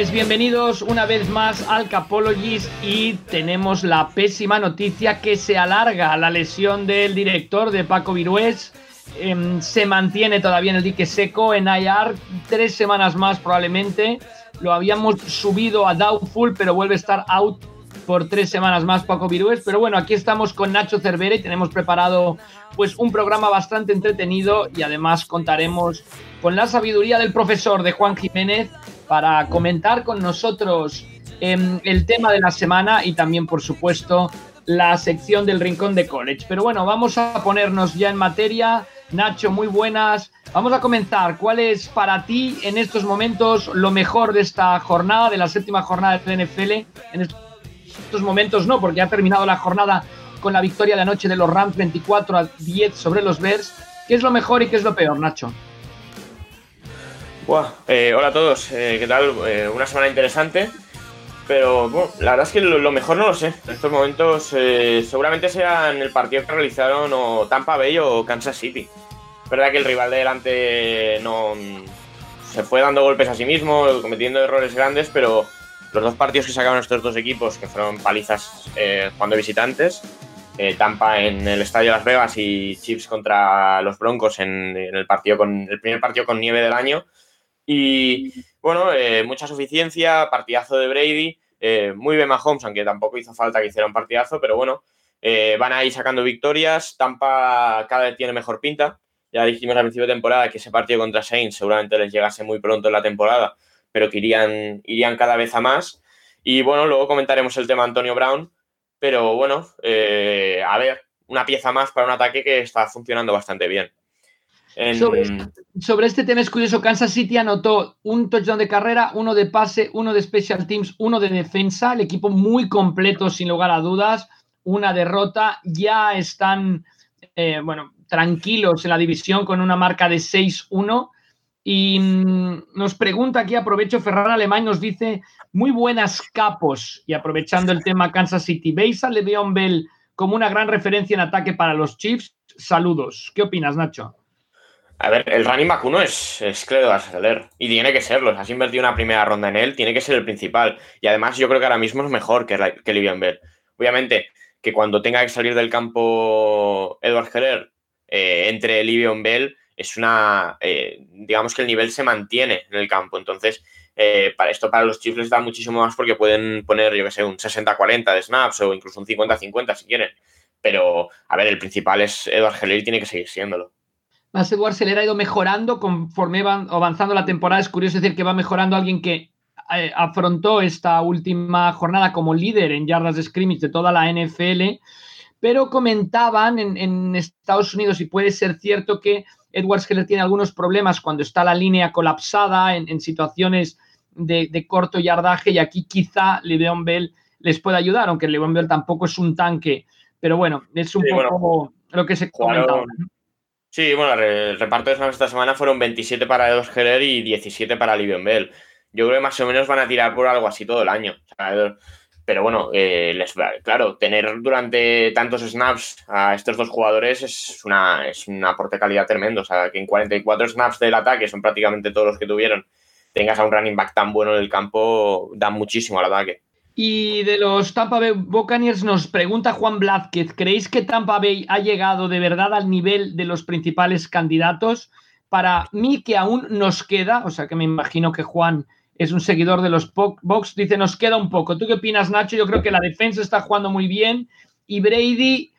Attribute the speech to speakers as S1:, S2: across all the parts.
S1: Pues bienvenidos una vez más al Capologist y tenemos la pésima noticia que se alarga la lesión del director de Paco Virués. Em, se mantiene todavía en el dique seco en IR tres semanas más probablemente. Lo habíamos subido a Doubtful, pero vuelve a estar out por tres semanas más Paco Virués. Pero bueno, aquí estamos con Nacho Cervera y tenemos preparado pues un programa bastante entretenido y además contaremos con la sabiduría del profesor de Juan Jiménez para comentar con nosotros em, el tema de la semana y también, por supuesto, la sección del Rincón de College. Pero bueno, vamos a ponernos ya en materia. Nacho, muy buenas. Vamos a comenzar. ¿Cuál es para ti en estos momentos lo mejor de esta jornada, de la séptima jornada de NFL? En estos momentos no, porque ha terminado la jornada con la victoria de anoche de los Rams 24 a 10 sobre los Bears. ¿Qué es lo mejor y qué es lo peor, Nacho?
S2: Eh, hola a todos, eh, ¿qué tal? Eh, una semana interesante, pero la verdad es que lo, mejor no lo sé. En estos momentos seguramente sea en el partido que realizaron o Tampa Bay o Kansas City. Es verdad que el rival de delante no se fue dando golpes a sí mismo, cometiendo errores grandes, pero los dos partidos que sacaron estos dos equipos, que fueron palizas cuando visitantes, Tampa en el Estadio Las Vegas y Chiefs contra los Broncos en, en, el partido con el primer partido con nieve del año, y bueno, eh, mucha suficiencia, partidazo de Brady, eh, muy bien Mahomes, aunque tampoco hizo falta que hiciera un partidazo, pero bueno, eh, van ahí sacando victorias. Tampa cada vez tiene mejor pinta. Ya dijimos al principio de temporada que ese partido contra Saints seguramente les llegase muy pronto en la temporada, pero que irían, irían cada vez a más. Y bueno, luego comentaremos el tema Antonio Brown, pero bueno, a ver, una pieza más para un ataque que está funcionando bastante bien.
S1: Sobre, este tema es curioso, Kansas City anotó un touchdown de carrera, uno de pase, uno de special teams, uno de defensa, el equipo muy completo sin lugar a dudas, una derrota, ya están, eh, bueno, tranquilos en la división con una marca de 6-1 y mm, nos pregunta aquí, aprovecho, Ferran Alemán nos dice, muy buenas capos y aprovechando el tema Kansas City, ¿veis a Le'Veon Bell como una gran referencia en ataque para los Chiefs? Saludos. ¿Qué opinas, Nacho?
S2: A ver, el running back uno es, es Cledo y tiene que serlo. Has invertido una primera ronda en él, tiene que ser el principal. Y además yo creo que ahora mismo es mejor que, que Livian Bell. Obviamente que cuando tenga que salir del campo Edward Heller eh, entre Livian Bell, es una, eh, digamos que el nivel se mantiene en el campo. Entonces, eh, para esto para los Chiefs les da muchísimo más porque pueden poner, yo que sé, un 60-40 de snaps o incluso un 50-50 si quieren. Pero, a ver, el principal es Edward Heller y tiene que seguir siéndolo.
S1: Más Edward Seller ha ido mejorando conforme va avanzando la temporada. Es curioso decir que va mejorando alguien que eh, afrontó esta última jornada como líder en yardas de scrimmage de toda la NFL. Pero comentaban en, Estados Unidos, y puede ser cierto, que Edward Seller tiene algunos problemas cuando está la línea colapsada en, situaciones de, corto yardaje. Y aquí quizá Le'Veon Bell les pueda ayudar, aunque Le'Veon Bell tampoco es un tanque. Pero bueno, es un poco lo que se comentaba.
S2: Sí, bueno, el reparto de snaps esta semana fueron 27 para Edos Gerer y 17 para Livion Bell. Yo creo que más o menos van a tirar por algo así todo el año. pero bueno, eh, les, claro, tener durante tantos snaps a estos dos jugadores es, una, es un aporte de calidad tremendo. O sea, que en 44 snaps del ataque, son prácticamente todos los que tuvieron, tengas a un running back tan bueno en el campo, da muchísimo al ataque.
S1: Y de los Tampa Bay Buccaneers nos pregunta Juan Blázquez, ¿creéis que Tampa Bay ha llegado de verdad al nivel de los principales candidatos? Para mí que aún nos queda, o sea que me imagino que Juan es un seguidor de los Box, dice nos queda un poco. ¿Tú qué opinas, Nacho? Yo creo que la defensa está jugando muy bien y Brady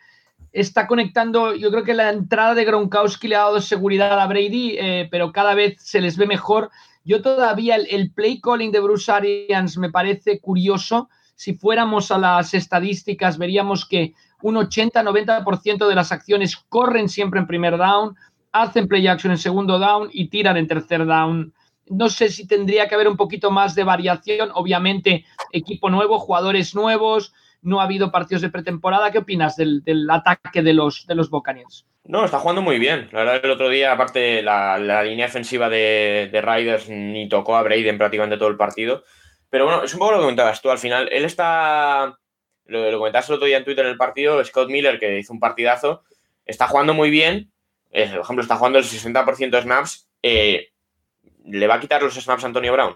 S1: está conectando, yo creo que la entrada de Gronkowski le ha dado seguridad a Brady, eh, pero cada vez se les ve mejor. Yo todavía el, play calling de Bruce Arians me parece curioso. Si fuéramos a las estadísticas, veríamos que un 80-90% de las acciones corren siempre en primer down, hacen play action en segundo down y tiran en tercer down. no sé si tendría que haber un poquito más de variación. Obviamente, equipo nuevo, jugadores nuevos, no ha habido partidos de pretemporada. ¿Qué opinas del, ataque de los, de los?
S2: No, está jugando muy bien. La verdad, el otro día, aparte, la, la línea defensiva de, de, Riders ni tocó a Brady en prácticamente todo el partido. Pero bueno, es un poco lo que comentabas tú. Al final, él está. Lo, lo comentaste el otro día en Twitter en el partido. Scott Miller, que hizo un partidazo, está jugando muy bien. Eh, por ejemplo, está jugando el 60% de snaps. Eh, ¿Le va a quitar los snaps a Antonio Brown?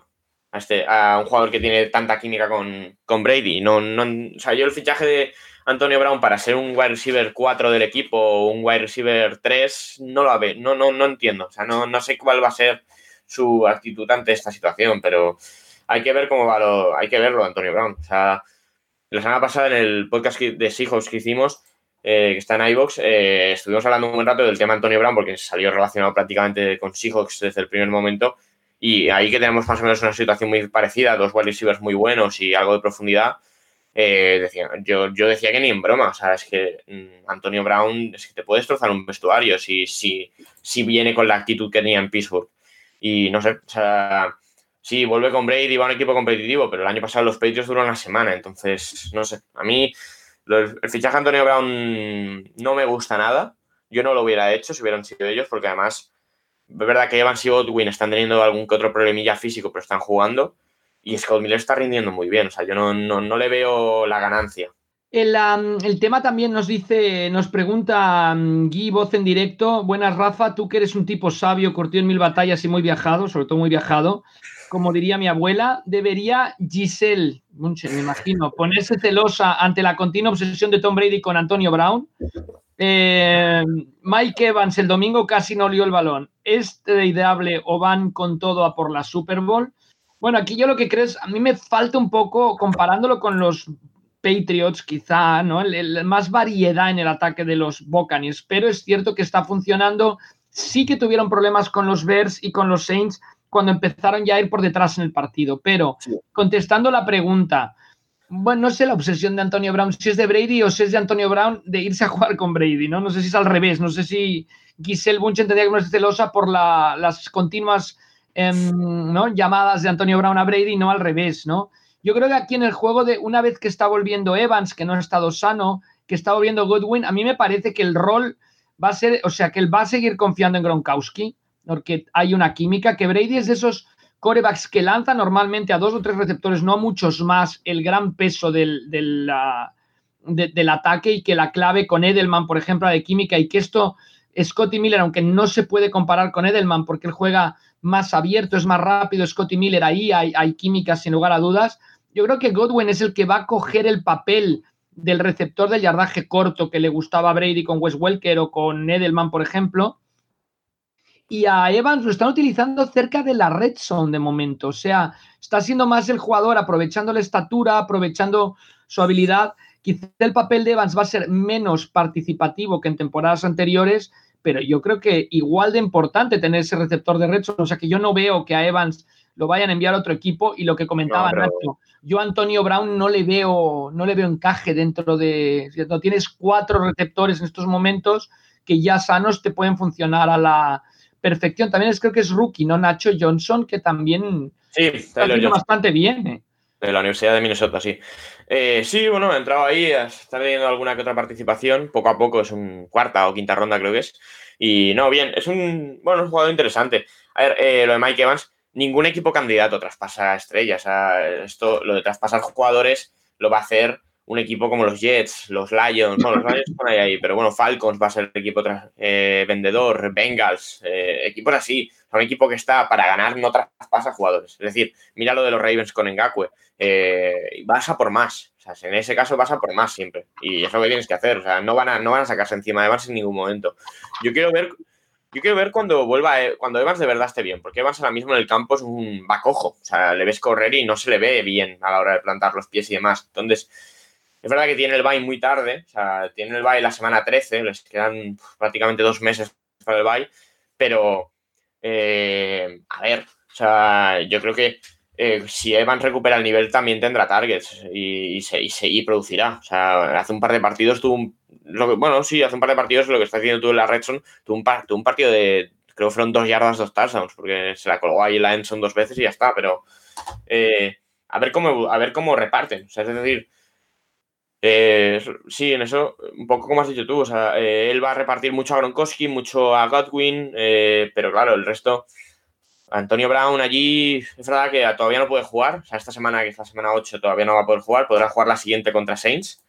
S2: A, este, a un jugador que tiene tanta química con, con Brady. No, no, o sea, yo el fichaje de Antonio Brown para ser un wide receiver 4 del equipo o un wide receiver 3 no lo ve, no, no, no entiendo. O sea, no, no sé cuál va a ser su actitud ante esta situación, pero hay que ver cómo va lo, hay que verlo Antonio Brown. O sea, la semana pasada en el podcast de Seahawks que hicimos, eh, que está en iVox, eh, estuvimos hablando un buen rato del tema Antonio Brown porque salió relacionado prácticamente con Seahawks desde el primer momento y ahí que tenemos más o menos una situación muy parecida, dos wide receivers muy buenos y algo de profundidad. Eh, decía, yo, yo decía que ni en broma, o sea, es que mm, Antonio Brown es que te puede destrozar un vestuario si, si, si viene con la actitud que tenía en Pittsburgh. Y no sé, o sea, sí, vuelve con Brady, va a un equipo competitivo, pero el año pasado los Patriots duró una semana, entonces, no sé, a mí el fichaje de Antonio Brown no me gusta nada. Yo no lo hubiera hecho si hubieran sido ellos, porque además es verdad que Evans y Godwin están teniendo algún que otro problemilla físico, pero están jugando. Y Scott Miller está rindiendo muy bien. O sea, yo no, no, le veo la ganancia.
S1: El, el, tema también nos dice, nos pregunta um, Guy Voz en directo. Buenas, Rafa, tú que eres un tipo sabio, curtido en mil batallas y muy viajado, sobre todo muy viajado. Como diría mi abuela, debería Giselle, me imagino, ponerse celosa ante la continua obsesión de Tom Brady con Antonio Brown eh, Mike Evans el domingo casi no olió el balón. ¿Es tradeable o van con todo a por la Super Bowl? Bueno, aquí yo lo que creo es, a mí me falta un poco, comparándolo con los Patriots, quizá, ¿no? El, más variedad en el ataque de los Buccaneers, pero es cierto que está funcionando. Sí que tuvieron problemas con los Bears y con los Saints cuando empezaron ya a ir por detrás en el partido, pero contestando la pregunta, bueno, no sé la obsesión de Antonio Brown, si es de Brady o si es de Antonio Brown de irse a jugar con Brady, ¿no? No sé si es al revés, no sé si Giselle Bunchen tendría que ponerse celosa por las continuas em, llamadas de Antonio Brown a Brady, no al revés, ¿no? Yo creo que aquí en el juego de una vez que está volviendo Evans, que no ha estado sano, que está volviendo Goodwin, a mí me parece que el rol va a ser, o sea, que él va a seguir confiando en Gronkowski, porque hay una química, que Brady es de esos corebacks que lanza normalmente a dos o tres receptores, no a muchos más, el gran peso del, del, del ataque y que la clave con Edelman, por ejemplo, de química, y que esto, Scotty Miller, aunque no se puede comparar con Edelman porque él juega más abierto, es más rápido, Scotty Miller ahí hay, hay química sin lugar a dudas. Yo creo que Godwin es el que va a coger el papel del receptor de yardaje corto que le gustaba a Brady con Wes Welker o con Edelman, por ejemplo y a Evans lo están utilizando cerca de la red zone de momento. O sea, está siendo más el jugador aprovechando la estatura, aprovechando su habilidad. Quizá el papel de Evans va a ser menos participativo que en temporadas anteriores, pero yo creo que igual de importante tener ese receptor de red zone. O sea, que yo no veo que a Evans lo vayan a enviar a otro equipo y lo que comentaba Nacho, yo a Antonio Brown no le veo no le veo encaje dentro de no tienes cuatro receptores en estos momentos que ya sanos te pueden funcionar a la perfección. También es, creo que es rookie, ¿no? Nacho Johnson, que también
S2: sí,
S1: está bastante bien. ¿eh?
S2: De la Universidad de Minnesota, sí. Eh, sí, bueno, he entrado ahí, está teniendo alguna que otra participación, poco a poco, es un cuarta o quinta ronda creo que es. Y no, bien, es un, bueno, un jugador interesante. A ver, eh, lo de Mike Evans, ningún equipo candidato traspasa estrellas. esto, lo de traspasar jugadores lo va a hacer un equipo como los Jets, los Lions, bueno, los Lions están ahí, pero bueno, Falcons va a ser el equipo eh, vendedor, Bengals, eh, equipos así, un equipo que está para ganar, no traspasa jugadores. Es decir, mira lo de los Ravens con Ngakwe, eh, vas a por más. O sea, en ese caso vas a por más siempre. Y es lo que tienes que hacer. O sea, no van a, no van a sacarse encima de Evans en ningún momento. Yo quiero ver, yo quiero ver cuando vuelva, cuando Evans de verdad esté bien, porque Evans ahora mismo en el campo es un bacojo. O sea, le ves correr y no se le ve bien a la hora de plantar los pies y demás. Entonces, es verdad que tiene el bye muy tarde, o sea, tiene el bye la semana 13, les quedan prácticamente dos meses para el bye, pero eh, a ver, o sea, yo creo que eh, si Evans recupera el nivel también tendrá targets y, se, y, producirá. O sea, hace un par de partidos tuvo un, lo bueno, sí, hace un par de partidos lo que está haciendo tú en la Redson, tuvo un, tuvo un partido de creo que fueron dos yardas, dos touchdowns, porque se la colgó ahí la Enson dos veces y ya está, pero eh, a, ver cómo, a ver cómo reparten. O sea, es decir, eh, sí, en eso, un poco como has dicho tú, o sea, eh, él va a repartir mucho a Gronkowski, mucho a Godwin, pero claro, el resto, Antonio Brown allí, es verdad que todavía no puede jugar, o sea, esta semana, que es la semana 8, todavía no va a poder jugar, podrá jugar la siguiente contra Saints,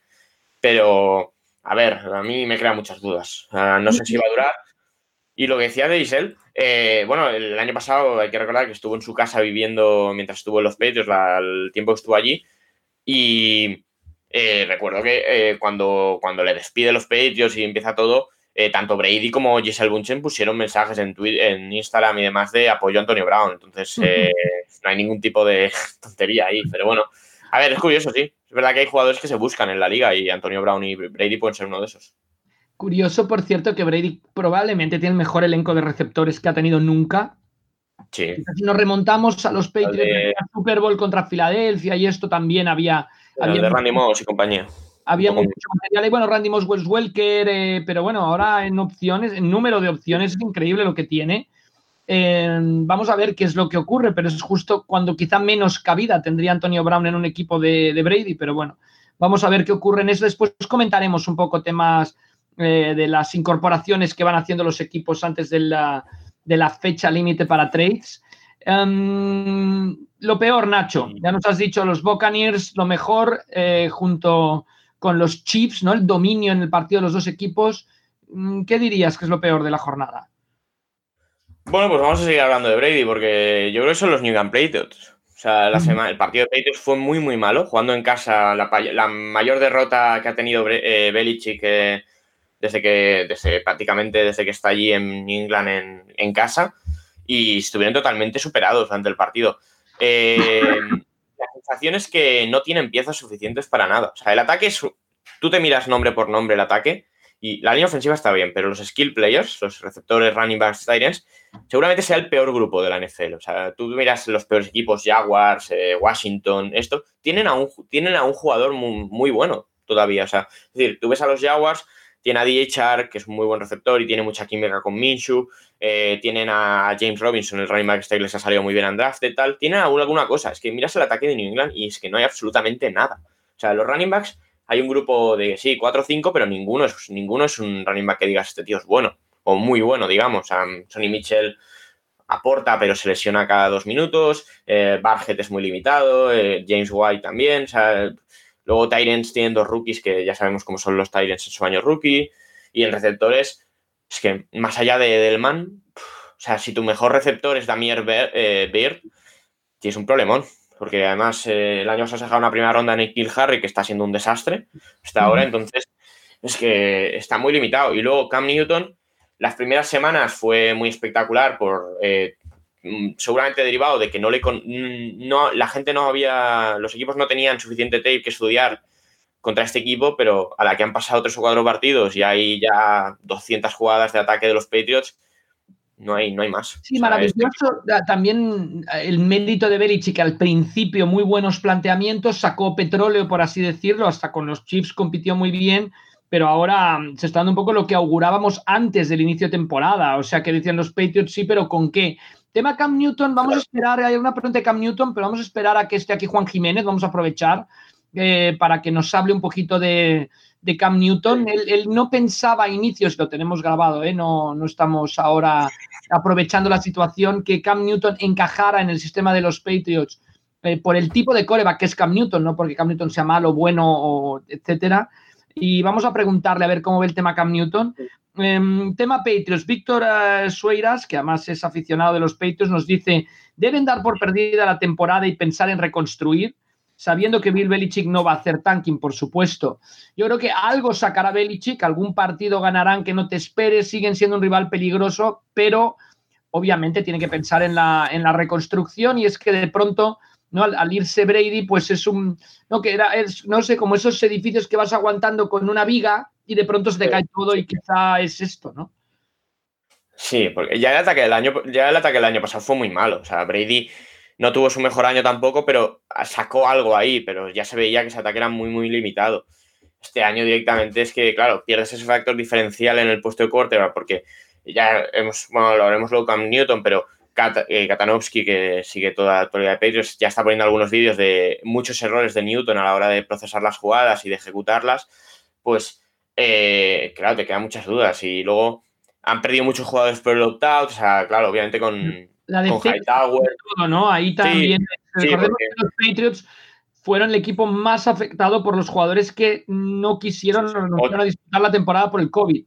S2: pero a ver, a mí me crea muchas dudas. no sé si va a durar. Y lo que decía de Isel, eh, bueno, el año pasado hay que recordar que estuvo en su casa viviendo mientras estuvo en los Patriots, el tiempo que estuvo allí. Y eh, recuerdo que eh, cuando, cuando le despide los Patriots y empieza todo, tanto Brady como Giselle Bunchen pusieron mensajes en, Twitter, en Instagram y demás de apoyo a Antonio Brown. Entonces, no hay ningún tipo de tontería ahí. Pero bueno, a ver, es curioso, sí. Es verdad que hay jugadores que se buscan en la liga y Antonio Brown y Brady pueden ser uno de esos.
S1: Curioso, por cierto, que Brady probablemente tiene el mejor elenco de receptores que ha tenido nunca.
S2: Sí.
S1: Si nos remontamos a los Patriots de... Super Bowl contra Filadelfia y esto también había. Había
S2: de Randy Moss y compañía.
S1: Había mucho material. Y bueno, Randy Moss, Wes Welker, eh, pero bueno, ahora en opciones, en número de opciones es increíble lo que tiene. Eh, vamos a ver qué es lo que ocurre, pero es justo cuando quizá menos cabida tendría Antonio Brown en un equipo de, Brady, pero bueno, vamos a ver qué ocurre en eso. Después comentaremos un poco temas eh, de las incorporaciones que van haciendo los equipos antes de la, fecha límite para trades. Em, lo peor, Nacho, ya nos has dicho los Buccaneers, lo mejor eh, junto con los Chiefs, ¿no? El dominio en el partido de los dos equipos. Mm, ¿Qué dirías que es lo peor de la jornada?
S2: Bueno, pues vamos a seguir hablando de Brady porque yo creo que son los New England Patriots. O sea, la semana, el partido de Patriots fue muy, muy malo. Jugando en casa, la, mayor derrota que ha tenido eh, Belichick eh, desde que, desde, prácticamente desde que está allí en New England en, casa. Y estuvieron totalmente superados durante el partido. Eh, la sensación es que no tienen piezas suficientes para nada. O sea, el ataque es. Tú te miras nombre por nombre el ataque y la línea ofensiva está bien, pero los skill players, los receptores, running backs, Tyrants, seguramente sea el peor grupo de la NFL. O sea, tú miras los peores equipos, Jaguars, eh, Washington, esto, tienen a un, tienen a un jugador muy, bueno todavía. O sea, es decir, tú ves a los Jaguars, tiene a DJ que es un muy buen receptor y tiene mucha química con Minshew, eh, tienen a James Robinson, el running back este les ha salido muy bien en draft y tal, tienen alguna cosa. Es que miras el ataque de New England y es que no hay absolutamente nada. O sea, los running backs hay un grupo de, sí, 4 o 5, pero ninguno es, ninguno es un running back que digas, este tío es bueno, o muy bueno, digamos. Sonny Mitchell aporta, pero se lesiona cada dos minutos. Eh, Barget es muy limitado. Eh, James White también. O sea, luego Tyrants tienen dos rookies que ya sabemos cómo son los Tyrants en su año rookie. Y en receptores, es que más allá de Delman, o sea, si tu mejor receptor es Damier eh, Beard, tienes un problemón porque además eh, el año pasado se ha dejado una primera ronda en Nikhil Harry que está siendo un desastre hasta ahora, entonces es que está muy limitado. Y luego Cam Newton, las primeras semanas fue muy espectacular por eh, seguramente derivado de que no le mm, no, la gente no había, los equipos no tenían suficiente tape que estudiar contra este equipo, pero a la que han pasado tres o cuatro partidos y hay ya 200 jugadas de ataque de los Patriots, no hay, no hay más.
S1: Sí, maravilloso. También eh, el mérito de Belichick al principio, muy buenos planteamientos, sacó petróleo, por así decirlo, hasta con los Chiefs compitió muy bien, pero ahora mm, se está dando un poco lo que augurábamos antes del inicio de temporada. O sea, que decían los Patriots, sí, pero ¿con qué? Tema Cam Newton, vamos a esperar, hay una pregunta de Cam Newton, pero vamos a esperar a que esté aquí Juan Jiménez, vamos a aprovechar eh, para que nos hable un poquito de, de Cam Newton. Él, no pensaba a inicios, lo tenemos grabado, ¿eh? no, no estamos ahora aprovechando la situación, que Cam Newton encajara en el sistema de los Patriots eh, por el tipo de coreback que es Cam Newton, no porque Cam Newton sea malo, bueno, o etcétera. Y vamos a preguntarle a ver cómo ve el tema Cam Newton. Em, tema Patriots. Víctor uh, Sueiras, que además es aficionado de los Patriots, nos dice: deben dar por perdida la temporada y pensar en reconstruir sabiendo que Bill Belichick no va a hacer tanking, por supuesto. Yo creo que algo sacará Belichick, algún partido ganarán que no te esperes, siguen siendo un rival peligroso, pero obviamente tiene que pensar en la, en la reconstrucción y es que de pronto, ¿no? Al, irse Brady, pues es un, no, que era, es, no sé, como esos edificios que vas aguantando con una viga y de pronto se te cae todo y quizá es esto, ¿no?
S2: Sí, porque ya el ataque del año, ya el ataque del año pasado fue muy malo. O sea, Brady no tuvo su mejor año tampoco, pero sacó algo ahí, pero ya se veía que ese ataque era muy, muy limitado. Este año directamente es que, claro, pierdes ese factor diferencial en el puesto de quarterback porque ya hemos, bueno, lo haremos luego con Newton, pero eh, Katanovsky, que sigue toda la actualidad de Patriots, ya está poniendo algunos vídeos de muchos errores de Newton a la hora de procesar las jugadas y de ejecutarlas, pues eh, claro, te quedan muchas dudas. Y luego han perdido muchos jugadores por el opt-out, o sea, claro, obviamente con,
S1: la defensa, ¿no? Ahí también. recordemos que los Patriots fueron el equipo más afectado por los jugadores que no quisieron a disputar la temporada por el COVID.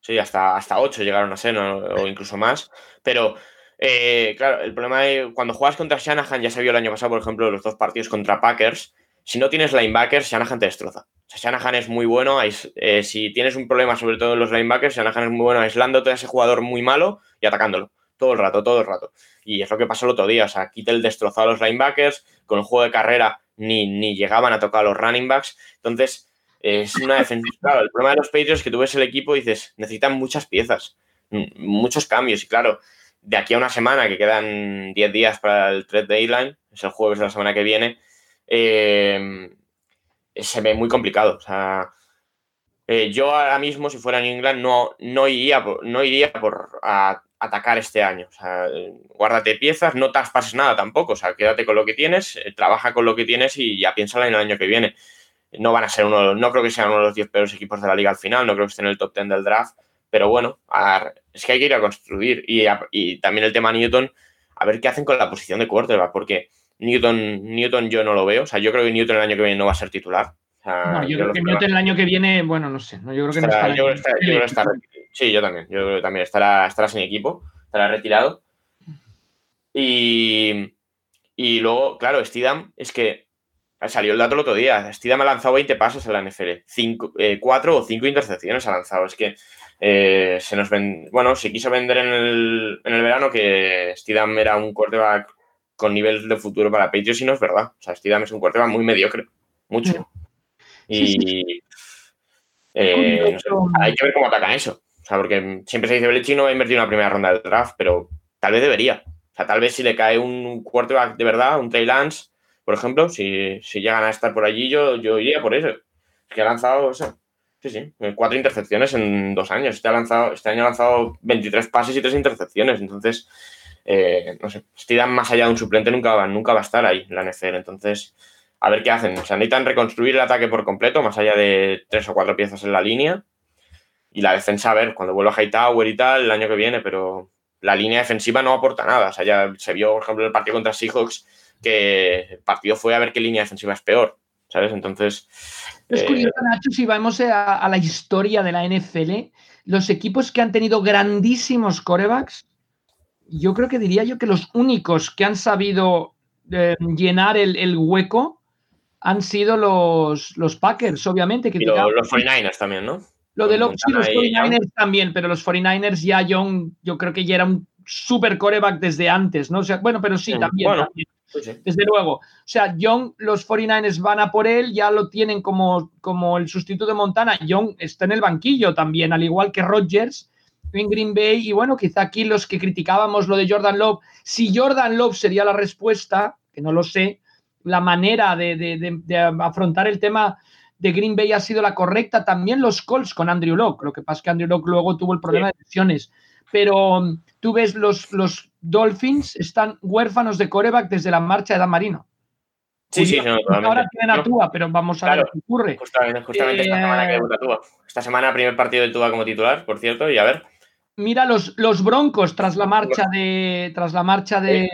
S2: Sí, hasta, hasta 8 llegaron a ser, o incluso más. Pero eh, claro, el problema es cuando juegas contra Shanahan, ya se vio el año pasado, por ejemplo, los dos partidos contra Packers. Si no tienes linebackers, Shanahan te destroza. O sea, Shanahan es muy bueno. Eh, si tienes un problema, sobre todo en los linebackers, Shanahan es muy bueno aislándote a ese jugador muy malo y atacándolo. Todo el rato, todo el rato. Y es lo que pasó el otro día. O sea, Kittel destrozó a los linebackers. Con el juego de carrera ni, ni llegaban a tocar a los running backs. Entonces, es una defensa. Claro, el problema de los Patriots es que tú ves el equipo y dices, necesitan muchas piezas, muchos cambios. Y claro, de aquí a una semana, que quedan 10 días para el trade deadline, es el jueves de la semana que viene, eh, se ve muy complicado. O sea, eh, yo ahora mismo, si fuera en England, no, no iría, por, no iría por atacar este año. O sea, guárdate piezas, no traspases nada tampoco. O sea, quédate con lo que tienes, eh, trabaja con lo que tienes y ya piénsala en el año que viene. No van a ser uno, no creo que sean uno de los 10 peores equipos de la liga al final, no creo que estén en el top 10 del draft, pero bueno, es que hay que ir a construir. Y, también el tema Newton, a ver qué hacen con la posición de quarterback, porque Newton, Newton yo no lo veo. O sea, yo creo que Newton el año que viene no va a ser titular.
S1: no, yo, creo que Newton el año que viene, bueno, no sé. yo creo que
S2: no estará. sí, yo también. Yo creo que también estará, estará sin equipo, estará retirado. Y, y luego, claro, Stidham es que salió el dato el otro día. Stidham ha lanzado 20 pasos en la NFL. 4 eh, o 5 intercepciones ha lanzado. Es que eh, se nos ven, bueno, se quiso vender en el, en el verano que Stidham era un quarterback con nivel de futuro para Patriots y no es verdad. O sea, Stidham es un quarterback muy mediocre, mucho. Y eh, hay que ver cómo atacan eso. O sea, porque siempre se dice Belichick no va a invertir una primera ronda del draft, pero tal vez debería. O sea, tal vez si le cae un quarterback de verdad, un Trey Lance, por ejemplo, si, si llegan a estar por allí, yo, yo iría por eso. Es que ha lanzado, o sea, Sí, sí, cuatro intercepciones en dos años. Este, ha lanzado, este año ha lanzado 23 pases y tres intercepciones. Entonces, eh, no sé, Steedham más allá de un suplente nunca va, nunca va a estar ahí en la NFL. Entonces, a ver qué hacen. O sea, necesitan reconstruir el ataque por completo, más allá de tres o cuatro piezas en la línea. Y la defensa, a ver, cuando vuelva Hightower y tal, el año que viene, pero la línea defensiva no aporta nada. O sea, ya se vio, por ejemplo, el partido contra Seahawks, que el partido fue a ver qué línea defensiva es peor. ¿Sabes? Entonces,
S1: es curioso, eh, Nacho, si vamos a, la historia de la NFL, los equipos que han tenido grandísimos corebacks, yo creo que diría yo que los únicos que han sabido eh, llenar el, hueco han sido los, los Packers, obviamente. Que
S2: y los 49ers también, ¿no?
S1: Lo de los, sí, los 49ers también, pero los 49ers ya John, yo creo que ya era un super coreback desde antes, ¿no? O sea, bueno, pero sí, también. Desde luego. O sea, Young, los 49ers van a por él, ya lo tienen como, como el sustituto de Montana. Young está en el banquillo también, al igual que Rodgers en Green Bay. Y bueno, quizá aquí los que criticábamos lo de Jordan Love, si Jordan Love sería la respuesta, que no lo sé, la manera de, afrontar el tema de Green Bay ha sido la correcta. También los Colts con Andrew Locke. Lo que pasa es que Andrew Locke luego tuvo el problema de lesiones. Pero um, tú ves los, los Dolphins están huérfanos de coreback desde la marcha de Dan Marino.
S2: Sí, sí,
S1: Ahora tienen a Tua, pero vamos a ver qué ocurre.
S2: Justamente, justamente esta semana que debuta Tua. Esta semana, primer partido de Tua como titular, por cierto, y a ver.
S1: Mira los, los Broncos tras la marcha de tras la marcha de,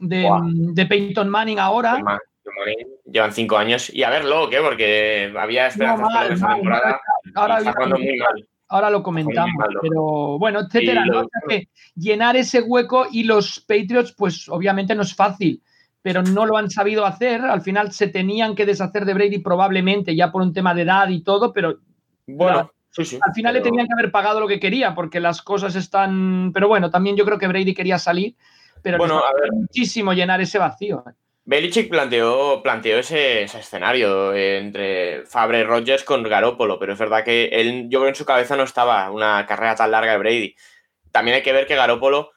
S1: de, Peyton Manning ahora.
S2: Llevan cinco años. Y a ver, luego, ¿qué? Porque había esperanzas no, esa temporada.
S1: Ahora, ahora, muy mal ahora lo comentamos, pero bueno, etcétera. llenar ese hueco y los Patriots, pues obviamente no es fácil, pero no lo han sabido hacer. Al final se tenían que deshacer de Brady probablemente ya por un tema de edad y todo, pero
S2: bueno.
S1: Al final le tenían que haber pagado lo que quería porque las cosas están. Pero bueno, también yo creo que Brady quería salir, pero bueno, muchísimo llenar ese vacío. ¿eh?
S2: Belichick planteó, planteó ese, escenario entre Fabre y Rodgers con Garópolo, pero es verdad que él, yo creo que en su cabeza no estaba una carrera tan larga de Brady. También hay que ver que Garópolo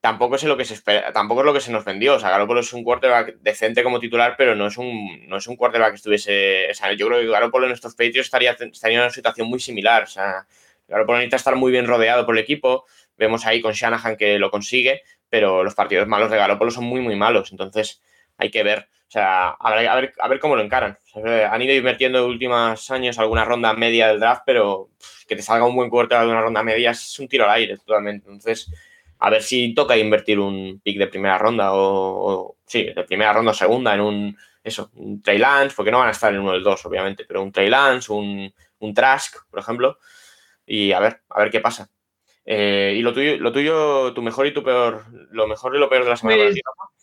S2: tampoco es lo que se espera, tampoco es lo que se nos vendió. O sea, Garópolo es un quarterback decente como titular, pero no es un, no es un quarterback que estuviese. O sea, yo creo que Garópolo en estos Patriots estaría, estaría en una situación muy similar. O sea, Garópolo necesita estar muy bien rodeado por el equipo. Vemos ahí con Shanahan que lo consigue, pero los partidos malos de Garoppolo son muy, muy malos. Entonces hay que ver. O sea, a ver, a ver, cómo lo encaran. han ido invirtiendo en últimos años alguna ronda media del draft, pero que te salga un buen quarterback de una ronda media es un tiro al aire totalmente. Entonces, a ver si toca invertir un pick de primera ronda o, sí, de primera ronda o segunda en un, eso, un Trey Lance, porque no van a estar en uno del dos, obviamente, pero un Trey Lance, un, un Trask, por ejemplo, y a ver, a ver qué pasa. Eh, y lo tuyo, lo tuyo, tu mejor y tu peor, lo mejor y lo peor de la semana.
S1: Pues,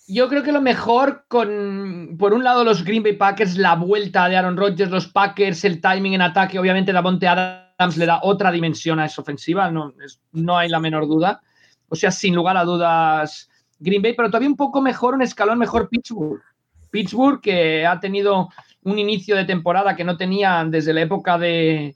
S1: yo creo que lo mejor con, por un lado, los Green Bay Packers, la vuelta de Aaron Rodgers, los Packers, el timing en ataque, obviamente Davonte Adams le da otra dimensión a esa ofensiva, no, no hay la menor duda. O sea, sin lugar a dudas, Green Bay, pero todavía un poco mejor, un escalón mejor Pittsburgh. Pittsburgh, que ha tenido un inicio de temporada que no tenía desde la época de,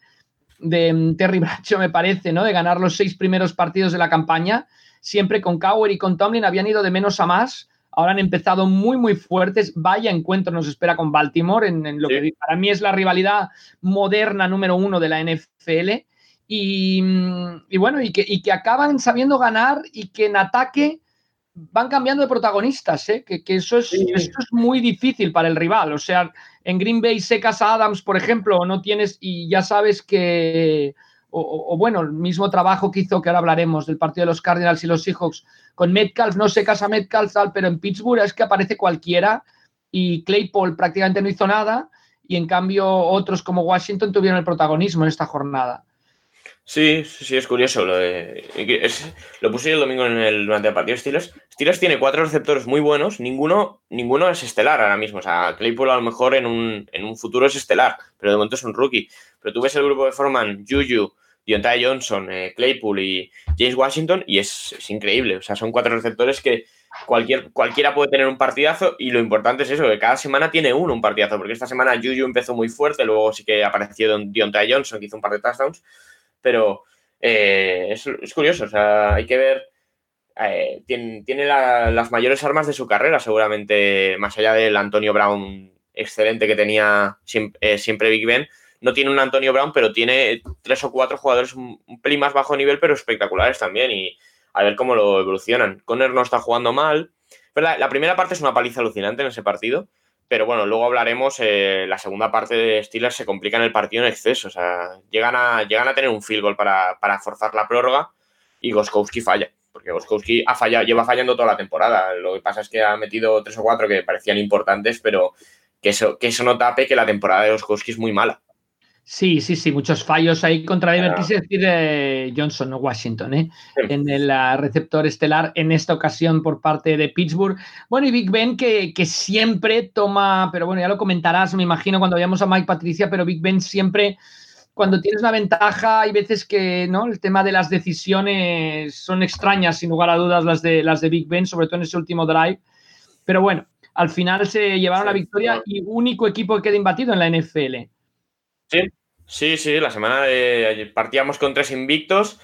S1: de Terry Bradshaw, me parece, ¿no? De ganar los seis primeros partidos de la campaña. Siempre con Cowher y con Tomlin habían ido de menos a más. Ahora han empezado muy, muy fuertes. Vaya encuentro nos espera con Baltimore en, lo que para mí es la rivalidad moderna número uno de la NFL. Y, bueno, y que, y que acaban sabiendo ganar y que en ataque van cambiando de protagonistas, ¿eh? que, eso, es, es, muy difícil para el rival. O sea, en Green Bay secas a Adams, por ejemplo, o no tienes, y ya sabes que, o, bueno, el mismo trabajo que hizo, que ahora hablaremos del partido de los Cardinals y los Seahawks, con Metcalf, no secas a Metcalf, tal, pero en Pittsburgh es que aparece cualquiera y Claypool prácticamente no hizo nada y en cambio otros como Washington tuvieron el protagonismo en esta jornada.
S2: Sí, sí, es curioso. Lo, lo puse el domingo en el, durante el partido Steelers. Steelers tiene cuatro receptores muy buenos, ninguno, ninguno es estelar ahora mismo. O sea, Claypool a lo mejor en un, en un futuro es estelar, pero de momento es un rookie. Pero tú ves el grupo de forman Juju, Deontay Johnson, eh, Claypool y James Washington y es, increíble. O sea, son cuatro receptores que cualquier, cualquiera puede tener un partidazo y lo importante es eso, que cada semana tiene uno un partidazo, porque esta semana Juju empezó muy fuerte, luego sí que apareció Deontay Johnson que hizo un par de touchdowns pero eh, es, curioso, o sea, hay que ver, eh, tiene, las mayores armas de su carrera seguramente, más allá del Antonio Brown excelente que tenía eh, siempre, Big Ben, no tiene un Antonio Brown, pero tiene tres o cuatro jugadores un, pelín más bajo nivel, pero espectaculares también, y a ver cómo lo evolucionan. Conner no está jugando mal, pero la primera parte es una paliza alucinante en ese partido, pero bueno, luego hablaremos, eh, la segunda parte de Steelers se complica en el partido en exceso. O sea, llegan a, llegan a tener un field goal para, forzar la prórroga y Goskowski falla. Porque Goskowski ha fallado, lleva fallando toda la temporada. Lo que pasa es que ha metido tres o cuatro que parecían importantes, pero que eso, que eso no tape que la temporada de Goskowski es muy mala.
S1: Sí, sí, sí, muchos fallos ahí contra Denver. Quise decir eh, Johnson, no Washington, ¿eh? en el ah, receptor estelar, en esta ocasión por parte de Pittsburgh. Bueno, y Big Ben que, que, siempre toma, pero bueno, ya lo comentarás, me imagino, cuando vayamos a Mike Patricia, pero Big Ben siempre, cuando tienes una ventaja, hay veces que ¿no? el tema de las decisiones son extrañas, sin lugar a dudas, las de, las de Big Ben, sobre todo en ese último drive. Pero bueno, al final se llevaron la victoria y único equipo que queda imbatido en la NFL.
S2: Sí, sí, sí, la semana de partíamos con tres invictos,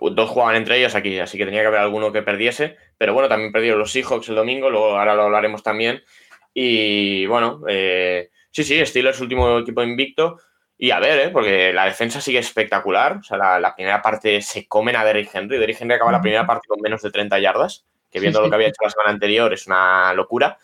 S2: dos jugaban entre ellos aquí, así que tenía que haber alguno que perdiese, pero bueno, también perdieron los Seahawks el domingo, luego ahora lo hablaremos también, y bueno, eh, sí, sí, Steelers último equipo invicto, y a ver, ¿eh? porque la defensa sigue espectacular, o sea, la, primera parte se comen a Derrick Henry, Derrick Henry acaba la primera parte con menos de 30 yardas, que viendo lo que había hecho la semana anterior es una locura,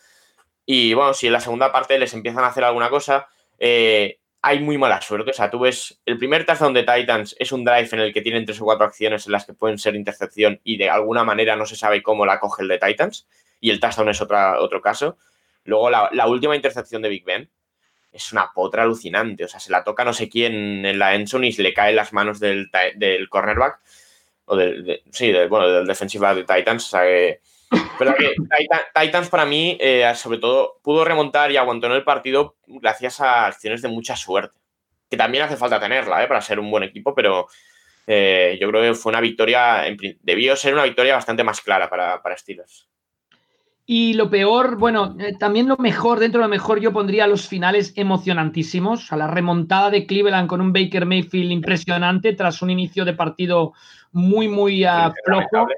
S2: y bueno, si en la segunda parte les empiezan a hacer alguna cosa, eh, hay muy mala suerte. O sea, tú ves, el primer touchdown de Titans es un drive en el que tienen tres o cuatro acciones en las que pueden ser intercepción y de alguna manera no se sabe cómo la coge el de Titans. Y el touchdown es otra, otro caso. Luego, la, última intercepción de Big Ben es una potra alucinante. O sea, se la toca no sé quién en la endzone y se le cae las manos del, del cornerback. O del, sí, bueno, del defensive de Titans. O sea, que pero que Titans para mí, eh, sobre todo, pudo remontar y aguantó en el partido gracias a acciones de mucha suerte. Que también hace falta tenerla eh, para ser un buen equipo, pero eh, yo creo que fue una victoria, debió ser una victoria bastante más clara para, para Steelers.
S1: Y lo peor, bueno, también lo mejor, dentro de lo mejor, yo pondría los finales emocionantísimos. A la remontada de Cleveland con un Baker Mayfield impresionante tras un inicio de partido muy, muy uh, flojo.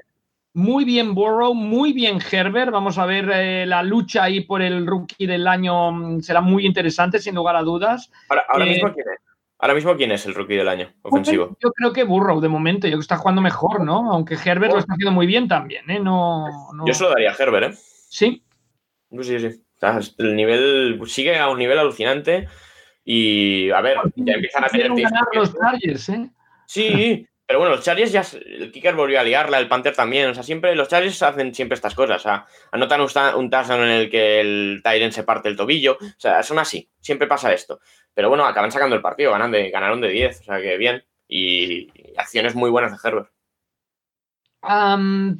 S1: Muy bien Burrow, muy bien Herbert. Vamos a ver eh, la lucha ahí por el rookie del año. Mm, será muy interesante, sin lugar a dudas.
S2: Ahora, eh, mismo, ¿quién es? Ahora mismo, ¿quién es el rookie del año ofensivo?
S1: yo creo que Burrow, de momento, yo que está jugando mejor, ¿no? Aunque Herbert lo está haciendo muy bien también, ¿eh? No,
S2: Yo se lo daría a Herbert, ¿eh?
S1: Sí.
S2: Sí, sí. El nivel sigue a un nivel alucinante. Y a ver, ya empiezan a tener.
S1: los Chargers, ¿eh?
S2: Sí, pero bueno, los Chargers ya. El Kicker volvió a liarla, el Panther también. O sea, siempre. Los Chargers hacen siempre estas cosas. O sea, anotan un, un touchdown en el que el Tyrant se parte el tobillo. O sea, son así. Siempre pasa esto. Pero bueno, acaban sacando el partido. Ganan de, ganaron de 10. O sea, que bien. Y, acciones muy buenas de Herbert.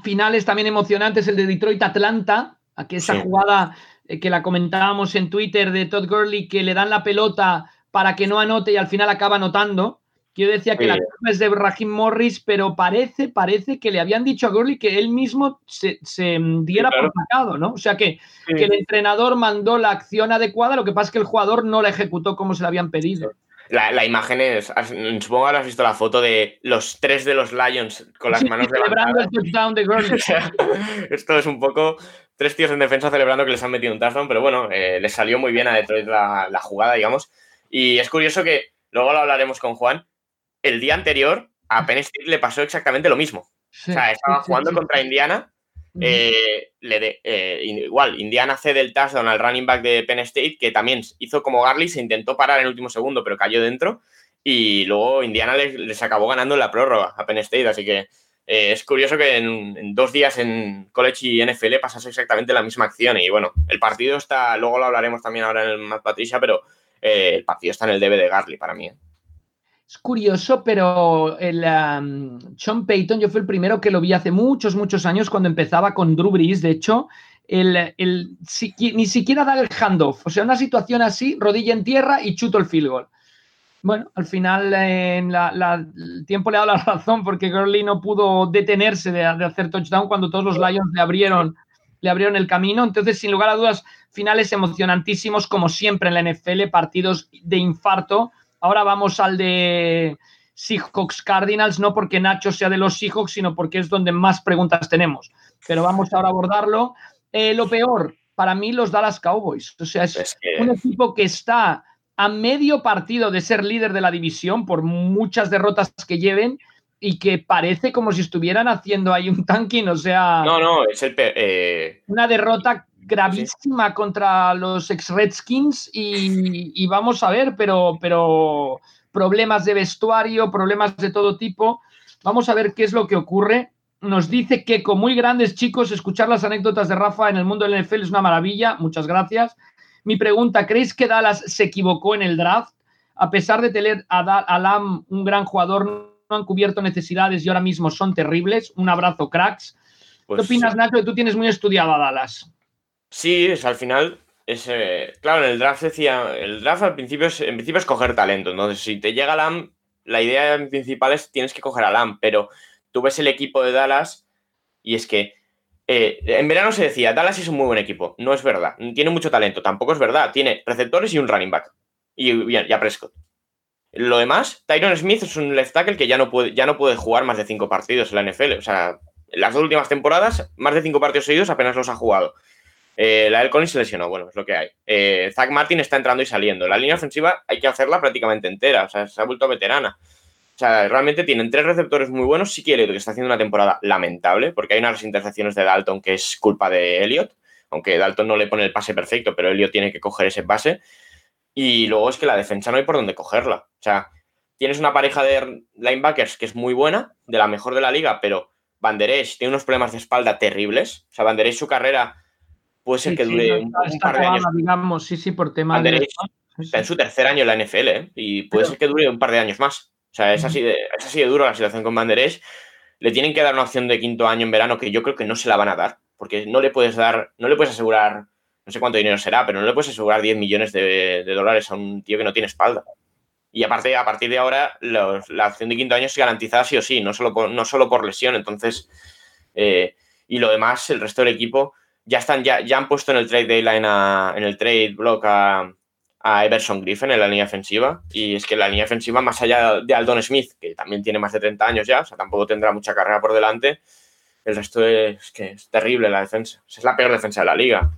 S1: finales también emocionantes. El de Detroit-Atlanta. Aquí esa jugada eh, que la comentábamos en Twitter de Todd Gurley, que le dan la pelota para que no anote y al final acaba anotando. Yo decía que la culpa es de Raheem Morris, pero parece, parece que le habían dicho a Gurley que él mismo se, diera por sacado, ¿no? O sea que, el entrenador mandó la acción adecuada, lo que pasa es que el jugador no la ejecutó como se le habían pedido.
S2: La, imagen es, supongo que has visto la foto de los tres de los Lions con las manos celebrando el touchdown de Gurley. Esto es un poco tres tíos en defensa celebrando que les han metido un touchdown, pero bueno, eh, les salió muy bien a Detroit la, la, jugada, digamos. Y es curioso que, luego lo hablaremos con Juan, el día anterior a Penn State le pasó exactamente lo mismo. o sea, estaba jugando contra Indiana. Eh, le eh, igual, Indiana cede el touchdown al running back de Penn State, que también hizo como Garley, se intentó parar en el último segundo, pero cayó dentro. Y luego Indiana les, acabó ganando la prórroga a Penn State. Así que eh, es curioso que en, dos días en college y NFL pasase exactamente la misma acción. Y bueno, el partido está, luego lo hablaremos también ahora en el Matt Patricia, pero el partido está en el debe de Garley para mí.
S1: Es curioso, pero el Sean Payton, yo fui el primero que lo vi hace muchos, muchos años cuando empezaba con Drew Brees. De hecho, el, ni siquiera da el handoff. O sea, una situación así, rodilla en tierra y chuto el field goal. Bueno, al final el tiempo le ha dado la razón porque Gurley no pudo detenerse de, hacer touchdown cuando todos los Lions le abrieron el camino. Entonces, sin lugar a dudas, finales emocionantísimos como siempre en la NFL, partidos de infarto Ahora vamos al de Seahawks Cardinals, no porque Nacho sea de los Seahawks, sino porque es donde más preguntas tenemos. Pero vamos ahora a abordarlo. Eh, lo peor, para mí, los Dallas Cowboys. O sea, es, un equipo que está a medio partido de ser líder de la división por muchas derrotas que lleven y que parece como si estuvieran haciendo ahí un tanking, o sea...
S2: No, no, es el... Eh,
S1: una derrota gravísima contra los ex Redskins y, vamos a ver, pero, pero problemas de vestuario, problemas de todo tipo. Vamos a ver qué es lo que ocurre. Nos dice que con muy grandes chicos, escuchar las anécdotas de Rafa en el mundo del NFL es una maravilla. Muchas gracias. Mi pregunta, ¿creéis que Dallas se equivocó en el draft? A pesar de tener a, a Lam, un gran jugador, no han cubierto necesidades y ahora mismo son terribles. Un abrazo, cracks. ¿Qué pues opinas, Nacho? Tú tienes muy estudiado a Dallas.
S2: Sí, es, al final, es, eh, claro, en el draft decía, el draft al principio es, en principio es coger talento, entonces si te llega Lam, la idea principal es tienes que coger a Lam, pero tú ves el equipo de Dallas y es que eh, en verano se decía, Dallas es un muy buen equipo, no es verdad, tiene mucho talento, tampoco es verdad, tiene receptores y un running back, y bien, ya Prescott. Lo demás, Tyron Smith es un left tackle que ya no puede, ya no puede jugar más de cinco partidos en la NFL. O sea, las dos últimas temporadas, más de cinco partidos seguidos apenas los ha jugado. Eh, la del Collins se lesionó, bueno, es lo que hay. Eh, Zach Martin está entrando y saliendo. La línea ofensiva hay que hacerla prácticamente entera, o sea, se ha vuelto veterana. O sea, realmente tienen tres receptores muy buenos. Sí que Elliot, que está haciendo una temporada lamentable, porque hay unas intercepciones de Dalton que es culpa de Elliot, aunque Dalton no le pone el pase perfecto, pero Elliot tiene que coger ese pase. Y luego es que la defensa no hay por dónde cogerla. O sea, tienes una pareja de linebackers que es muy buena, de la mejor de la liga, pero Van tiene unos problemas de espalda terribles. O sea, Van su carrera puede ser que dure un, par de años.
S1: Digamos, sí, sí, por tema de...
S2: Está en su tercer año en la NFL ¿eh? y puede ser que dure un par de años más. O sea, es así de, es así de duro la situación con Banderés. Le tienen que dar una opción de quinto año en verano que yo creo que no se la van a dar, porque no le puedes dar, no le puedes asegurar, no sé cuánto dinero será, pero no le puedes asegurar 10 millones de, dólares a un tío que no tiene espalda. Y aparte, a partir de ahora, la opción de quinto año es garantizada sí o sí, no solo por, no solo por lesión. Entonces, eh, y lo demás, el resto del equipo, ya están, ya, ya han puesto en el trade deadline en el trade block a, Everson Griffin en la línea ofensiva. Y es que la línea ofensiva, más allá de Aldon Smith, que también tiene más de 30 años ya, o sea, tampoco tendrá mucha carrera por delante, el resto es que es terrible la defensa. Es la peor defensa de la liga.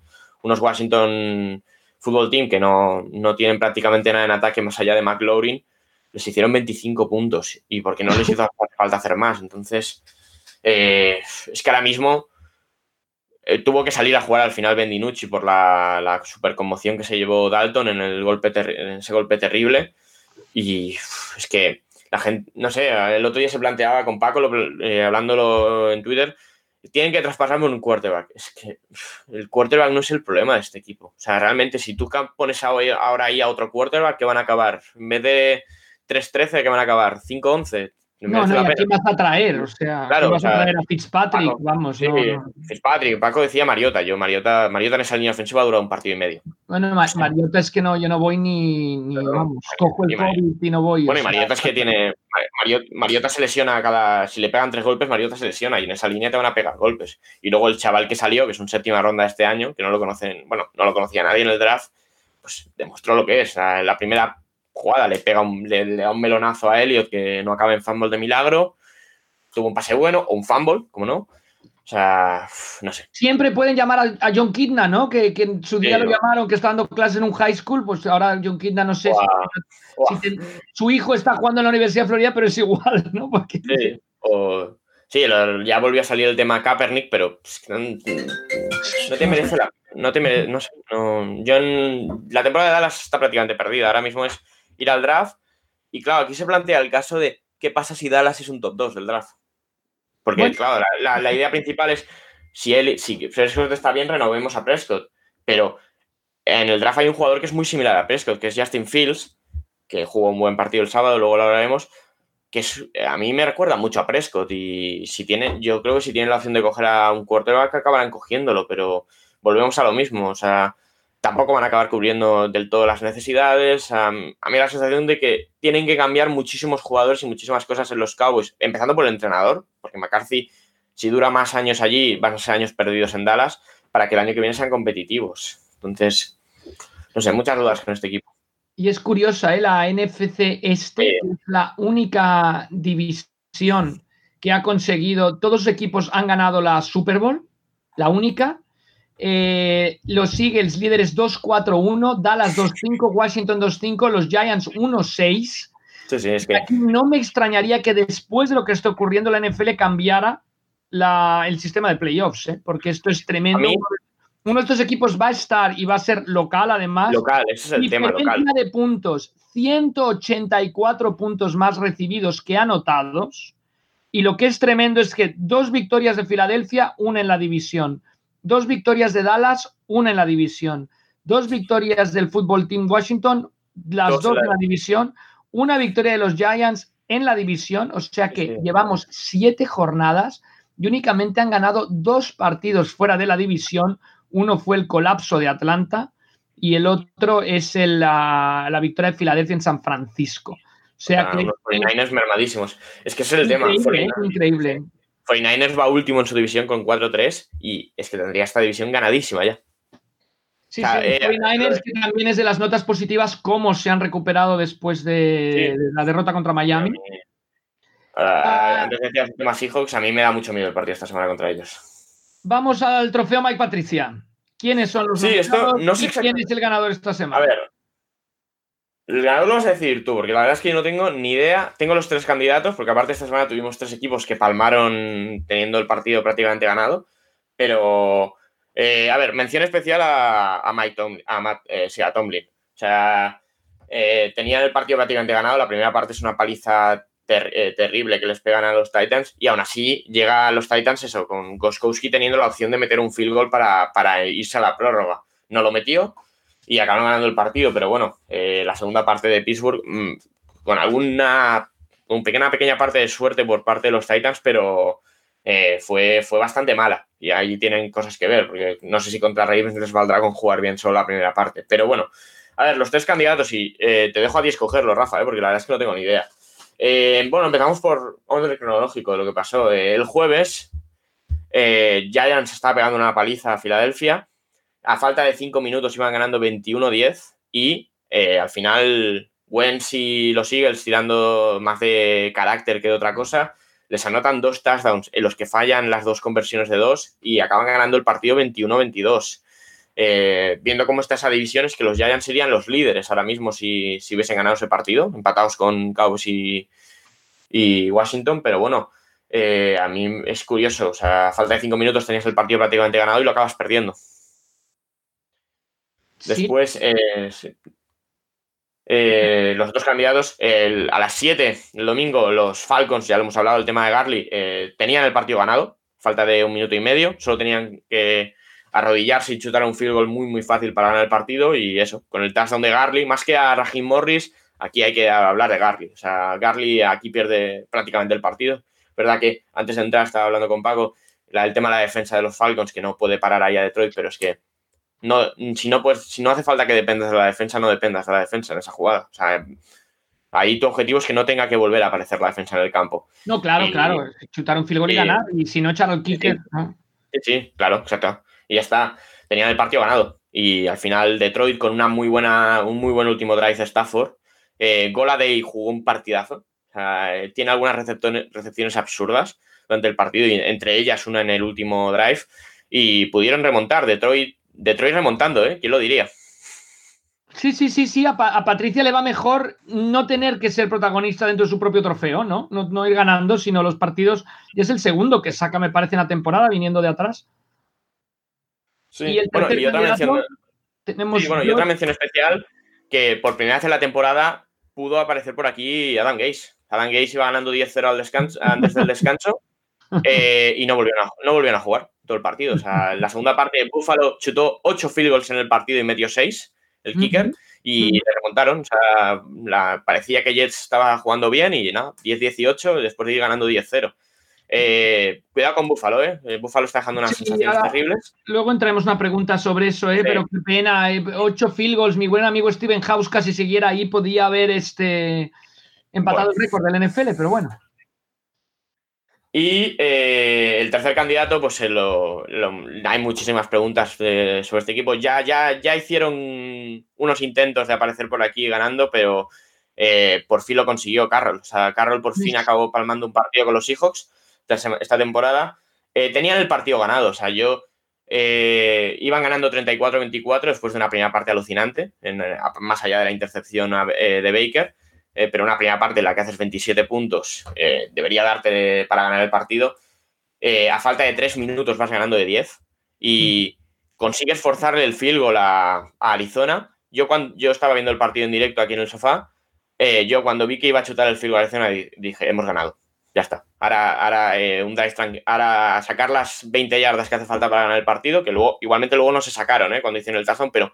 S2: Unos Washington Football Team que no, no tienen prácticamente nada en ataque más allá de McLaurin. les hicieron 25 puntos y porque no les hizo falta hacer más. Entonces, eh, es que ahora mismo eh, tuvo que salir a jugar al final Bendinucci por la, la super conmoción que se llevó Dalton en, el golpe en ese golpe terrible. Y es que la gente, no sé, el otro día se planteaba con Paco, eh, hablándolo en Twitter, tienen que traspasarme un quarterback. Es que el quarterback no es el problema de este equipo. O sea, realmente, si tú pones ahora ahí a otro quarterback, que van a acabar? En vez de 3-13, que van a acabar? ¿5-11?
S1: No, no, ¿y vas a traer? O sea, claro, vas a traer a Fitzpatrick? Vamos, sí,
S2: Fitzpatrick, Paco decía Mariota. Yo, Mariota, Mariota en esa línea ofensiva ha durado un partido y medio.
S1: Bueno, Mariota es que no, yo no voy ni, ni vamos, cojo el COVID y no voy.
S2: Bueno, y Mariota es que tiene. Mariota, se lesiona cada. Si le pegan tres golpes, Mariota se lesiona y en esa línea te van a pegar golpes. Y luego el chaval que salió, que es un séptima ronda este año, que no lo conocen, bueno, no lo conocía nadie en el draft, pues demostró lo que es. La primera jugada le pega un, le, da un melonazo a Elliot que no acaba en fumble de milagro, tuvo un pase bueno o un fumble, como no. O sea, no sé.
S1: Siempre pueden llamar a, John Kidna, ¿no? Que, en su día lo llamaron, que está dando clases en un high school, pues ahora John Kidna no sé si, su hijo está jugando en la Universidad de Florida, pero es igual, ¿no?
S2: Porque... Sí, o, sí, ya volvió a salir el tema Kaepernick, pero no, te merece la... No te merece, no sé, no, yo la temporada de Dallas está prácticamente perdida. Ahora mismo es ir al draft. Y claro, aquí se plantea el caso de qué pasa si Dallas es un top 2 del draft. Porque, claro, la, idea principal es si él, si Prescott está bien, renovemos a Prescott. Pero en el draft hay un jugador que es muy similar a Prescott, que es Justin Fields, que jugó un buen partido el sábado, luego lo hablaremos, que a mí me recuerda mucho a Prescott. Y si tiene, yo creo que si tienen la opción de coger a un quarterback, acabarán cogiéndolo, pero volvemos a lo mismo. O sea, tampoco van a acabar cubriendo del todo las necesidades. a mí la sensación de que tienen que cambiar muchísimos jugadores y muchísimas cosas en los Cowboys, empezando por el entrenador, porque McCarthy, si dura más años allí, van a ser años perdidos en Dallas, para que el año que viene sean competitivos. Entonces, no sé, muchas dudas con este equipo.
S1: Y es curiosa, ¿eh? la NFC este es la única división que ha conseguido, todos los equipos han ganado la Super Bowl, la única, eh, los Eagles líderes 2-4-1, Dallas 2-5, Washington 2-5, los Giants 1-6. no me extrañaría que después de lo que está ocurriendo la NFL cambiara el sistema de playoffs, ¿eh? porque esto es tremendo. Uno de estos equipos va a estar y va a ser local además.
S2: Local, ese es el tema local.
S1: de puntos, 184 puntos más recibidos que anotados. Y lo que es tremendo es que dos victorias de Filadelfia, una en la división dos victorias de Dallas, una en la división, dos victorias del Fútbol Team Washington, las dos, en la división, una victoria de los Giants en la división, o sea que llevamos siete jornadas y únicamente han ganado dos partidos fuera de la división. Uno fue el colapso de Atlanta y el otro es la, victoria de Filadelfia en San Francisco. O sea
S2: ah, que. Los 49ers mermadísimos. Es que ese es el tema.
S1: increíble.
S2: 49ers va último en su división con 4-3 y es que tendría esta división ganadísima ya.
S1: Sí, sí, 49ers eh, que también es de las notas positivas cómo se han recuperado después de, la derrota contra Miami.
S2: Ah. antes de decir más Seahawks, a mí me da mucho miedo el partido esta semana contra ellos.
S1: Vamos al trofeo Mike Patricia. ¿Quiénes son los
S2: sí, esto, no sé
S1: quién es el ganador esta semana?
S2: A ver, lo vas a decir tú, porque la verdad es que yo no tengo ni idea. Tengo los tres candidatos, porque aparte esta semana tuvimos tres equipos que palmaron teniendo el partido prácticamente ganado. Pero, eh, a ver, mención especial a, Mike Tomlin, a, eh, a Tomlin. O sea, eh, tenían el partido prácticamente ganado. La primera parte es una paliza terrible que les pegan a los Titans. Y aún así llega a los Titans eso, con Goskowski teniendo la opción de meter un field goal para, para irse a la prórroga. No lo metió y acabaron ganando el partido, pero bueno, eh, la segunda parte de Pittsburgh, mm, con alguna una pequeña, pequeña parte de suerte por parte de los Titans, pero eh, fue, fue bastante mala. Y ahí tienen cosas que ver, porque no sé si contra Ravens les valdrá con jugar bien solo la primera parte. Pero bueno, a ver, los tres candidatos, y eh, te dejo a ti escogerlos, Rafa, porque la verdad es que no tengo ni idea. bueno, empezamos por orden cronológico lo que pasó. el jueves, Giants estaba pegando una paliza a Filadelfia a falta de 5 minutos iban ganando 21-10 y eh, al final Wentz y los Eagles tirando más de carácter que de otra cosa, les anotan dos touchdowns en los que fallan las dos conversiones de dos y acaban ganando el partido 21-22. eh, viendo cómo está esa división, es que los Giants serían los líderes ahora mismo si, hubiesen ganado ese partido, empatados con Cowboys y, y Washington, pero bueno, eh, a mí es curioso, o sea, a falta de cinco minutos tenías el partido prácticamente ganado y lo acabas perdiendo. Después, eh, eh, los otros candidatos, a las 7 el domingo, los Falcons, ya lo hemos hablado, el tema de Garly, tenían el partido ganado, falta de un minuto y medio, solo tenían que arrodillarse y chutar un field goal muy, muy fácil para ganar el partido y eso, con el touchdown de Garly, más que a Raheem Morris, aquí hay que hablar de Garly, o sea, Garly aquí pierde prácticamente el partido. Verdad que antes de entrar estaba hablando con Paco, el tema de la defensa de los Falcons, que no puede parar ahí a Detroit, pero es que no, si, no, pues, si no hace falta que dependas de la defensa, no dependas de la defensa en esa jugada. O sea, ahí tu objetivo es que no tenga que volver a aparecer la defensa en el campo.
S1: No, claro, claro. Chutar un field goal y, ganar. Y si no, echar el kicker.
S2: Sí, sí, claro, exacto. Y ya está. Tenían el partido ganado. Y al final, Detroit, con una muy buena, un muy buen último drive de Stafford, eh, Day jugó un partidazo tiene algunas recepciones absurdas durante el partido, y entre ellas una en el último drive, y pudieron remontar. Detroit, Detroit remontando, ¿eh? ¿Quién lo diría?
S1: Sí, sí, sí, sí. A, Patricia le va mejor no tener que ser protagonista dentro de su propio trofeo, ¿no? ¿no? ir ganando, sino los partidos. Y es el segundo que saca, me parece, en la temporada, viniendo de atrás.
S2: Sí, y, bueno, y otra mención. Tenemos bueno, y otra mención especial que por primera vez en la temporada pudo aparecer por aquí Adam Gaze. Adam Gaze iba ganando 10-0 al descanso, antes del descanso eh, y no volvieron, a, no volvieron a jugar todo el partido. O sea, en la segunda parte, Buffalo chutó 8 field goals en el partido y metió 6, el kicker, y le remontaron. O sea, parecía que Jets estaba jugando bien y nada, 10-18 después de ir ganando 10-0. Eh, cuidado con Buffalo, ¿eh? ¿eh? Buffalo está dejando unas sensaciones terribles.
S1: Luego entraremos una pregunta sobre eso, ¿eh? Pero qué pena. Ocho field goals. Mi buen amigo Steven House casi siguiera ahí, podía haber este empatado el récord del NFL, pero bueno.
S2: Y eh, el tercer candidato, pues hay muchísimas preguntas sobre este equipo. Ya, ya, ya hicieron unos intentos de aparecer por aquí ganando, pero eh, por fin lo consiguió Carroll. O sea, Carroll por fin acabó palmando un partido con los Seahawks esta temporada. Eh, tenían el partido ganado, o sea, yo iban ganando 34-24 después de una primera parte alucinante, más allá de la intercepción de Baker. Eh, pero una primera parte en la que haces 27 puntos eh, debería darte para ganar el partido. Eh, a falta de 3 minutos vas ganando de 10 y consigues forzarle el field goal a, Arizona. Yo, cuando, yo estaba viendo el partido en directo aquí en el sofá. yo cuando vi que iba a chutar el field goal a Arizona dije, hemos ganado. Ya está. Ahora, ahora, un ahora sacar las 20 yardas que hace falta para ganar el partido, que luego, igualmente luego no se sacaron cuando hicieron el touchdown, pero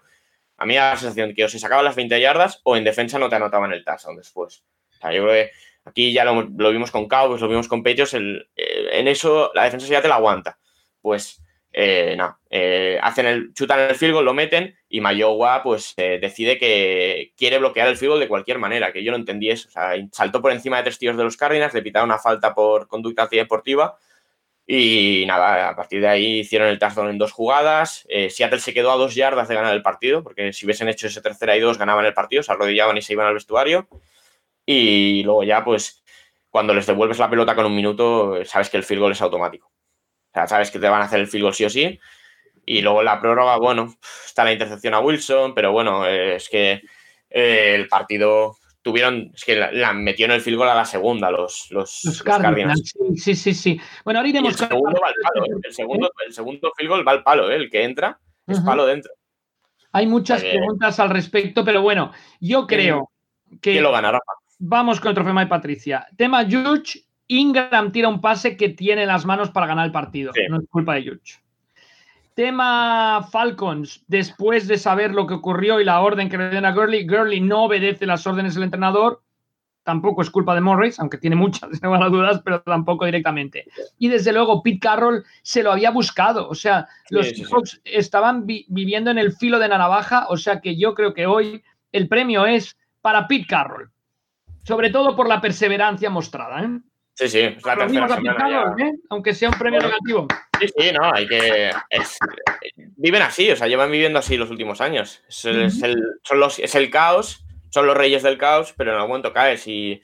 S2: a mí me la sensación que o se sacaban las 20 yardas o en defensa no te anotaban el touchdown después. O sea, yo creo que aquí ya lo, vimos con Cowboys, lo vimos con Patriots, eh, en eso la defensa ya te la aguanta. Pues eh, no, eh, hacen el, chutan el field goal, lo meten y Mayowa pues decide que quiere bloquear el field goal de cualquier manera, que yo no entendí eso. O sea, saltó por encima de tres tíos de los Cardinals, le pitaron una falta por conducta antideportiva y nada, a partir de ahí hicieron el touchdown en dos jugadas. Eh, Seattle se quedó a dos yardas de ganar el partido, porque si hubiesen hecho ese tercera y dos, ganaban el partido, se arrodillaban y se iban al vestuario. Y luego ya, pues, cuando les devuelves la pelota con un minuto, sabes que el field goal es automático. O sea, sabes que te van a hacer el field goal sí o sí. Y luego la prórroga, bueno, está la intercepción a Wilson, pero bueno, es que eh, el partido tuvieron, es que la, metió en el field goal a la segunda los, los,
S1: Cardinals. Sí, sí, sí. Bueno, ahora iremos
S2: el segundo va al palo, ¿eh? el segundo, el segundo field goal va al palo, ¿eh? el que entra es palo dentro.
S1: Hay muchas preguntas al respecto, pero bueno, yo creo que.
S2: ¿Quién lo ganará?
S1: Vamos con el trofeo de Patricia. Tema Judge, Ingram tira un pase que tiene en las manos para ganar el partido. No es culpa de Judge. Tema Falcons, después de saber lo que ocurrió y la orden que le den a Gurley, Gurley no obedece las órdenes del entrenador, tampoco es culpa de Morris, aunque tiene muchas, no dudas, pero tampoco directamente. Y desde luego, Pete Carroll se lo había buscado, o sea, los Seahawks estaban viviendo en el filo de la navaja, o sea que yo creo que hoy el premio es para Pete Carroll, sobre todo por la perseverancia mostrada. ¿eh?
S2: Sí, sí, es la tercera
S1: ¿eh? Aunque sea un premio negativo.
S2: Sí, sí, no, hay que. viven así, o sea, llevan viviendo así los últimos años. Es, el, son los, es el caos, son los reyes del caos, pero en algún momento caes y.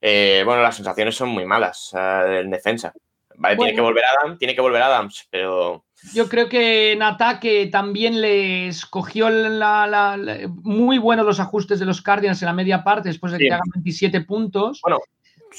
S2: Eh, bueno, las sensaciones son muy malas en defensa. Vale, tiene que volver Adams, tiene que volver Adams, pero.
S1: Yo creo que en ataque también le escogió la, muy buenos los ajustes de los Cardinals en la media parte después de que hagan 27 puntos.
S2: Bueno,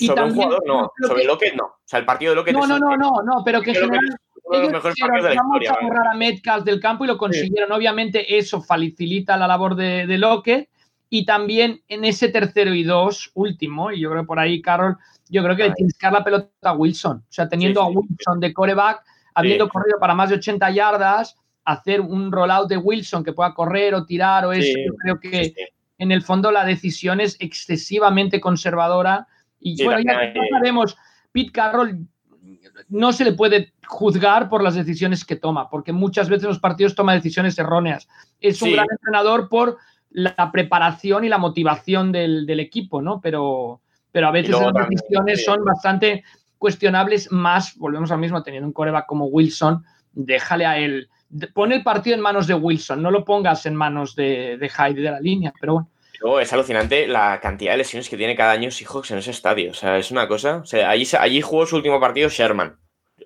S2: sobre un jugador no, sobre Lockett no. O sea, el partido de Lockett
S1: No, no, no, no, no, pero que en general uno de los mejores partidos de la historia. A borrar a Metcalf del campo y lo consiguieron. Obviamente eso facilita la labor de, de Lockett y también en ese tercero y dos último, y yo creo por ahí, Carol, yo creo que le tienes que dar la pelota a Wilson. O sea, teniendo a Wilson de coreback, habiendo corrido para más de 80 yardas, hacer un rollout de Wilson que pueda correr o tirar o eso, yo creo que en el fondo la decisión es excesivamente conservadora. Y bueno, ya, sabemos, Pete Carroll no se le puede juzgar por las decisiones que toma, porque muchas veces los partidos toma decisiones erróneas. Es un gran entrenador por la preparación y la motivación del, equipo, ¿no? Pero, pero a veces las decisiones son bastante cuestionables, más, volvemos al mismo, teniendo un coreback como Wilson, déjale a él, pone el partido en manos de Wilson, no lo pongas en manos de, de Hyde de la línea, pero bueno.
S2: Es alucinante la cantidad de lesiones que tiene cada año Seahawks en ese estadio. O sea, es una cosa. O sea, allí, allí jugó su último partido Sherman.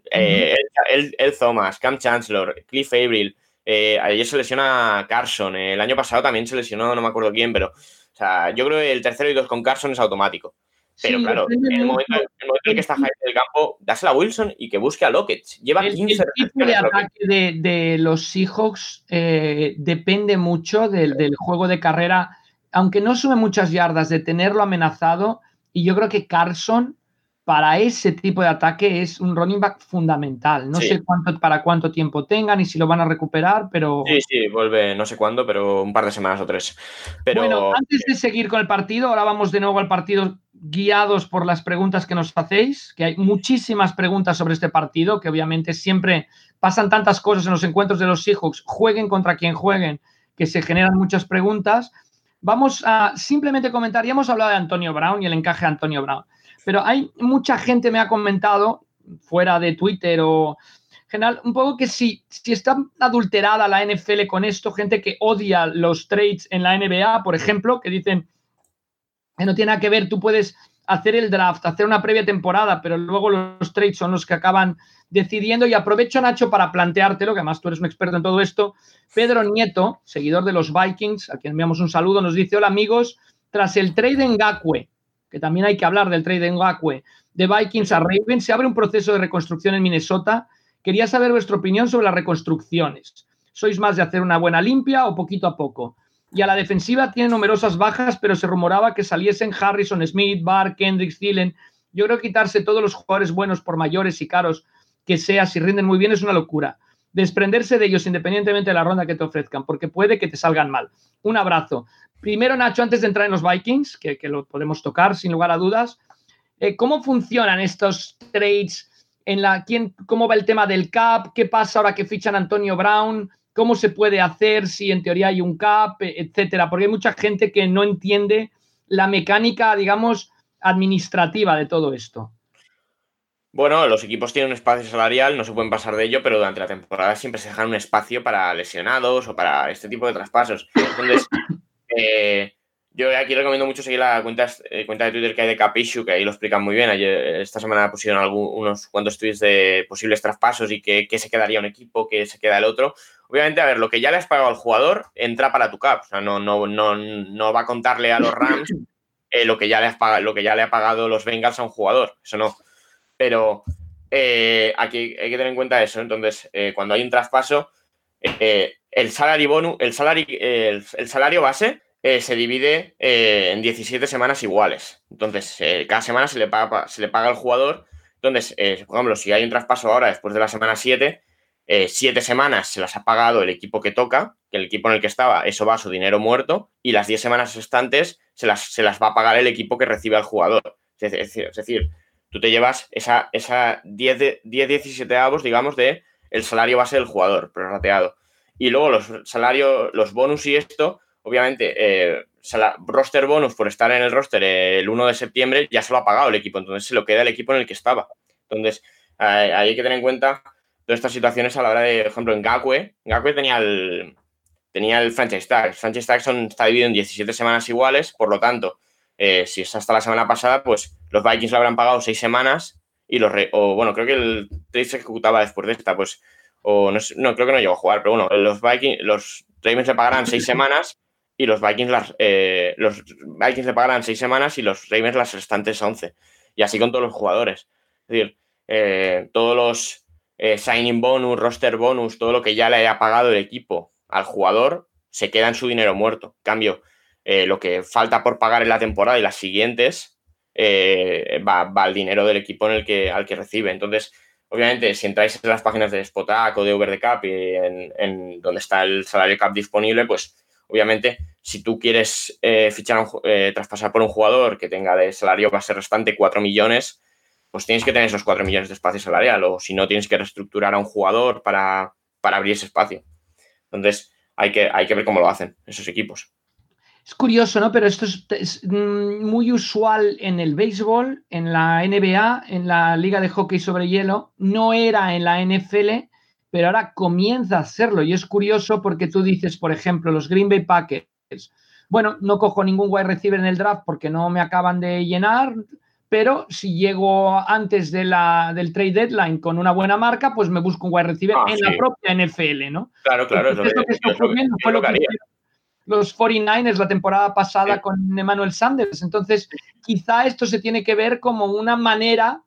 S2: el, el, Thomas, Cam Chancellor, Cliff Avril, eh, ayer se lesiona Carson. el año pasado también se lesionó, no me acuerdo quién, pero. O sea, yo creo que el tercero y dos con Carson es automático. Pero claro, en el, momento, en el, que está Jaime del campo, dásela a Wilson y que busque a Lockett. Lleva 15
S1: El tipo de ataque de, los Seahawks eh, depende mucho del, del, juego de carrera, aunque no sube muchas yardas, de tenerlo amenazado. Y yo creo que Carson para ese tipo de ataque es un running back fundamental. No sé cuánto, para cuánto tiempo tengan y si lo van a recuperar, pero.
S2: Sí, sí, vuelve no sé cuándo, pero un par de semanas o tres. Pero...
S1: Bueno, antes de seguir con el partido, ahora vamos de nuevo al partido guiados por las preguntas que nos hacéis, que hay muchísimas preguntas sobre este partido, que obviamente siempre pasan tantas cosas en los encuentros de los Seahawks, jueguen contra quien jueguen, que se generan muchas preguntas. Vamos a simplemente comentar, ya hemos hablado de Antonio Brown y el encaje de Antonio Brown. Pero hay mucha gente me ha comentado, fuera de Twitter o general, un poco que si, si está adulterada la NFL con esto, gente que odia los trades en la NBA, por ejemplo, que dicen que no tiene nada que ver, tú puedes hacer el draft, hacer una previa temporada, pero luego los trades son los que acaban decidiendo. Y aprovecho, Nacho, para planteártelo, que además tú eres un experto en todo esto. Pedro Nieto, seguidor de los Vikings, a quien enviamos un saludo, nos dice: Hola amigos, tras el trade en Gakwe que también hay que hablar del trade en Gakwe, de Vikings a Ravens, se abre un proceso de reconstrucción en Minnesota. Quería saber vuestra opinión sobre las reconstrucciones. ¿Sois más de hacer una buena limpia o poquito a poco? Y a la defensiva tiene numerosas bajas, pero se rumoraba que saliesen Harrison, Smith, Barr, Kendricks, Thielen. Yo creo que quitarse todos los jugadores buenos, por mayores y caros que sea, si rinden muy bien, es una locura. Desprenderse de ellos independientemente de la ronda que te ofrezcan, porque puede que te salgan mal. Un abrazo. Primero, Nacho, antes de entrar en los Vikings, que, lo podemos tocar sin lugar a dudas, eh, ¿cómo funcionan estos trades? En la, ¿quién, ¿Cómo va el tema del cap? ¿Qué pasa ahora que fichan Antonio Brown? ¿Cómo se puede hacer si en teoría hay un cap, etcétera? Porque hay mucha gente que no entiende la mecánica, digamos, administrativa de todo esto.
S2: Bueno, los equipos tienen un espacio salarial, no se pueden pasar de ello, pero durante la temporada siempre se dejan un espacio para lesionados o para este tipo de traspasos. Entonces, eh, yo aquí recomiendo mucho seguir la cuenta, eh, cuenta de Twitter que hay de Capishu, que ahí lo explican muy bien. Ayer, esta semana pusieron unos cuantos tweets de posibles traspasos y que, se quedaría un equipo, que se queda el otro. Obviamente, a ver, lo que ya le has pagado al jugador entra para tu cap. O sea, no, no, no, no va a contarle a los Rams eh, lo, que ya le has pagado, lo que ya le ha pagado los Bengals a un jugador. Eso no. Pero aquí hay que tener en cuenta eso. Entonces, cuando hay un traspaso, el salario bonus, el salario, el, salario base eh, se divide eh, en 17 semanas iguales. Entonces, eh, cada semana se le, paga, se le paga al jugador. Entonces, por ejemplo, si hay un traspaso ahora después de la semana 7, 7 semanas se las ha pagado el equipo que toca, que el equipo en el que estaba, eso va a su dinero muerto, y las 10 semanas restantes se las, se las va a pagar el equipo que recibe al jugador. Es decir, tú te llevas esa, esa 10, 10 17 avos, digamos, de el salario base del jugador, prorrateado. Y luego los salarios, los bonus y esto, obviamente, eh, roster bonus por estar en el roster el 1 de septiembre ya se lo ha pagado el equipo, entonces se lo queda el equipo en el que estaba. Entonces, ahí hay que tener en cuenta todas estas situaciones a la hora de, por ejemplo, en Gakwe, Gakwe tenía el, tenía el franchise tag. Franchise tag está dividido en 17 semanas iguales, por lo tanto, eh, si es hasta la semana pasada, pues los Vikings lo habrán pagado 6 semanas y los o bueno, creo que el trade se ejecutaba después de esta, pues, o no, no creo que no llegó a jugar, pero bueno, los Vikings, los Ravens le pagarán seis semanas y los Vikings las, eh, los Vikings le pagarán seis semanas y los Ravens las restantes once. Y así con todos los jugadores. Es decir, eh, todos los eh, signing bonus, roster bonus, todo lo que ya le haya pagado el equipo al jugador, se queda en su dinero muerto. En cambio, lo que falta por pagar en la temporada y las siguientes eh, va, al dinero del equipo en al que recibe. Entonces, obviamente, si entráis en las páginas de Spotac o de Over the Cap y en, donde está el salario cap disponible, pues obviamente, si tú quieres eh, fichar eh, traspasar por un jugador que tenga de salario base restante 4 millones, pues tienes que tener esos 4 millones de espacio salarial, o si no, tienes que reestructurar a un jugador para, para abrir ese espacio. Entonces, hay que, hay que ver cómo lo hacen esos equipos.
S1: Es curioso, ¿no? Pero esto es, mm, muy usual en el béisbol, en la NBA, en la Liga de Hockey sobre Hielo. No era en la NFL, pero ahora comienza a serlo. Y es curioso porque tú dices, por ejemplo, los Green Bay Packers. Bueno, no cojo ningún wide receiver en el draft porque no me acaban de llenar, pero si llego antes de la, del trade deadline con una buena marca, pues me busco un wide receiver ah, en la propia NFL, ¿no?
S2: Claro, claro. es lo que, está ocurriendo, fue lo que,
S1: los 49ers la temporada pasada con Emmanuel Sanders. Entonces, quizá esto se tiene que ver como una manera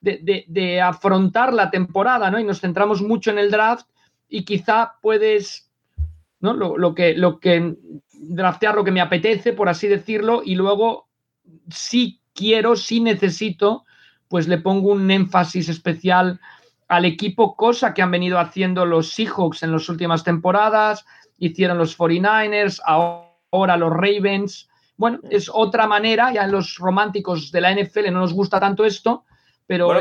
S1: de, afrontar la temporada, ¿no? Y nos centramos mucho en el draft y quizá puedes, ¿no? Lo, que, lo que draftear lo que me apetece, por así decirlo, y luego si quiero, si necesito, pues le pongo un énfasis especial al equipo, cosa que han venido haciendo los Seahawks en las últimas temporadas, hicieron los 49ers, ahora los Ravens. Bueno, es otra manera, ya los románticos de la NFL no nos gusta tanto esto, pero,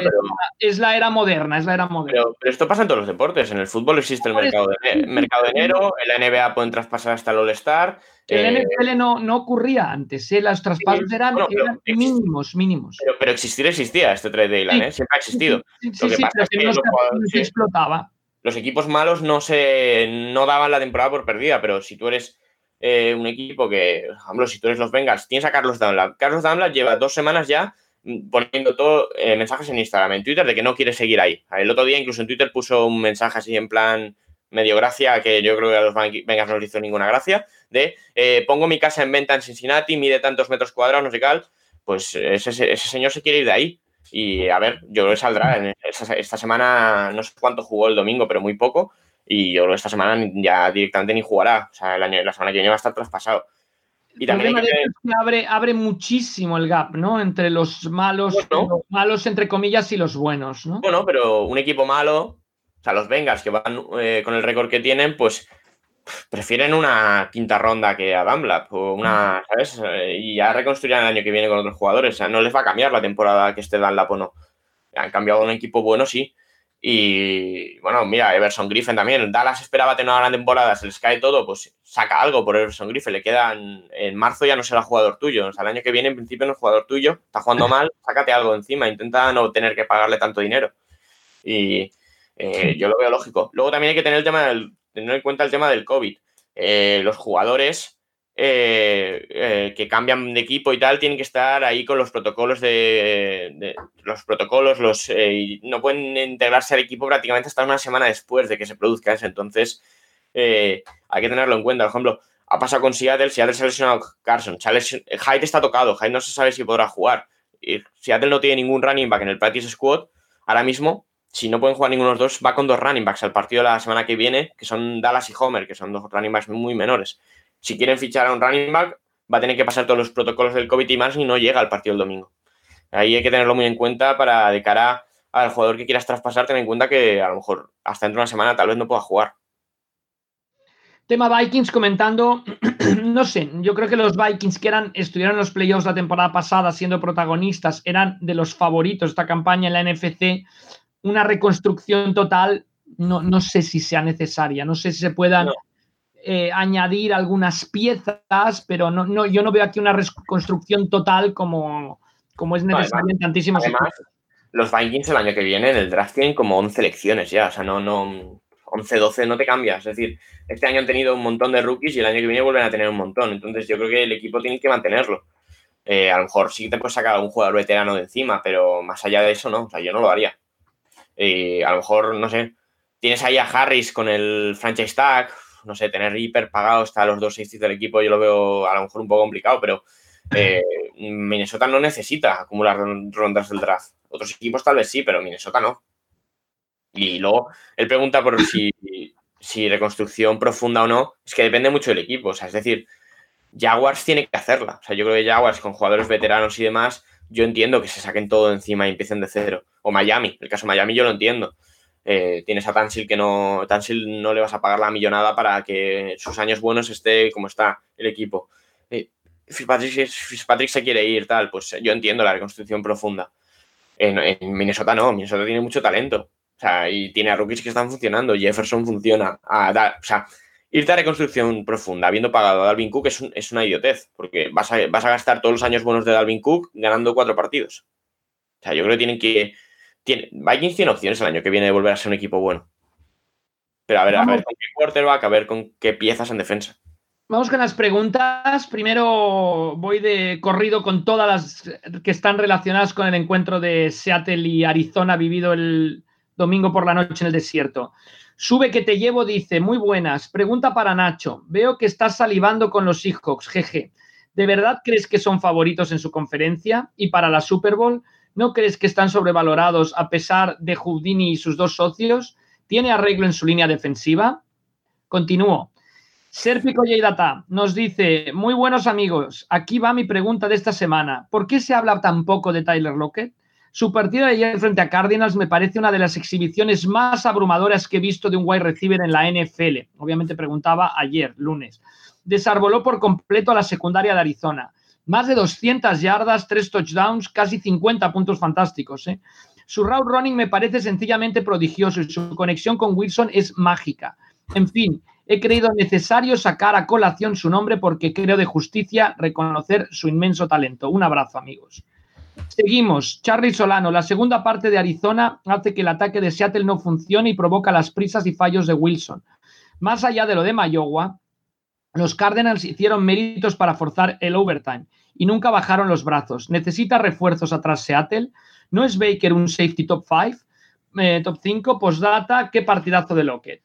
S1: es, la era moderna, es la era moderna.
S2: Pero, esto pasa en todos los deportes. En el fútbol existe el mercado de, mercado de enero, en la NBA pueden traspasar hasta el All-Star.
S1: En la eh, NFL no, no ocurría antes, ¿eh? los traspasos eran, mínimos, mínimos.
S2: Pero, existir existía este trade deadline, ¿eh? siempre ha existido. Lo que pasa es que, no
S1: se explotaba
S2: los equipos malos no se no daban la temporada por perdida, pero si tú eres eh, un equipo que, por ejemplo, si tú eres los Bengals, tienes a Carlos Dunlap. Carlos Dunlap lleva dos semanas ya mm, poniendo todo mensajes en Instagram, en Twitter, de que no quiere seguir ahí. El otro día incluso en Twitter puso un mensaje así en plan medio gracia, que yo creo que a los Bengals no les hizo ninguna gracia, de eh, pongo mi casa en venta en Cincinnati, mide tantos metros cuadrados, no sé qué, pues ese, ese señor se quiere ir de ahí. Y a ver, yo creo que saldrá. Esta, semana no sé cuánto jugó el domingo, pero muy poco. Y yo creo que esta semana ya directamente ni jugará. O sea, el año, la semana que viene va a estar traspasado.
S1: Y también abre, abre muchísimo el gap, ¿no? Entre los malos, los malos entre comillas y los buenos, ¿no?
S2: Bueno, pero un equipo malo, o sea, los Bengals que van eh, con el récord que tienen, pues prefieren una quinta ronda que a Dunlap o una, ¿sabes? Eh, y ya reconstruirán el año que viene con otros jugadores. O sea, no les va a cambiar la temporada que esté Dunlap o no. Han cambiado un equipo bueno, sí. Y bueno, mira, Everson Griffin también. Dallas esperaba tener una gran temporada, se les cae todo, pues saca algo por Everson Griffin. Le quedan. En marzo ya no será jugador tuyo. O sea, el año que viene, en principio, no es jugador tuyo. Está jugando mal, sácate algo encima. Intenta no tener que pagarle tanto dinero. Y eh, yo lo veo lógico. Luego también hay que tener el tema del tener en cuenta el tema del COVID. Eh, los jugadores eh, que cambian de equipo y tal tienen que estar ahí con los protocolos de, los protocolos, los no pueden integrarse al equipo prácticamente hasta una semana después de que se produzca eso. Entonces hay que tenerlo en cuenta. Por ejemplo, ha pasado con Seattle, Seattle se ha lesionado Carson, Hyde está tocado, Hyde no se sabe si podrá jugar. Seattle no tiene ningún running back en el practice squad ahora mismo si no pueden jugar ninguno de los dos, va con dos running backs al partido de la semana que viene, que son Dallas y Homer, que son dos running backs muy menores. Si quieren fichar a un running back, va a tener que pasar todos los protocolos del COVID y más y no llega al partido el domingo. Ahí hay que tenerlo muy en cuenta para, de cara al jugador que quieras traspasar, tener en cuenta que a lo mejor hasta dentro de una semana tal vez no pueda jugar.
S1: Tema Vikings comentando, no sé, yo creo que los Vikings que eran, estuvieron en los playoffs la temporada pasada siendo protagonistas, eran de los favoritos esta campaña en la NFC una reconstrucción total no, no, sé si sea necesaria, no sé si se puedan eh, añadir algunas piezas, pero no, no, yo no veo aquí una reconstrucción total como, como es necesaria en tantísimos
S2: además, Los Vikings el año que viene en el draft tienen como 11 elecciones ya, o sea, no, no, 11, 12 no te cambias. Es decir, este año han tenido un montón de rookies y el año que viene vuelven a tener un montón. Entonces yo creo que el equipo tiene que mantenerlo. Eh, a lo mejor sí que te puedes sacar a un jugador veterano de encima, pero más allá de eso, no. O sea, yo no lo haría. Y a lo mejor, no sé, tienes ahí a Harris con el franchise tag, no sé, tener hiper pagado hasta los dos safeties del equipo, yo lo veo a lo mejor un poco complicado, pero eh, Minnesota no necesita acumular rondas del draft. Otros equipos tal vez sí, pero Minnesota no. Y luego él pregunta por si, si reconstrucción profunda o no. Es que depende mucho del equipo. O sea, es decir, Jaguars tiene que hacerla. O sea, yo creo que Jaguars con jugadores veteranos y demás, yo entiendo que se saquen todo encima y empiecen de cero. O Miami, el caso Miami yo lo entiendo. Eh, tienes a Tansil que no, Tansil no le vas a pagar la millonada para que sus años buenos esté como está el equipo. Eh, Fitzpatrick, se quiere ir, tal, pues yo entiendo la reconstrucción profunda. En, Minnesota no, Minnesota tiene mucho talento. O sea, y tiene a rookies que están funcionando. Jefferson funciona. A, o sea, irte a reconstrucción profunda habiendo pagado a Dalvin Cook es, una idiotez, porque vas a, vas a, gastar todos los años buenos de Dalvin Cook ganando cuatro partidos. O sea, yo creo que tienen que. Tiene, Vikings tiene opciones el año que viene de volver a ser un equipo bueno. Pero a ver, a ver con qué quarterback, a ver con qué piezas en defensa.
S1: Vamos con las preguntas. Primero voy de corrido con todas las que están relacionadas con el encuentro de Seattle y Arizona vivido el domingo por la noche en el desierto. Sube que te llevo, dice, muy buenas. Pregunta para Nacho. Veo que estás salivando con los Seahawks, jeje. ¿De verdad crees que son favoritos en su conferencia? Y para la Super Bowl, ¿no crees que están sobrevalorados a pesar de Houdini y sus dos socios? ¿Tiene arreglo en su línea defensiva? Continúo. Serpico Data nos dice, muy buenos amigos, aquí va mi pregunta de esta semana. ¿Por qué se habla tan poco de Tyler Lockett? Su partido de ayer frente a Cardinals me parece una de las exhibiciones más abrumadoras que he visto de un wide receiver en la NFL. Obviamente preguntaba ayer, lunes. Desarboló por completo a la secundaria de Arizona. Más de 200 yardas, 3 touchdowns, casi 50 puntos fantásticos. ¿eh? Su route running me parece sencillamente prodigioso y su conexión con Wilson es mágica. En fin, he creído necesario sacar a colación su nombre porque creo de justicia reconocer su inmenso talento. Un abrazo, amigos. Seguimos. Charlie Solano. La segunda parte de Arizona hace que el ataque de Seattle no funcione y provoca las prisas y fallos de Wilson. Más allá de lo de Mayowa, los Cardinals hicieron méritos para forzar el overtime y nunca bajaron los brazos. Necesita refuerzos atrás Seattle. ¿No es Baker un safety top 5? Eh, top 5, postdata, qué partidazo de Lockett.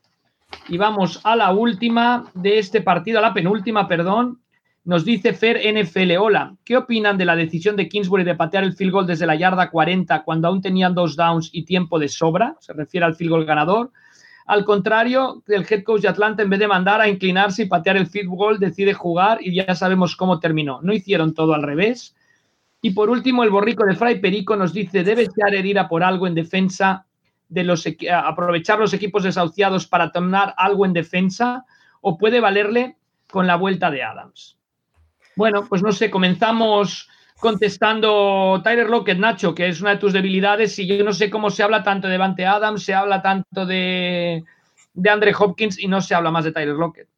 S1: Y vamos a la última de este partido, a la penúltima, perdón. Nos dice Fer NFL, hola, ¿qué opinan de la decisión de Kingsbury de patear el field goal desde la yarda 40 cuando aún tenían dos downs y tiempo de sobra? Se refiere al field goal ganador. Al contrario, el head coach de Atlanta, en vez de mandar a inclinarse y patear el field goal, decide jugar y ya sabemos cómo terminó. No hicieron todo al revés. Y por último, el borrico de Fray Perico nos dice, debe ser herir a por algo en defensa de los aprovechar los equipos desahuciados para tomar algo en defensa o puede valerle con la vuelta de Adams. Bueno, pues no sé, comenzamos contestando Tyler Lockett, Nacho, que es una de tus debilidades, y yo no sé cómo se habla tanto de Vante Adams, se habla tanto de, de Andre Hopkins y no se habla más de Tyler Lockett.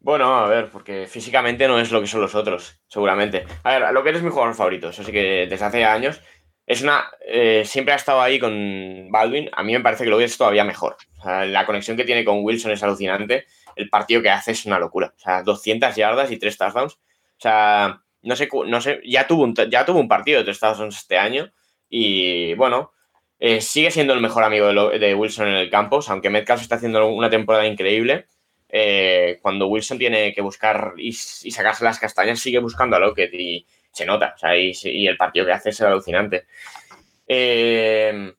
S2: Bueno, a ver, porque físicamente no es lo que son los otros, seguramente. A ver, Lockett es mi jugador favorito, eso sí que desde hace años. Es una. Eh, siempre ha estado ahí con Baldwin. A mí me parece que Lockett es todavía mejor. la conexión que tiene con Wilson es alucinante. El partido que hace es una locura. O sea, 200 yardas y 3 touchdowns o sea, no sé, no sé ya, tuvo un, ya tuvo un partido de Estados Unidos este año y bueno, eh, sigue siendo el mejor amigo de, Wilson en el campus, aunque Metcalf está haciendo una temporada increíble. Eh, cuando Wilson tiene que buscar y, sacarse las castañas, sigue buscando a Lockett y se nota. O sea, y, y el partido que hace es alucinante. Eh,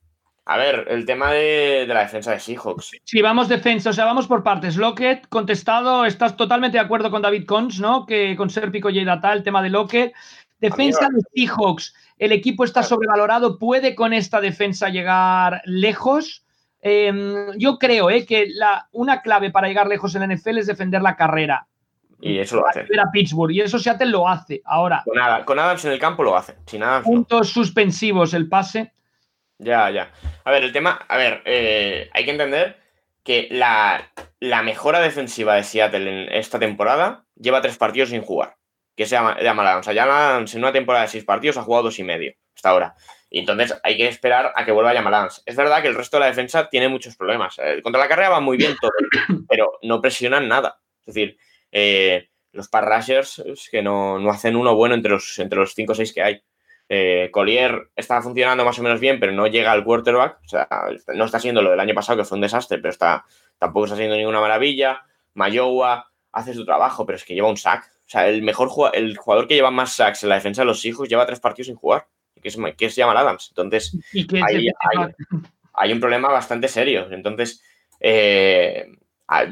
S2: a ver, el tema de, la defensa de Seahawks.
S1: Sí, vamos defensa, o sea, vamos por partes. Lockett, contestado, estás totalmente de acuerdo con David Cons, ¿no? Que con Serpico y Data, el tema de Lockett. Defensa de Seahawks, el equipo está sobrevalorado, puede con esta defensa llegar lejos. Em, yo creo eh, que la, una clave para llegar lejos en la NFL es defender la carrera.
S2: Y eso lo hace.
S1: A Pittsburgh, y eso Seattle lo hace ahora.
S2: Con, nada, con Adams en el campo lo hace. Sin
S1: Puntos suspensivos el pase.
S2: Ya, ya. A ver, el tema, a ver, eh, hay que entender que la, mejora defensiva de Seattle en esta temporada lleva tres partidos sin jugar, que se llama, llama. O sea, Adams en una temporada de seis partidos ha jugado dos y medio hasta ahora. Y entonces hay que esperar a que vuelva Adams. Es verdad que el resto de la defensa tiene muchos problemas. Eh, contra la carrera va muy bien todo, pero no presionan nada. Es decir, eh, los Parrashers que no, no, hacen uno bueno entre los, entre los 5 o 6 que hay. Eh, Collier está funcionando más o menos bien, pero no llega al quarterback. O sea, no está siendo lo del año pasado, que fue un desastre, pero está, tampoco está siendo ninguna maravilla. Mayowa hace su trabajo, pero es que lleva un sack. O sea, el mejor el jugador que lleva más sacks en la defensa de los hijos lleva tres partidos sin jugar, que es, que es Jamal Adams. Entonces, hay, hay, un problema bastante serio. Entonces, eh,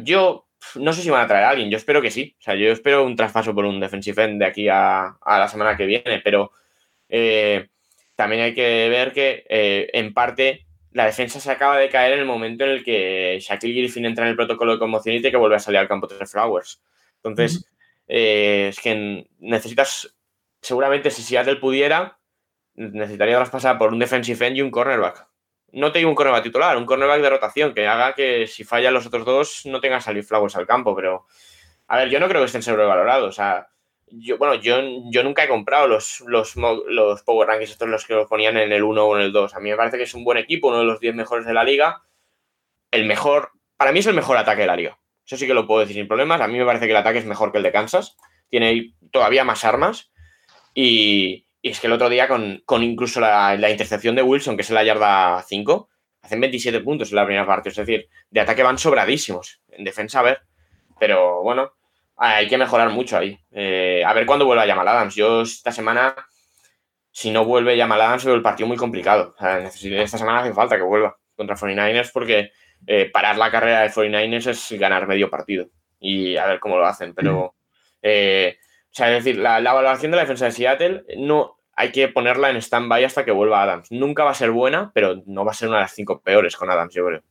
S2: yo no sé si van a traer a alguien, yo espero que sí. O sea, yo espero un traspaso por un defensive end de aquí a, la semana que viene, pero eh, también hay que ver que eh, en parte la defensa se acaba de caer en el momento en el que Shaquille Griffin entra en el protocolo de conmoción y tiene que volver a salir al campo de Flowers. Entonces, eh, es que necesitas, seguramente si Seattle pudiera, necesitaría traspasar por un defensive end y un cornerback. No te digo un cornerback titular, un cornerback de rotación que haga que si fallan los otros dos no tenga salir Flowers al campo, pero a ver, yo no creo que estén sobrevalorados. O sea, yo, bueno, yo, yo nunca he comprado los, los, los Power Rankings, estos los que los ponían en el 1 o en el 2. A mí me parece que es un buen equipo, uno de los 10 mejores de la liga. El mejor, para mí es el mejor ataque de la liga. Eso sí que lo puedo decir sin problemas. A mí me parece que el ataque es mejor que el de Kansas. Tiene todavía más armas. Y, es que el otro día, con, con incluso la, la, intercepción de Wilson, que es en la yarda 5, hacen 27 puntos en la primera parte. Es decir, de ataque van sobradísimos. En defensa, a ver. Pero bueno, hay que mejorar mucho ahí. Eh, a ver cuándo vuelva Jamal Adams. Yo esta semana, si no vuelve Jamal Adams, veo el partido muy complicado. esta semana hace falta que vuelva contra 49ers porque eh, parar la carrera de 49ers es ganar medio partido. Y a ver cómo lo hacen. Pero, eh, o sea, es decir, la, la, valoración de la defensa de Seattle no hay que ponerla en stand-by hasta que vuelva Adams. Nunca va a ser buena, pero no va a ser una de las cinco peores con Adams, yo creo.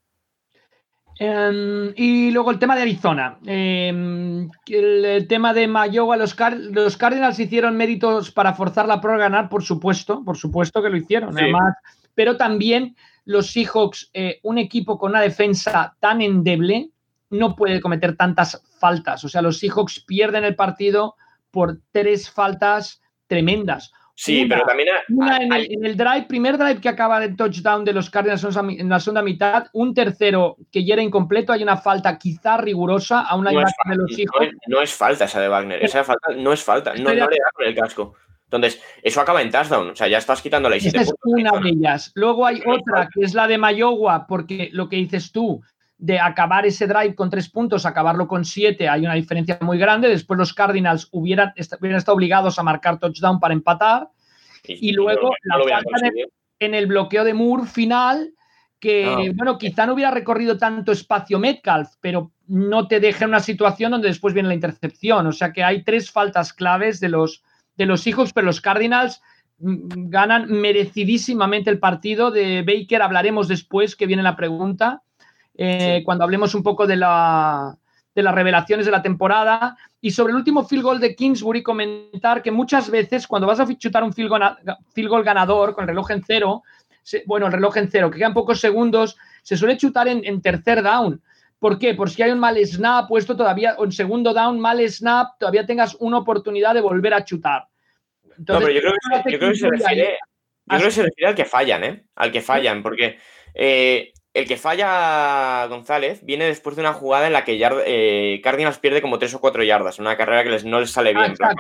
S1: Em, y luego el tema de Arizona. Em, el, tema de Mayowa, los, los Cardinals hicieron méritos para forzar la pro a ganar, por supuesto, por supuesto que lo hicieron. Además, pero también los Seahawks, eh, un equipo con una defensa tan endeble, no puede cometer tantas faltas. O sea, los Seahawks pierden el partido por tres faltas tremendas.
S2: Sí, pero también.
S1: una en, el, drive, primer drive que acaba de touchdown de los Cardinals en la segunda mitad, un tercero que ya era incompleto, hay una falta quizá rigurosa a una
S2: no
S1: de los hijos.
S2: No es, falta esa de Wagner, esa falta no es falta, no, le da con el casco. Entonces, eso acaba en touchdown, o sea, ya estás quitando la
S1: Esa es una de ellas. Luego hay otra que es la de Mayowa, porque lo que dices tú, de acabar ese drive con tres puntos, acabarlo con siete, hay una diferencia muy grande. Después los Cardinals hubieran, hubieran estado obligados a marcar touchdown para empatar. Y, luego la falta en, el bloqueo de Moore final, que, ah. bueno, quizá no hubiera recorrido tanto espacio Metcalf, pero no te deja en una situación donde después viene la intercepción. O sea que hay tres faltas claves de los, de los hijos, pero los Cardinals mm, ganan merecidísimamente el partido de Baker. Hablaremos después, que viene la pregunta. Eh, cuando hablemos un poco de, la, de las revelaciones de la temporada. Y sobre el último field goal de Kingsbury, comentar que muchas veces cuando vas a chutar un field goal, ganador con el reloj en cero, bueno, el reloj en cero, que quedan pocos segundos, se suele chutar en, tercer down. ¿Por qué? Por si hay un mal snap puesto todavía, o en segundo down, mal snap, todavía tengas una oportunidad de volver a chutar.
S2: no, pero yo creo que, se refiere, al que fallan, ¿eh? Al que fallan, porque eh, el que falla González viene después de una jugada en la que eh, Cardinals pierde como tres o cuatro yardas, una carrera que les, no les sale bien. Ah,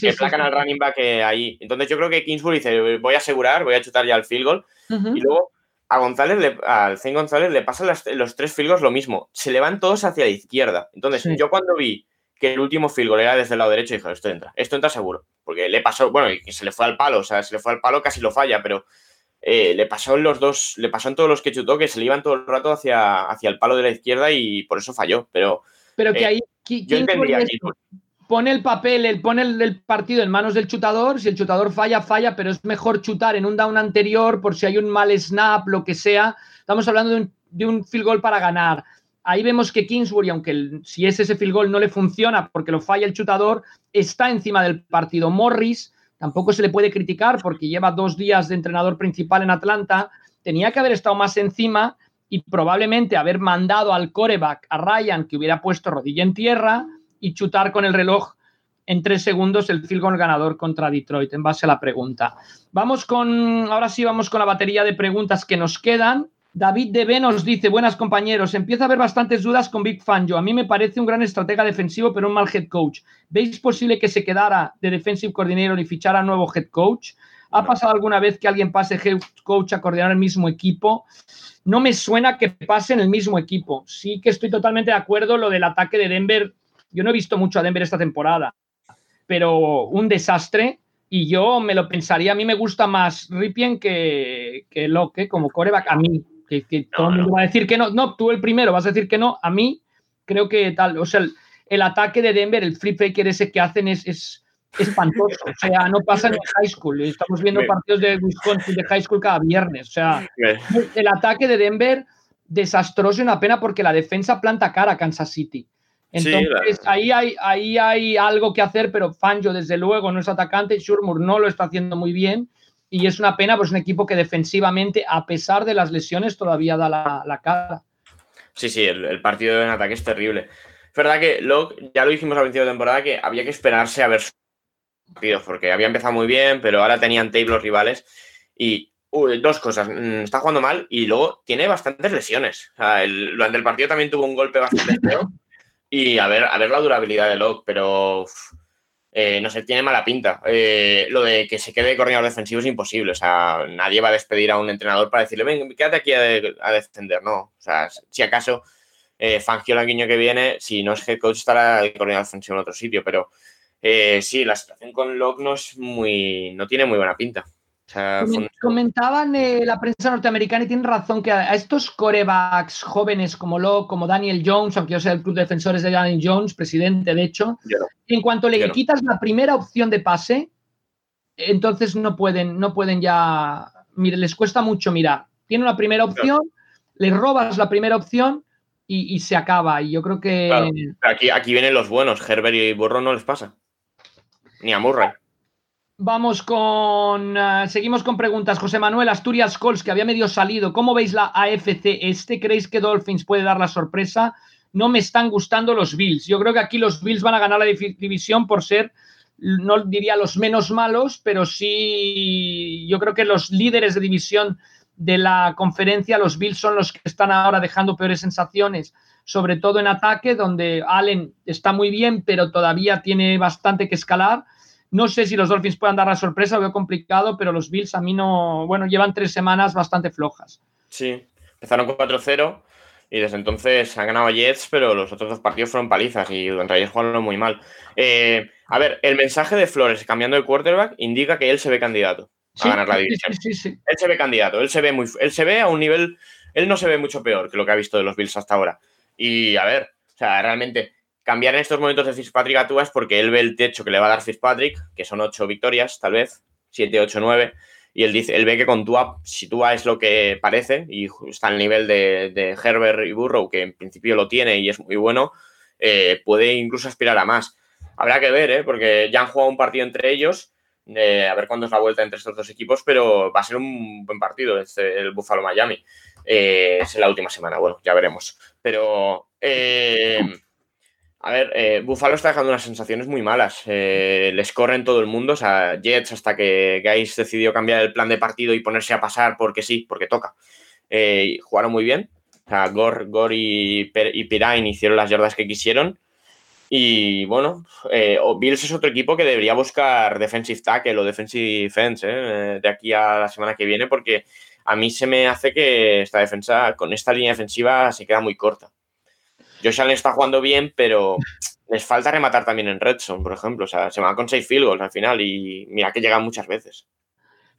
S2: que placan al running back eh, ahí. Entonces yo creo que Kingsbury dice, voy a asegurar, voy a chutar ya el field goal. Y luego a González, le, al Zane González le pasan los tres field goals lo mismo. Se le van todos hacia la izquierda. Entonces yo cuando vi que el último field goal era desde el lado derecho, dije, esto entra, esto entra seguro. Porque le pasó, bueno, y se le fue al palo, o sea, se le fue al palo, casi lo falla, pero eh, le pasó en los dos, le pasó en todos los que chutó que se le iban todo el rato hacia, hacia el palo de la izquierda y por eso falló. Pero,
S1: pero que eh, ahí yo entendía pone el papel, el, pone el, partido en manos del chutador. Si el chutador falla, falla, pero es mejor chutar en un down anterior por si hay un mal snap, lo que sea. Estamos hablando de un, de un field goal para ganar. Ahí vemos que Kingsbury, aunque si es ese field goal no le funciona porque lo falla el chutador, está encima del partido. Morris Tampoco se le puede criticar porque lleva dos días de entrenador principal en Atlanta. Tenía que haber estado más encima y probablemente haber mandado al coreback, a Ryan, que hubiera puesto rodilla en tierra y chutar con el reloj en tres segundos el field goal ganador contra Detroit, en base a la pregunta. Vamos con, ahora sí, vamos con la batería de preguntas que nos quedan. David Debe nos dice, buenas compañeros, empieza a haber bastantes dudas con Big Fangio. A mí me parece un gran estratega defensivo, pero un mal head coach. ¿Veis posible que se quedara de defensive coordinator y fichara nuevo head coach? ¿Ha pasado alguna vez que alguien pase head coach a coordinar el mismo equipo? No me suena que pase en el mismo equipo. Sí que estoy totalmente de acuerdo lo del ataque de Denver. Yo no he visto mucho a Denver esta temporada, pero un desastre. Y yo me lo pensaría, a mí me gusta más Ripien que, que Locke como coreback, a mí, que, todo el mundo va a decir que no. No, tú el primero vas a decir que no. A mí creo que tal, o sea, el, ataque de Denver, el flip faker ese que hacen es, es espantoso. O sea, no pasa en high school. Estamos viendo partidos de Wisconsin de high school cada viernes. O sea, el ataque de Denver desastroso y una pena porque la defensa planta cara a Kansas City. Entonces, ahí, hay, ahí hay algo que hacer, pero Fangio, desde luego, no es atacante. Shurmur no lo está haciendo muy bien y es una pena, pues un equipo que defensivamente, a pesar de las lesiones, todavía da la, cara.
S2: Sí, sí, el, partido en ataque es terrible. Es verdad que Locke, ya lo dijimos al principio de temporada, que había que esperarse a ver su partido, porque había empezado muy bien, pero ahora tenían tape los rivales. Y dos cosas, mm, está jugando mal y luego tiene bastantes lesiones. Sea, durante el partido también tuvo un golpe bastante feo. Y a ver, a ver la durabilidad de Locke, pero eh, no sé, tiene mala pinta. Eh, lo de que se quede coordinador defensivo es imposible. O sea, nadie va a despedir a un entrenador para decirle, ven, quédate aquí a, defender. No. O sea, si acaso eh, Fangio el año que viene, si no es head coach, estará el coordinador defensivo en otro sitio. Pero eh, sí, la situación con Locke no es muy. no tiene muy buena pinta.
S1: Comentaban eh, la prensa norteamericana y tienen razón que a estos corebacks jóvenes como Locke, como Daniel Jones, aunque yo sea el club de defensores de Daniel Jones, presidente de hecho, en cuanto le quitas la primera opción de pase, entonces no pueden, no pueden ya, mire, les cuesta mucho mirar. Tiene una primera opción, le robas la primera opción y, se acaba. Y yo creo que.
S2: Aquí, aquí vienen los buenos. Herbert y Burro no les pasa. Ni a Murray.
S1: Vamos con. Eh, seguimos con preguntas. José Manuel Asturias Cols, que había medio salido. ¿Cómo veis la AFC este? ¿Creéis que Dolphins puede dar la sorpresa? No me están gustando los Bills. Yo creo que aquí los Bills van a ganar la división por ser, no diría los menos malos, pero sí. Yo creo que los líderes de división de la conferencia, los Bills son los que están ahora dejando peores sensaciones, sobre todo en ataque, donde Allen está muy bien, pero todavía tiene bastante que escalar no sé si los Dolphins puedan dar la sorpresa, lo veo complicado, pero los Bills a mí no, bueno, llevan tres semanas bastante flojas.
S2: Sí, empezaron con 4-0 y desde entonces han ganado Jets, pero los otros dos partidos fueron palizas y durante ayer jugaron muy mal. Eh, a ver, el mensaje de Flores cambiando de quarterback indica que él se ve candidato a ganar la división. Sí, sí, él se ve candidato, él se ve muy, él se ve a un nivel, él no se ve mucho peor que lo que ha visto de los Bills hasta ahora. Y a ver, o sea, realmente cambiar en estos momentos de Fitzpatrick a Tua es porque él ve el techo que le va a dar Fitzpatrick, que son ocho victorias, tal vez, siete, ocho, nueve, y él dice, él ve que con Tua, si Tua es lo que parece, y está al nivel de, Herbert y Burrow, que en principio lo tiene y es muy bueno, eh, puede incluso aspirar a más. Habrá que ver, ¿eh? porque ya han jugado un partido entre ellos, a ver cuándo es la vuelta entre estos dos equipos, pero va a ser un buen partido este, el Buffalo Miami. Eh, es la última semana, bueno, ya veremos. Pero eh, a ver, eh, Buffalo está dejando unas sensaciones muy malas. Eh, les corren todo el mundo, o sea, Jets hasta que Guys decidió cambiar el plan de partido y ponerse a pasar porque sí, porque toca. Eh, jugaron muy bien. O sea, Gore, y, Pirine hicieron las yardas que quisieron. Y bueno, Bills es otro equipo que debería buscar defensive tackle o defensive defense de aquí a la semana que viene porque a mí se me hace que esta defensa con esta línea defensiva se queda muy corta. Josh Allen está jugando bien, pero les falta rematar también en Redson, por ejemplo. O sea, se van con seis field goals al final y mira que llegan muchas veces.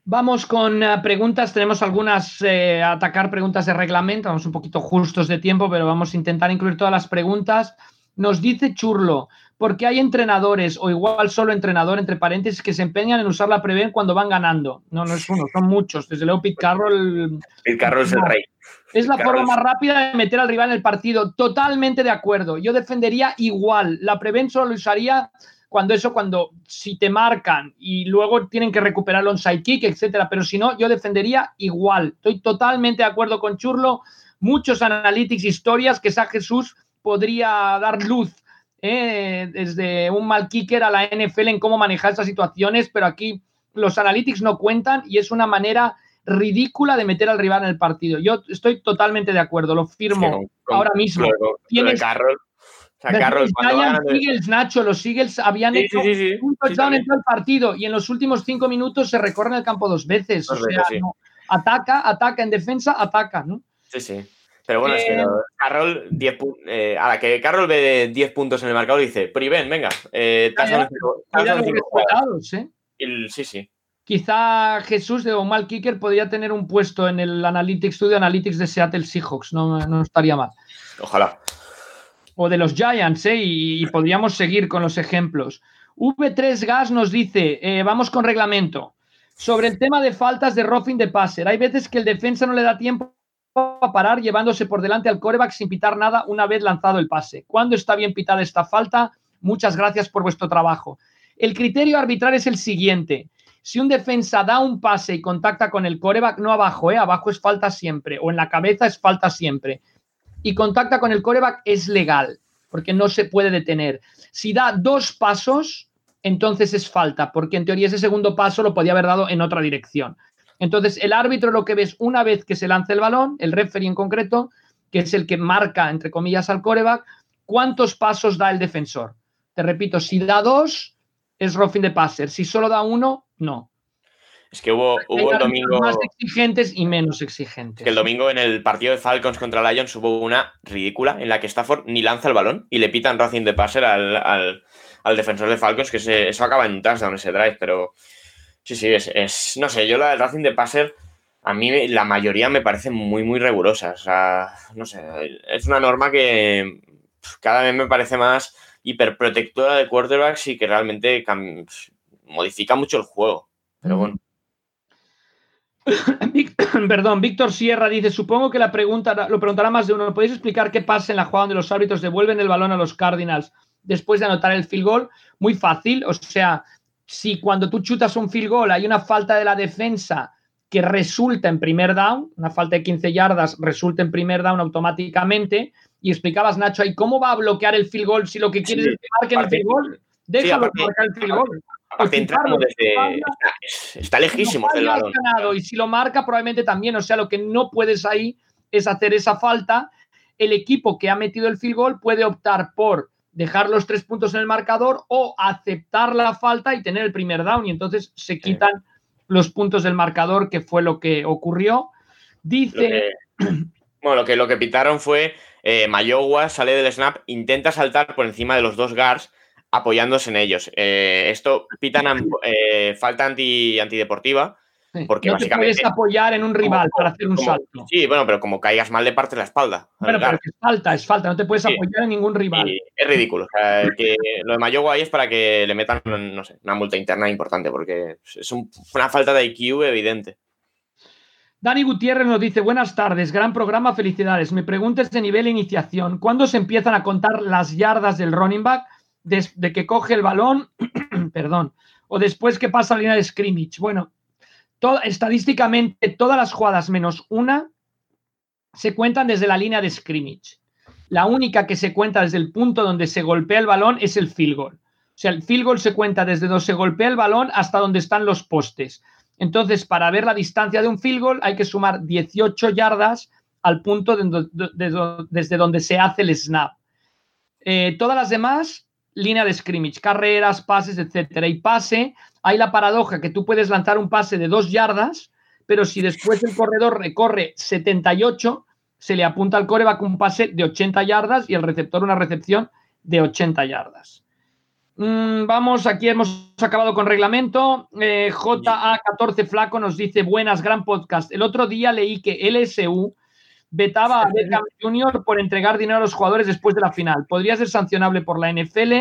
S1: Vamos con eh, preguntas. Tenemos algunas eh, atacar preguntas de reglamento. Vamos un poquito justos de tiempo, pero vamos a intentar incluir todas las preguntas. Nos dice Churlo, ¿por qué hay entrenadores o igual solo entrenador, entre paréntesis, que se empeñan en usar la Preven cuando van ganando? No, no es uno, son muchos. Desde luego, Pete Carroll.
S2: Pete Carroll es el rey.
S1: Es la forma más rápida de meter al rival en el partido. Totalmente de acuerdo. Yo defendería igual. La Preven solo lo usaría cuando eso, cuando si te marcan y luego tienen que recuperar el onside kick, etcétera. Pero si no, yo defendería igual. Estoy totalmente de acuerdo con Churlo. Muchos analytics, historias que San Jesús podría dar luz eh, desde un mal kicker a la NFL en cómo manejar estas situaciones, pero aquí los analytics no cuentan y es una manera ridícula de meter al rival en el partido. Yo estoy totalmente de acuerdo, lo firmo ahora mismo.
S2: Carroll, o sea, Carroll,
S1: los Eagles, Nacho, los Eagles habían hecho un touchdown en todo el partido y en los últimos cinco minutos se recorren el campo dos veces. o sea, ataca, ataca en defensa, ataca, ¿no?
S2: Sí, sí. Pero bueno, es que eh, Carroll, 10 eh, a la que Carroll ve 10 puntos en el marcador, dice, Priven, venga, eh,
S1: ¿eh?
S2: sí, sí.
S1: Quizá Jesús de Omal Kicker podría tener un puesto en el Analytics Studio Analytics de Seattle Seahawks, no, no estaría mal.
S2: Ojalá.
S1: O de los Giants, ¿eh? y, podríamos seguir con los ejemplos. V3 Gas nos dice, vamos con reglamento. Sobre el tema de faltas de roughing de passer, hay veces que el defensa no le da tiempo a parar llevándose por delante al coreback sin pitar nada una vez lanzado el pase. ¿Cuándo está bien pitada esta falta? Muchas gracias por vuestro trabajo. El criterio arbitral es el siguiente. Si un defensa da un pase y contacta con el coreback, no abajo, ¿eh? abajo es falta siempre, o en la cabeza es falta siempre, y contacta con el coreback, es legal, porque no se puede detener. Si da dos pasos, entonces es falta, porque en teoría ese segundo paso lo podía haber dado en otra dirección. Entonces, el árbitro lo que ves una vez que se lanza el balón, el referee en concreto, que es el que marca, entre comillas, al coreback, cuántos pasos da el defensor. Te repito, si da dos, es roughing de passer. Si solo da uno, no.
S2: Es que hubo, hubo el domingo.
S1: Más exigentes y menos exigentes.
S2: Que el domingo en el partido de Falcons contra Lions hubo una ridícula en la que Stafford ni lanza el balón y le pitan Racing de passer al, defensor de Falcons, que eso acaba en un touchdown ese drive, pero Sí, sí, es, no sé, yo la del Racing de Passer, a mí la mayoría me parece muy, muy rigurosa. O sea, no sé, es una norma que cada vez me parece más hiperprotectora de quarterbacks y que realmente modifica mucho el juego. Pero bueno.
S1: Perdón, Víctor Sierra dice, supongo que la pregunta lo preguntará más de uno. ¿Podéis explicar qué pasa en la jugada donde los árbitros devuelven el balón a los Cardinals después de anotar el field goal? Muy fácil, o sea, si cuando tú chutas un field goal hay una falta de la defensa que resulta en primer down, una falta de 15 yardas resulta en primer down automáticamente, y explicabas, Nacho, ahí cómo va a bloquear el field goal si lo que quieres es que marquen el field goal. Déjalo marcar el field goal.
S2: Está, lejísimo el balón.
S1: Y si lo marca, probablemente también. O sea, lo que no puedes ahí es hacer esa falta. El equipo que ha metido el field goal puede optar por dejar los tres puntos en el marcador o aceptar la falta y tener el primer down y entonces se quitan los puntos del marcador, que fue lo que ocurrió. Dice...
S2: bueno, lo que, lo que pitaron fue eh, Mayowa sale del snap, intenta saltar por encima de los dos guards apoyándose en ellos. Eh, esto pitan eh, falta anti, antideportiva porque
S1: no te puedes apoyar en un rival para hacer un salto.
S2: Sí, bueno, pero como caigas mal, le parte la espalda.
S1: Bueno, pero es falta, es falta, no te puedes apoyar en ningún rival.
S2: es ridículo. O sea, que lo de Mayogo ahí es para que le metan, no sé, una multa interna importante, porque es una falta de IQ evidente.
S1: Dani Gutiérrez nos dice, buenas tardes, gran programa, felicidades. Me preguntes de nivel iniciación, ¿cuándo se empiezan a contar las yardas del running back desde que coge el balón, perdón, o después que pasa la línea de scrimmage? Bueno, estadísticamente todas las jugadas menos una se cuentan desde la línea de scrimmage. La única que se cuenta desde el punto donde se golpea el balón es el field goal. O sea, el field goal se cuenta desde donde se golpea el balón hasta donde están los postes. Entonces, para ver la distancia de un field goal hay que sumar 18 yardas al punto desde donde se hace el snap. Eh, todas las demás, línea de scrimmage, carreras, pases, etcétera. Y pase hay la paradoja que tú puedes lanzar un pase de dos yardas, pero si después el corredor recorre 78, se le apunta al coreback un pase de 80 yardas y el receptor una recepción de 80 yardas. Mm, vamos, aquí hemos acabado con reglamento. Eh, JA14 Flaco nos dice, buenas, gran podcast. El otro día leí que LSU vetaba a Beckham Jr. por entregar dinero a los jugadores después de la final. ¿Podría ser sancionable por la NFL?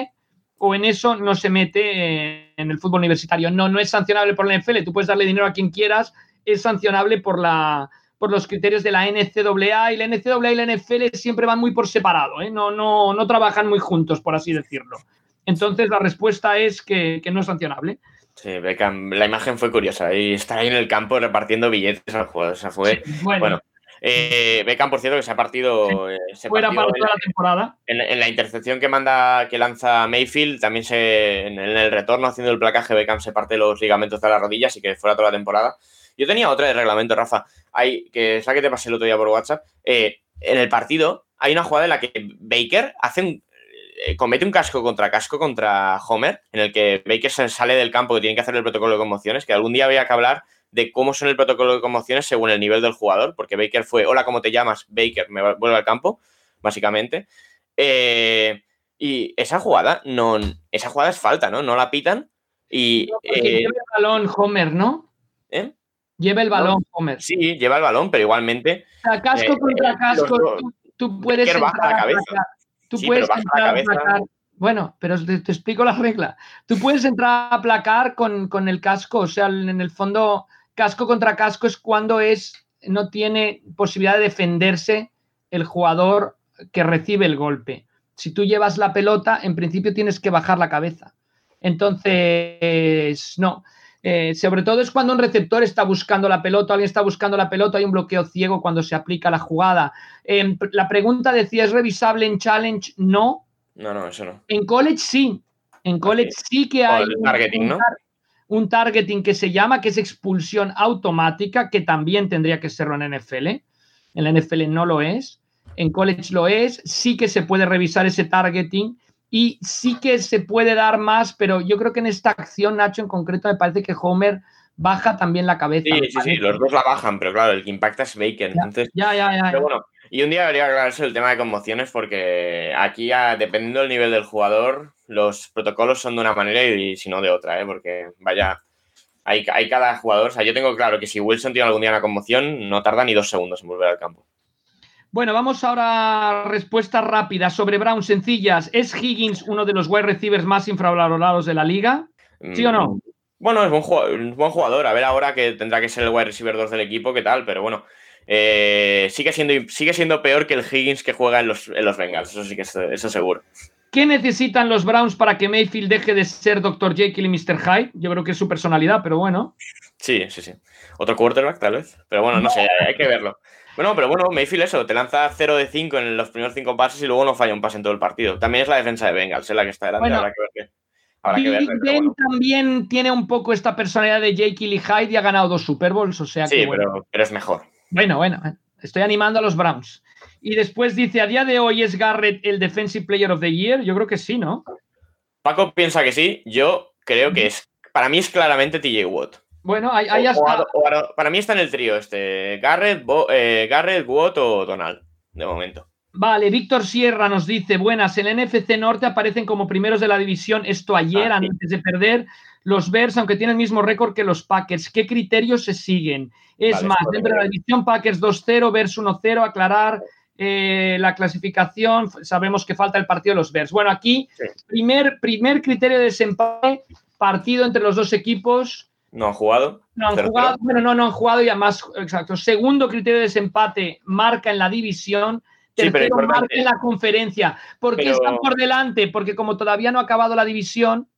S1: o en eso no se mete eh, en el fútbol universitario. No, no es sancionable por la NFL, tú puedes darle dinero a quien quieras, es sancionable por, la, por los criterios de la NCAA y la NCAA y la NFL siempre van muy por separado, ¿eh? no, no, no trabajan muy juntos, por así decirlo. Entonces la respuesta es que, no es sancionable.
S2: Sí, la imagen fue curiosa y estar ahí en el campo repartiendo billetes al juego. O sea, fue, bueno eh, Beckham, por cierto, que se ha partido.
S1: Eh, fuera para toda la temporada.
S2: En, la intercepción que manda, que lanza Mayfield, también se. En, el retorno haciendo el placaje, Beckham se parte los ligamentos de las rodillas y que fuera toda la temporada. Yo tenía otra de reglamento, Rafa, hay, que es la que te pasé el otro día por WhatsApp. Eh, en el partido hay una jugada en la que Baker hace un, eh, comete un casco contra casco contra Homer, en el que Baker se sale del campo que tiene que hacer el protocolo de conmociones, que algún día había que hablar de cómo son el protocolo de conmociones según el nivel del jugador, porque Baker fue, hola, ¿cómo te llamas? Baker, me vuelve al campo, básicamente. Eh, y esa jugada, no, esa jugada es falta, ¿no? No la pitan. Y,
S1: eh, lleva el balón Homer, ¿no?
S2: ¿Eh?
S1: Lleva el balón Homer.
S2: Sí, lleva el balón, pero igualmente.
S1: casco contra casco, tú, puedes.
S2: Entrar la cabeza.
S1: Tú puedes entrar. Bueno, pero te, explico la regla. Tú puedes entrar a placar con, con, el casco, o sea, en el fondo, casco contra casco es cuando es, no tiene posibilidad de defenderse el jugador que recibe el golpe. Si tú llevas la pelota, en principio tienes que bajar la cabeza. Entonces, no. Eh, sobre todo es cuando un receptor está buscando la pelota, alguien está buscando la pelota, hay un bloqueo ciego cuando se aplica la jugada. Em, la pregunta decía, ¿es revisable en challenge? No.
S2: No, no, eso no.
S1: En college sí. En college sí que hay
S2: un, targeting, ¿no?
S1: Un targeting que se llama, que es expulsión automática, que también tendría que serlo en NFL. En la NFL no lo es. En college lo es. Sí que se puede revisar ese targeting y sí que se puede dar más, pero yo creo que en esta acción, Nacho, en concreto, me parece que Homer baja también la cabeza.
S2: Sí, sí, sí, los dos la bajan, pero claro, el que impacta es Baker. entonces,
S1: ya, ya, ya.
S2: Pero bueno, y un día debería aclararse el tema de conmociones porque aquí, dependiendo del nivel del jugador, los protocolos son de una manera y, si no de otra, ¿eh? porque vaya, hay, hay cada jugador. O sea, yo tengo claro que si Wilson tiene algún día una conmoción, no tarda ni dos segundos en volver al campo.
S1: Bueno, vamos ahora a respuestas rápidas sobre Brown, sencillas. ¿Es Higgins uno de los wide receivers más infravalorados de la liga? ¿Sí o no? Mm,
S2: bueno, es buen jugador, buen jugador. A ver ahora que tendrá que ser el wide receiver 2 del equipo, qué tal, pero bueno. Eh, sigue, siendo, sigue siendo peor que el Higgins que juega en los, en los Bengals, eso sí que es eso seguro.
S1: ¿Qué necesitan los Browns para que Mayfield deje de ser Dr. Jekyll y Mr. Hyde? Yo creo que es su personalidad, pero bueno.
S2: Sí, sí, sí. Otro quarterback, tal vez. Pero bueno, no sé, hay que verlo. Bueno, pero bueno, Mayfield eso, te lanza 0 de 5 en los primeros 5 pases y luego no falla un pase en todo el partido. También es la defensa de Bengals, es la que está delante, habrá que ver
S1: Ben también tiene un poco esta personalidad de Jake y Hyde y ha ganado dos Super Bowls, o sea
S2: sí,
S1: que
S2: pero, pero es mejor.
S1: Bueno, bueno, estoy animando a los Browns. Y después dice, ¿a día de hoy es Garrett el Defensive Player of the Year? Yo creo que sí, ¿no?
S2: Paco piensa que sí, yo creo que es, para mí es claramente TJ Watt.
S1: Bueno, ahí,
S2: para mí está en el trío este. Garrett, eh, Garrett, Watt o Donald, de momento.
S1: Vale, Víctor Sierra nos dice, buenas, en el NFC Norte aparecen como primeros de la división, esto ayer, ah, antes de perder, los Bears, aunque tienen el mismo récord que los Packers. ¿Qué criterios se siguen? Es más, dentro de la división Packers 2-0, Bears 1-0, aclarar eh, la clasificación, sabemos que falta el partido de los Bears. Bueno, aquí, primer, primer criterio de desempate, partido entre los dos equipos,
S2: no han jugado.
S1: No han jugado, bueno, no, no han jugado y además, exacto. Segundo criterio de desempate, marca en la división. Tercero, marca en la conferencia. ¿Por qué están por delante? Porque como todavía no ha acabado la división,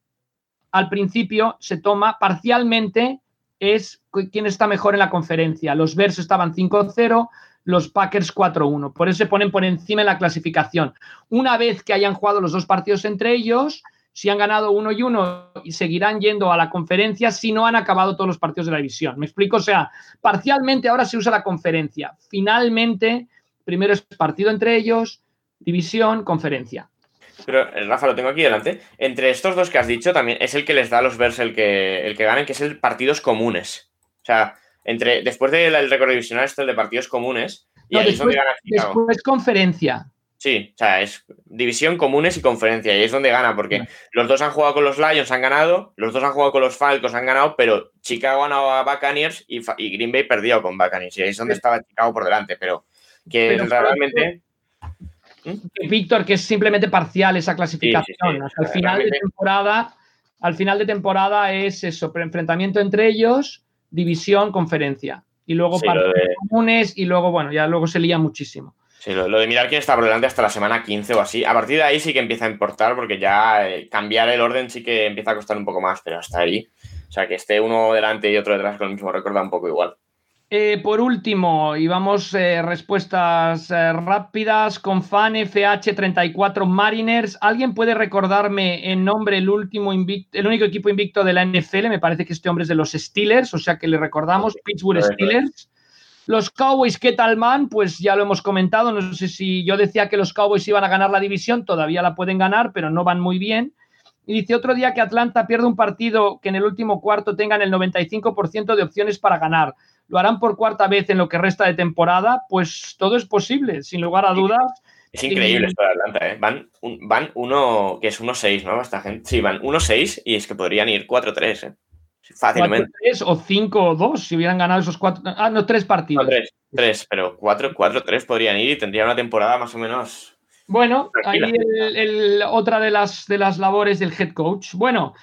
S1: al principio se toma parcialmente es quién está mejor en la conferencia. Los Bears estaban 5-0, los Packers 4-1. Por eso se ponen por encima en la clasificación. Una vez que hayan jugado los dos partidos entre ellos, si han ganado uno y uno y seguirán yendo a la conferencia si no han acabado todos los partidos de la división. ¿Me explico? O sea, parcialmente ahora se usa la conferencia. Finalmente, primero es partido entre ellos, división, conferencia.
S2: Pero, eh, Rafa, lo tengo aquí delante. Entre estos dos que has dicho, también es el que les da a los Bears el que, el que ganen, que es el partidos comunes. O sea, entre, después del récord divisional, este el de partidos comunes. Y ahí
S1: después, Después conferencia.
S2: Sí, o sea, es división comunes y conferencia, y es donde gana, porque los dos han jugado con los Lions, han ganado, los dos han jugado con los Falcons, han ganado, pero Chicago ha ganado a Buccaneers y, Green Bay perdió con Buccaneers, y ahí es donde estaba Chicago por delante, pero que realmente...
S1: ¿Mm? Víctor, que es simplemente parcial esa clasificación. al final de temporada, al final de temporada es eso, enfrentamiento entre ellos, división, conferencia. Y luego partidos comunes, y luego, bueno, ya luego se lía muchísimo.
S2: Sí, lo, de mirar quién está por delante hasta la semana 15 o así. A partir de ahí sí que empieza a importar porque ya eh, cambiar el orden sí que empieza a costar un poco más, pero hasta ahí. O sea, que esté uno delante y otro detrás con el mismo récord da un poco igual.
S1: Eh, por último, y vamos eh, respuestas eh, rápidas con fan FH34 Mariners. ¿Alguien puede recordarme en nombre el último el único equipo invicto de la NFL? Me parece que este hombre es de los Steelers, o sea que le recordamos, Pittsburgh Steelers. Los Cowboys, ¿qué tal man? Pues ya lo hemos comentado. No sé si yo decía que los Cowboys iban a ganar la división, todavía la pueden ganar, pero no van muy bien. Y dice otro día que Atlanta pierde un partido que en el último cuarto tengan el 95% de opciones para ganar lo harán por cuarta vez en lo que resta de temporada, pues todo es posible, sin lugar a dudas.
S2: Es increíble esto de Atlanta, ¿eh? Van, van uno, que es 1-6, ¿no? Esta gente. Sí, van 1-6 y es que podrían ir 4-3, ¿eh? Fácilmente.
S1: 4-3 o 5-2 si hubieran ganado esos cuatro. Ah, no, tres partidos. No,
S2: tres, tres, pero 4-3 podrían ir y tendrían una temporada más o menos.
S1: Bueno, ahí el, otra de las, de las labores del head coach. Bueno,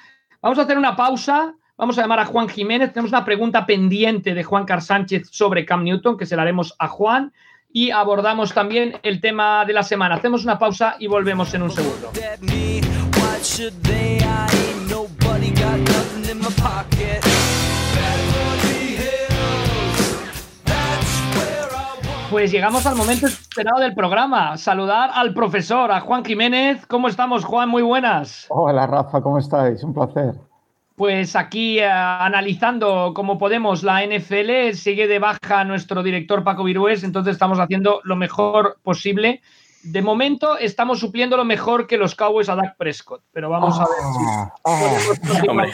S1: vamos a hacer una pausa. Vamos a llamar a Juan Jiménez. Tenemos una pregunta pendiente de Juan Car Sánchez sobre Cam Newton, que se la haremos a Juan. Y abordamos también el tema de la semana. Hacemos una pausa y volvemos en un segundo. Pues llegamos al momento esperado del programa. Saludar al profesor, a Juan Jiménez. ¿Cómo estamos, Juan? Muy buenas.
S3: Hola, Rafa, ¿cómo estáis? Un placer.
S1: Pues aquí eh, analizando como podemos la NFL, sigue de baja nuestro director Paco Virués, entonces estamos haciendo lo mejor posible. De momento estamos supliendo lo mejor que los Cowboys a Dak Prescott, pero vamos a ver si ah,
S3: ah.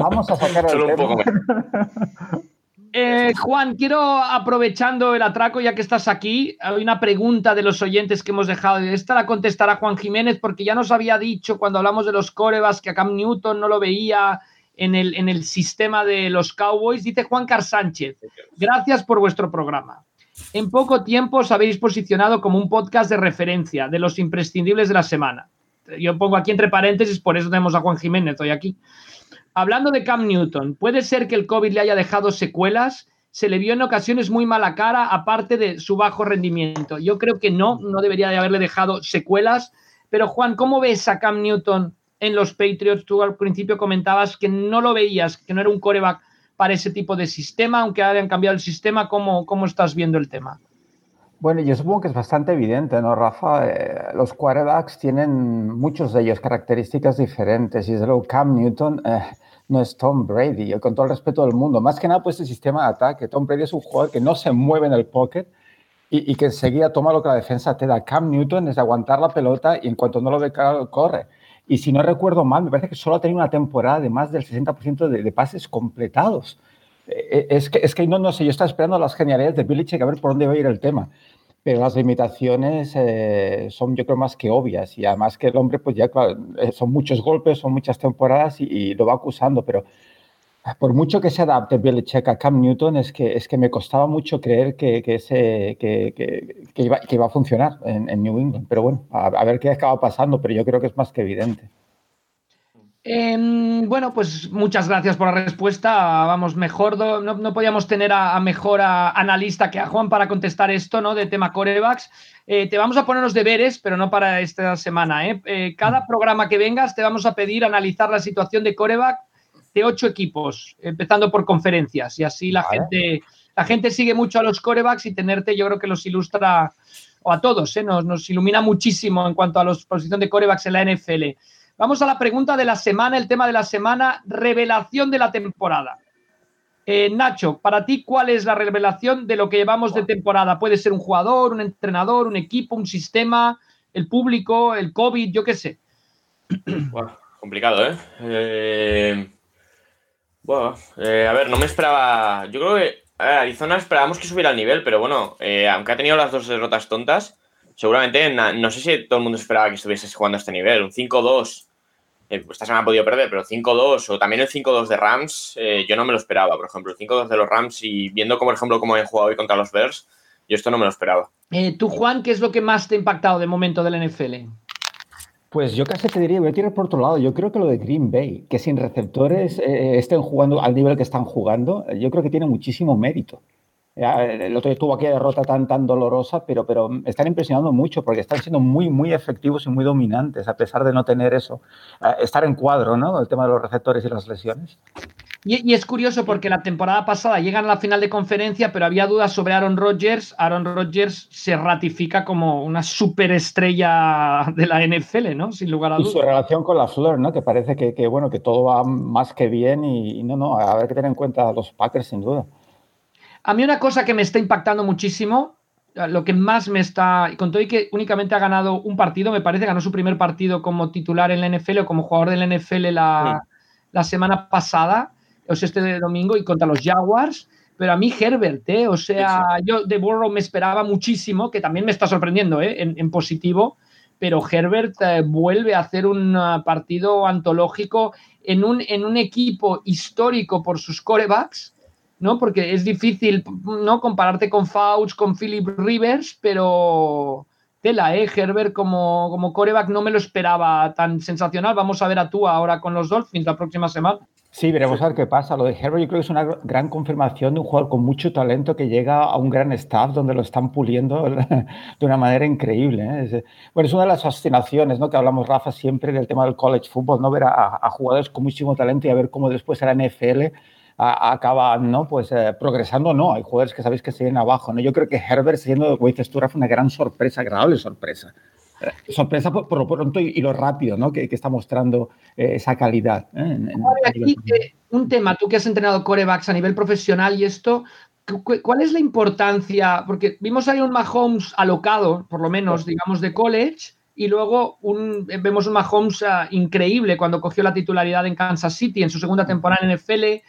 S3: Vamos a sacar el un poco
S1: eh, Juan, quiero, aprovechando el atraco, ya que estás aquí, hay una pregunta de los oyentes que hemos dejado. Esta la contestará Juan Jiménez, porque ya nos había dicho cuando hablamos de los Corebas que a Cam Newton no lo veía en el, en el sistema de los Cowboys. Dice Juan Car Sánchez, gracias por vuestro programa. En poco tiempo os habéis posicionado como un podcast de referencia de los imprescindibles de la semana. Yo pongo aquí entre paréntesis, por eso tenemos a Juan Jiménez hoy aquí. Hablando de Cam Newton, ¿puede ser que el COVID le haya dejado secuelas? Se le vio en ocasiones muy mala cara, aparte de su bajo rendimiento. Yo creo que no, no debería de haberle dejado secuelas. Pero Juan, ¿cómo ves a Cam Newton en los Patriots? Tú al principio comentabas que no lo veías, que no era un coreback para ese tipo de sistema, aunque hayan cambiado el sistema. ¿Cómo, cómo estás viendo el tema?
S3: Bueno, yo supongo que es bastante evidente, ¿no, Rafa? Eh, los quarterbacks tienen muchos de ellos características diferentes y desde luego Cam Newton eh, no es Tom Brady, con todo el respeto del mundo. Más que nada, pues el sistema de ataque. Tom Brady es un jugador que no se mueve en el pocket y, que enseguida toma lo que la defensa te da. Cam Newton es de aguantar la pelota y en cuanto no lo ve corre. Y si no recuerdo mal, me parece que solo ha tenido una temporada de más del 60% de, de, pases completados. Eh, eh, es que, es que no, no sé, yo estaba esperando las genialidades de Belichick a ver por dónde va a ir el tema pero las limitaciones eh, son yo creo más que obvias y además que el hombre pues ya eh, son muchos golpes, son muchas temporadas y, lo va acusando, pero por mucho que se adapte Belichick a Cam Newton es que, es que me costaba mucho creer que, que, ese, que, que, iba, iba a funcionar en, en New England, pero bueno, a, a ver qué acaba pasando, pero yo creo que es más que evidente.
S1: Em, bueno, pues muchas gracias por la respuesta. Vamos, mejor, no, podíamos tener a, mejor analista que a Juan para contestar esto, ¿no? De tema corebacks. Eh, te vamos a poner los deberes, pero no para esta semana. ¿eh? Eh, cada programa que vengas te vamos a pedir analizar la situación de coreback de ocho equipos, empezando por conferencias. Y así la gente, la gente sigue mucho a los corebacks y tenerte, yo creo que los ilustra, o a todos, nos, nos ilumina muchísimo en cuanto a la posición de corebacks en la NFL. Vamos a la pregunta de la semana, el tema de la semana, revelación de la temporada. Eh, Nacho, para ti, ¿cuál es la revelación de lo que llevamos de temporada? Puede ser un jugador, un entrenador, un equipo, un sistema, el público, el COVID, yo qué sé.
S2: Bueno, complicado, ¿eh? eh bueno, eh, a ver, no me esperaba. Yo creo que Arizona esperábamos que subiera el nivel, pero bueno, aunque ha tenido las dos derrotas tontas, seguramente, no sé si todo el mundo esperaba que estuvieses jugando a este nivel. Un 5-2, eh, esta semana ha podido perder, pero 5-2 o también el 5-2 de Rams, eh, yo no me lo esperaba. Por ejemplo, el 5-2 de los Rams y viendo, como ejemplo, cómo han jugado hoy contra los Bears, yo esto no me lo esperaba.
S1: Eh, tú, Juan, ¿qué es lo que más te ha impactado de momento del NFL?
S3: Pues yo casi te diría, voy a tirar por otro lado. Yo creo que lo de Green Bay, que sin receptores estén jugando al nivel que están jugando, yo creo que tiene muchísimo mérito. El otro día tuvo aquella derrota tan, tan dolorosa, pero, pero están impresionando mucho porque están siendo muy, muy efectivos y muy dominantes, a pesar de no tener eso. Estar en cuadro, ¿no? El tema de los receptores y las lesiones.
S1: Y, es curioso porque la temporada pasada llegan a la final de conferencia, pero había dudas sobre Aaron Rodgers. Aaron Rodgers se ratifica como una superestrella de la NFL, ¿no? Sin lugar a dudas.
S3: Y su relación con la Fleur, ¿no? Que parece que, bueno, que todo va más que bien y, no, no, habrá que tener en cuenta a los Packers sin duda.
S1: A mí una cosa que me está impactando muchísimo, lo que más me está, con todo y que únicamente ha ganado un partido, me parece, ganó su primer partido como titular en la NFL o como jugador de la NFL la, la semana pasada o sea, este domingo y contra los Jaguars. Pero a mí Herbert, ¿eh? o sea, yo de Burrow me esperaba muchísimo, que también me está sorprendiendo ¿eh? en, positivo, pero Herbert eh, vuelve a hacer un uh, partido antológico en un, en un equipo histórico por sus corebacks, ¿no? Porque es difícil, ¿no? Compararte con Fauch, con Philip Rivers, pero tela, ¿eh? Herbert como, como coreback no me lo esperaba tan sensacional. Vamos a ver a tú ahora con los Dolphins la próxima semana.
S3: Sí, veremos a ver qué pasa. Lo de Herbert yo creo que es una gran confirmación de un jugador con mucho talento que llega a un gran staff donde lo están puliendo de una manera increíble. ¿eh? bueno, es una de las fascinaciones ¿no? que hablamos, Rafa, siempre del tema del college football, ¿no? ver a, jugadores con muchísimo talento y a ver cómo después a la NFL acaban ¿no? pues, eh, progresando. No, hay jugadores que sabéis que se vienen abajo. ¿no? Yo creo que Herbert, siendo, como dices tú, Rafa, una gran sorpresa, agradable sorpresa sorpresa por, lo pronto y, lo rápido ¿no? que, está mostrando eh, esa calidad. ¿eh?
S1: aquí, eh, un tema, tú que has entrenado corebacks a nivel profesional y esto, ¿cuál es la importancia? Porque vimos ahí un Mahomes alocado, por lo menos, digamos, de college, y luego un, vemos un Mahomes ah, increíble cuando cogió la titularidad en Kansas City en su segunda temporada en NFL.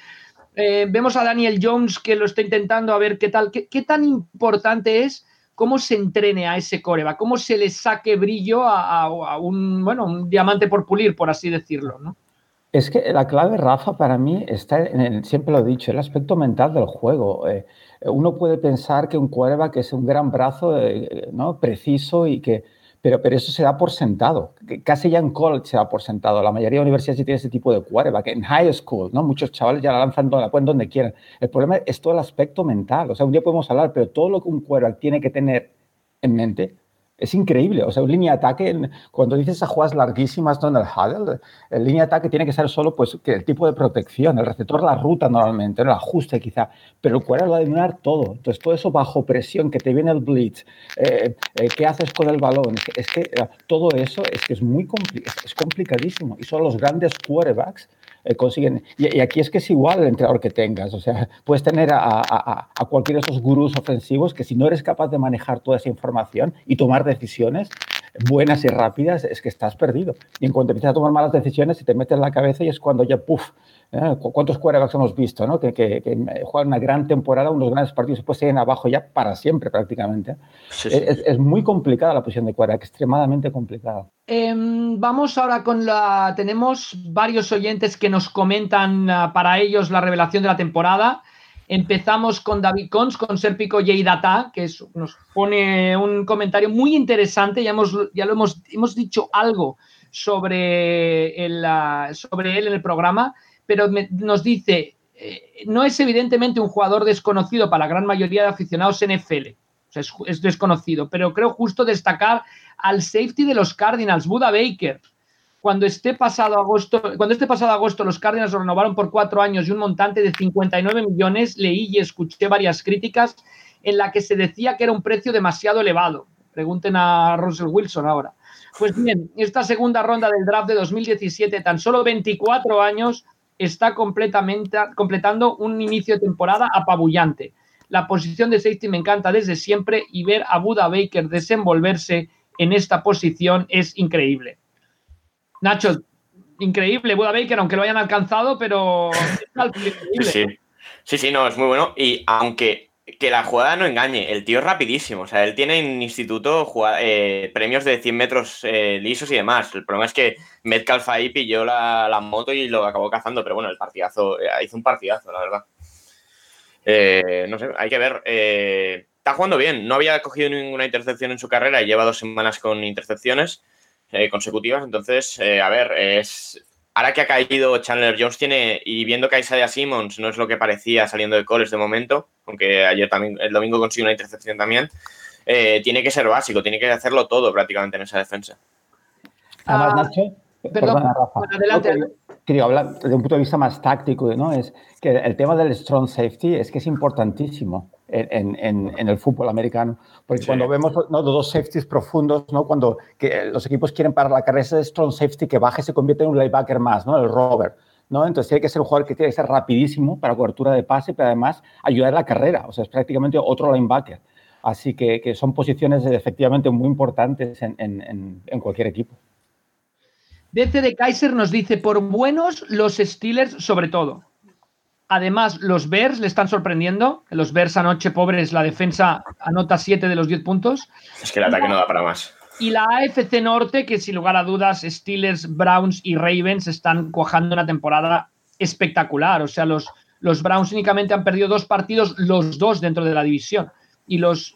S1: Vemos a Daniel Jones que lo está intentando a ver qué tal, qué, qué tan importante es cómo se entrene a ese coreba, cómo se le saque brillo a, un, bueno, un diamante por pulir, por así decirlo, ¿no?
S3: Es que la clave, Rafa, para mí está en el, siempre lo he dicho, el aspecto mental del juego. Eh, uno puede pensar que un que es un gran brazo, eh, ¿no? Preciso y que pero, pero eso se da por sentado. Casi ya en college se da por sentado. La mayoría de universidades tiene ese tipo de quarterback. En high school, ¿no? Muchos chavales ya la lanzan donde, la pueden donde quieran. El problema es todo el aspecto mental. O sea, un día podemos hablar, pero todo lo que un quarterback tiene que tener en mente es increíble. O sea, un línea de ataque, cuando dices a jugadas larguísimas el huddle, el línea de ataque tiene que ser solo pues, que el tipo de protección, el receptor la ruta normalmente, el ajuste quizá, pero el cuadro va a dominar todo. Entonces, todo eso bajo presión, que te viene el blitz, eh, eh, qué haces con el balón, es que, eh, todo eso es que es muy es complicadísimo. Y son los grandes quarterbacks eh, consiguen. Y, aquí es que es igual el entrenador que tengas. O sea, puedes tener a, a, cualquiera de esos gurús ofensivos que si no eres capaz de manejar toda esa información y tomar decisiones buenas y rápidas, es que estás perdido. Y en cuanto empiezas a tomar malas decisiones, se te mete en la cabeza y es cuando ya, puff, ¿eh? ¿cuántos quarterbacks hemos visto? ¿no? Que, que, juegan una gran temporada, unos grandes partidos, y después siguen abajo ya para siempre prácticamente. Es, muy complicada la posición de quarterback, extremadamente complicada.
S1: Em, vamos ahora con la... Tenemos varios oyentes que nos comentan ah, para ellos la revelación de la temporada. Empezamos con David Cons, con Serpico Data, que nos pone un comentario muy interesante. Ya, hemos, ya lo hemos, hemos dicho algo sobre, el, ah, sobre él en el programa, pero nos dice, eh, no es evidentemente un jugador desconocido para la gran mayoría de aficionados NFL, o sea, es, desconocido, pero creo justo destacar al safety de los Cardinals, Buda Baker. Cuando esté pasado agosto, cuando este pasado agosto los Cardinals lo renovaron por cuatro años y un montante de 59 millones, leí y escuché varias críticas en la que se decía que era un precio demasiado elevado. Pregunten a Russell Wilson ahora. Pues bien, esta segunda ronda del draft de 2017, tan solo 24 años, está completamente completando un inicio de temporada apabullante. La posición de safety me encanta desde siempre y ver a Buda Baker desenvolverse en esta posición es increíble. Nacho, increíble Buda Baker, aunque lo hayan alcanzado, pero
S2: Sí, sí, sí, no, es muy bueno. Y aunque que la jugada no engañe, el tío es rapidísimo. O sea, él tiene en instituto eh, premios de 100 metros eh, lisos y demás. El problema es que Metcalf ahí pilló la, la, moto y lo acabó cazando. Pero bueno, el partidazo, eh, hizo un partidazo, la verdad. no sé, hay que ver. está jugando bien. No había cogido ninguna intercepción en su carrera y lleva dos semanas con intercepciones consecutivas. Entonces, a ver, es ahora que ha caído Chandler Jones tiene, y viendo que Isaiah Simmons no es lo que parecía saliendo de college de momento, aunque ayer también, el domingo consiguió una intercepción también, eh, tiene que ser básico, tiene que hacerlo todo prácticamente en esa defensa.
S3: Además, ah. Nacho, Perdón, Rafa. adelante. Quería hablar desde un punto de vista más táctico, ¿no? Es que el tema del strong safety es que es importantísimo en, en, el fútbol americano. Porque cuando vemos ¿no? dos safeties profundos, ¿no? cuando que los equipos quieren parar la carrera, ese strong safety que baja y se convierte en un linebacker más, ¿no? el rover. ¿no? Entonces tiene que ser un jugador que tiene que ser rapidísimo para cobertura de pase, pero además ayudar en la carrera. O sea, es prácticamente otro linebacker. Así que, que son posiciones efectivamente muy importantes en, en cualquier equipo.
S1: DC de Kaiser nos dice, por buenos los Steelers sobre todo. Además, los Bears le están sorprendiendo. Los Bears anoche, pobres, la defensa anota 7 de los 10 puntos.
S2: Es que el ataque no da para más.
S1: Y la AFC Norte, que sin lugar a dudas, Steelers, Browns y Ravens están cuajando una temporada espectacular. O sea, los, los Browns únicamente han perdido dos partidos, los dos dentro de la división. Y los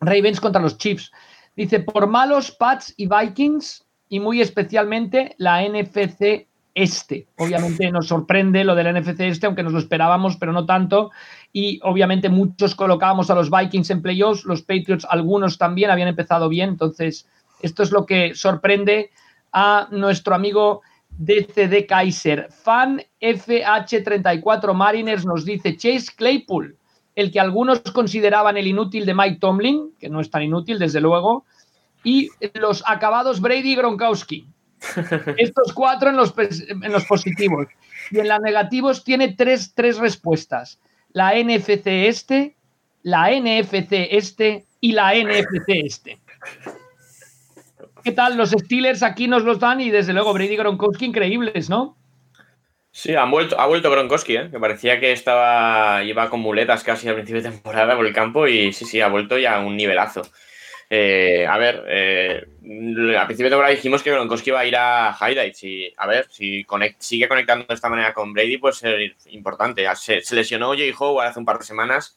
S1: Ravens contra los Chiefs. Dice, por malos Pats y Vikings, y muy especialmente la NFC este. Obviamente nos sorprende lo del NFC este, aunque nos lo esperábamos, pero no tanto. Y obviamente muchos colocábamos a los Vikings en playoffs, los Patriots, algunos también habían empezado bien. Entonces, esto es lo que sorprende a nuestro amigo DCD Kaiser. Fan FH34 Mariners nos dice Chase Claypool, el que algunos consideraban el inútil de Mike Tomlin, que no es tan inútil, desde luego, y los acabados Brady y Gronkowski. Estos cuatro en los, en los positivos. Y en los negativos tiene tres, tres respuestas. La NFC este, la NFC este y la NFC este. ¿Qué tal? Los Steelers aquí nos los dan y desde luego Brady Gronkowski increíbles, ¿no?
S2: Sí, han vuelto, ha vuelto Gronkowski, ¿eh? que parecía que estaba iba con muletas casi al principio de temporada por el campo y sí, sí, ha vuelto ya a un nivelazo. Eh, a ver, eh, al principio de temporada dijimos que Gronkowski iba a ir a highlights y a ver, si sigue conectando de esta manera con Brady, pues ser importante. Se, lesionó Jay Howard hace un par de semanas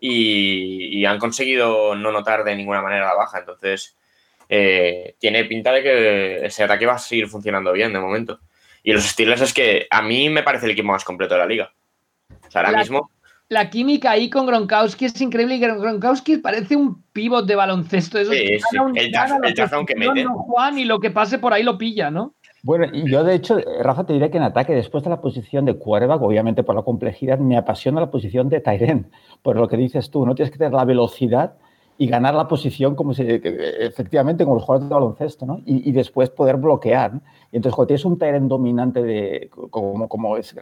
S2: y, han conseguido no notar de ninguna manera la baja. Entonces, eh, tiene pinta de que ese ataque va a seguir funcionando bien de momento. Y los Steelers es que a mí me parece el equipo más completo de la liga. O sea, ahora mismo
S1: la química ahí con Gronkowski es increíble y Gronkowski parece un pivot de baloncesto. Eso
S2: sí, sí. el, tazón que mete.
S1: Juan y lo que pase por ahí lo pilla, ¿no?
S3: Bueno, y yo de hecho, Rafa, te diré que en ataque, después de la posición de quarterback, obviamente por la complejidad, me apasiona la posición de Tyren, por lo que dices tú, no tienes que tener la velocidad y ganar la posición como si, efectivamente como los jugadores de baloncesto, ¿no? Y, después poder bloquear. Y entonces, cuando tienes un Tyren dominante de, como, como es,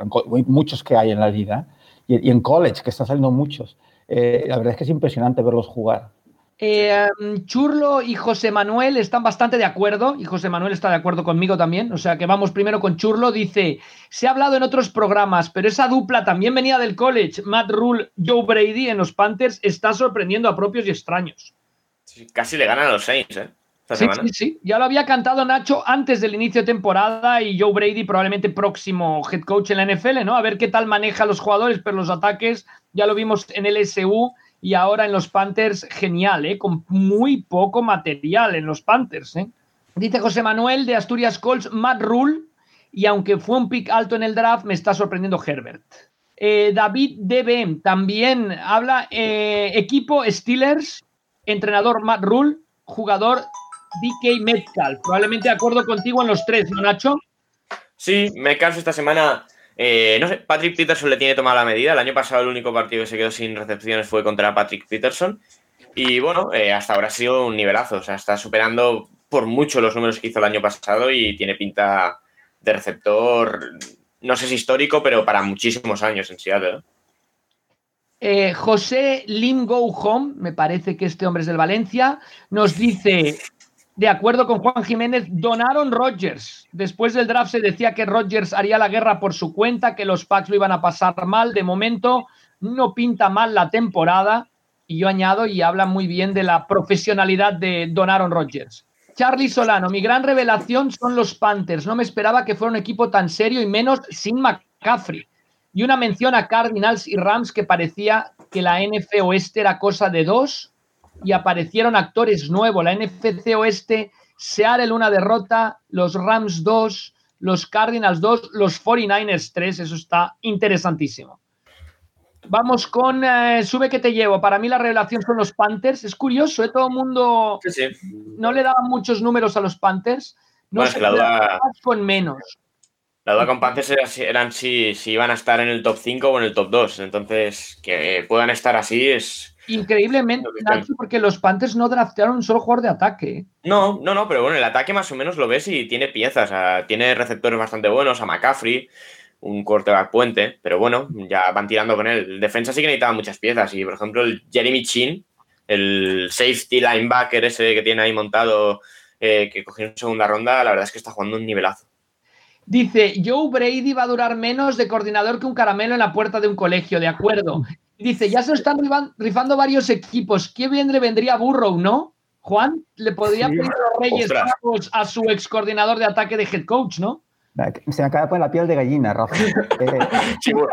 S3: muchos que hay en la vida, y, en college, que están saliendo muchos. Eh, la verdad es que es impresionante verlos jugar.
S1: Eh, um, Churlo y José Manuel están bastante de acuerdo, y José Manuel está de acuerdo conmigo también, o sea que vamos primero con Churlo, dice, se ha hablado en otros programas, pero esa dupla también venía del college, Matt Rule, Joe Brady en los Panthers, está sorprendiendo a propios y extraños.
S2: casi le ganan a los Saints, ¿eh?
S1: Sí, sí, sí. Ya lo había cantado Nacho antes del inicio de temporada y Joe Brady probablemente próximo head coach en la NFL, ¿no? A ver qué tal maneja a los jugadores, pero los ataques ya lo vimos en el SU y ahora en los Panthers, genial, ¿eh? Con muy poco material en los Panthers, ¿eh? Dice José Manuel de Asturias Colts, Matt Rule, y aunque fue un pick alto en el draft, me está sorprendiendo Herbert. Eh, David DB también habla, eh, equipo Steelers, entrenador Matt Rule, jugador DK Metcalf. Probablemente de acuerdo contigo en los tres, ¿no, Nacho?
S2: Sí, Metcalf esta semana. Eh, no sé, Patrick Peterson le tiene tomada la medida. El año pasado el único partido que se quedó sin recepciones fue contra Patrick Peterson. Y bueno, eh, hasta ahora ha sido un nivelazo. O sea, está superando por mucho los números que hizo el año pasado y tiene pinta de receptor, no sé si histórico, pero para muchísimos años en Seattle.
S1: Eh, José Lim Go Home, me parece que este hombre es del Valencia, nos dice: de acuerdo con Juan Jiménez, donaron Rodgers. Después del draft se decía que Rodgers haría la guerra por su cuenta, que los Packs lo iban a pasar mal. De momento no pinta mal la temporada. Y yo añado, y habla muy bien de la profesionalidad de Donaron Rodgers. Charlie Solano, mi gran revelación son los Panthers. No me esperaba que fuera un equipo tan serio y menos sin McCaffrey. Y una mención a Cardinals y Rams que parecía que la NFC Oeste era cosa de dos y aparecieron actores nuevos. La NFC Oeste, Seattle una derrota, los Rams 2, los Cardinals 2, los 49ers 3. Eso está interesantísimo. Vamos con eh, Sube que te llevo. Para mí la revelación son los Panthers. Es curioso, ¿eh? todo el mundo no le daba muchos números a los Panthers. No
S2: Bueno, que la duda-
S1: con menos.
S2: La duda con Panthers era eran si, si iban a estar en el top 5 o en el top 2. Entonces, que puedan estar así es.
S1: Increíblemente, Nacho, porque los Panthers no draftearon un solo jugador de ataque. ¿eh?
S2: No, no, no, pero bueno, el ataque más o menos lo ves y tiene piezas. o sea, tiene receptores bastante buenos, a McCaffrey, un quarterback puente, pero bueno, ya van tirando con él. El defensa sí que necesitaba muchas piezas. Y por ejemplo, el Jeremy Chin, el safety linebacker ese que tiene ahí montado, eh, que cogió en segunda ronda, la verdad es que está jugando un nivelazo.
S1: Dice, Joe Brady va a durar menos de coordinador que un caramelo en la puerta de un colegio, de acuerdo. Y Dice, ya se lo están rifa- rifando varios equipos. ¿Qué bien le vendría a Burrow, no? Juan, le podría
S3: Sí.
S1: pedir a los Reyes
S2: Ostras.
S1: A su ex coordinador de ataque de head coach, ¿no?
S3: Se me acaba de poner la piel de gallina, Rafa. Eh,
S2: Si, Bur-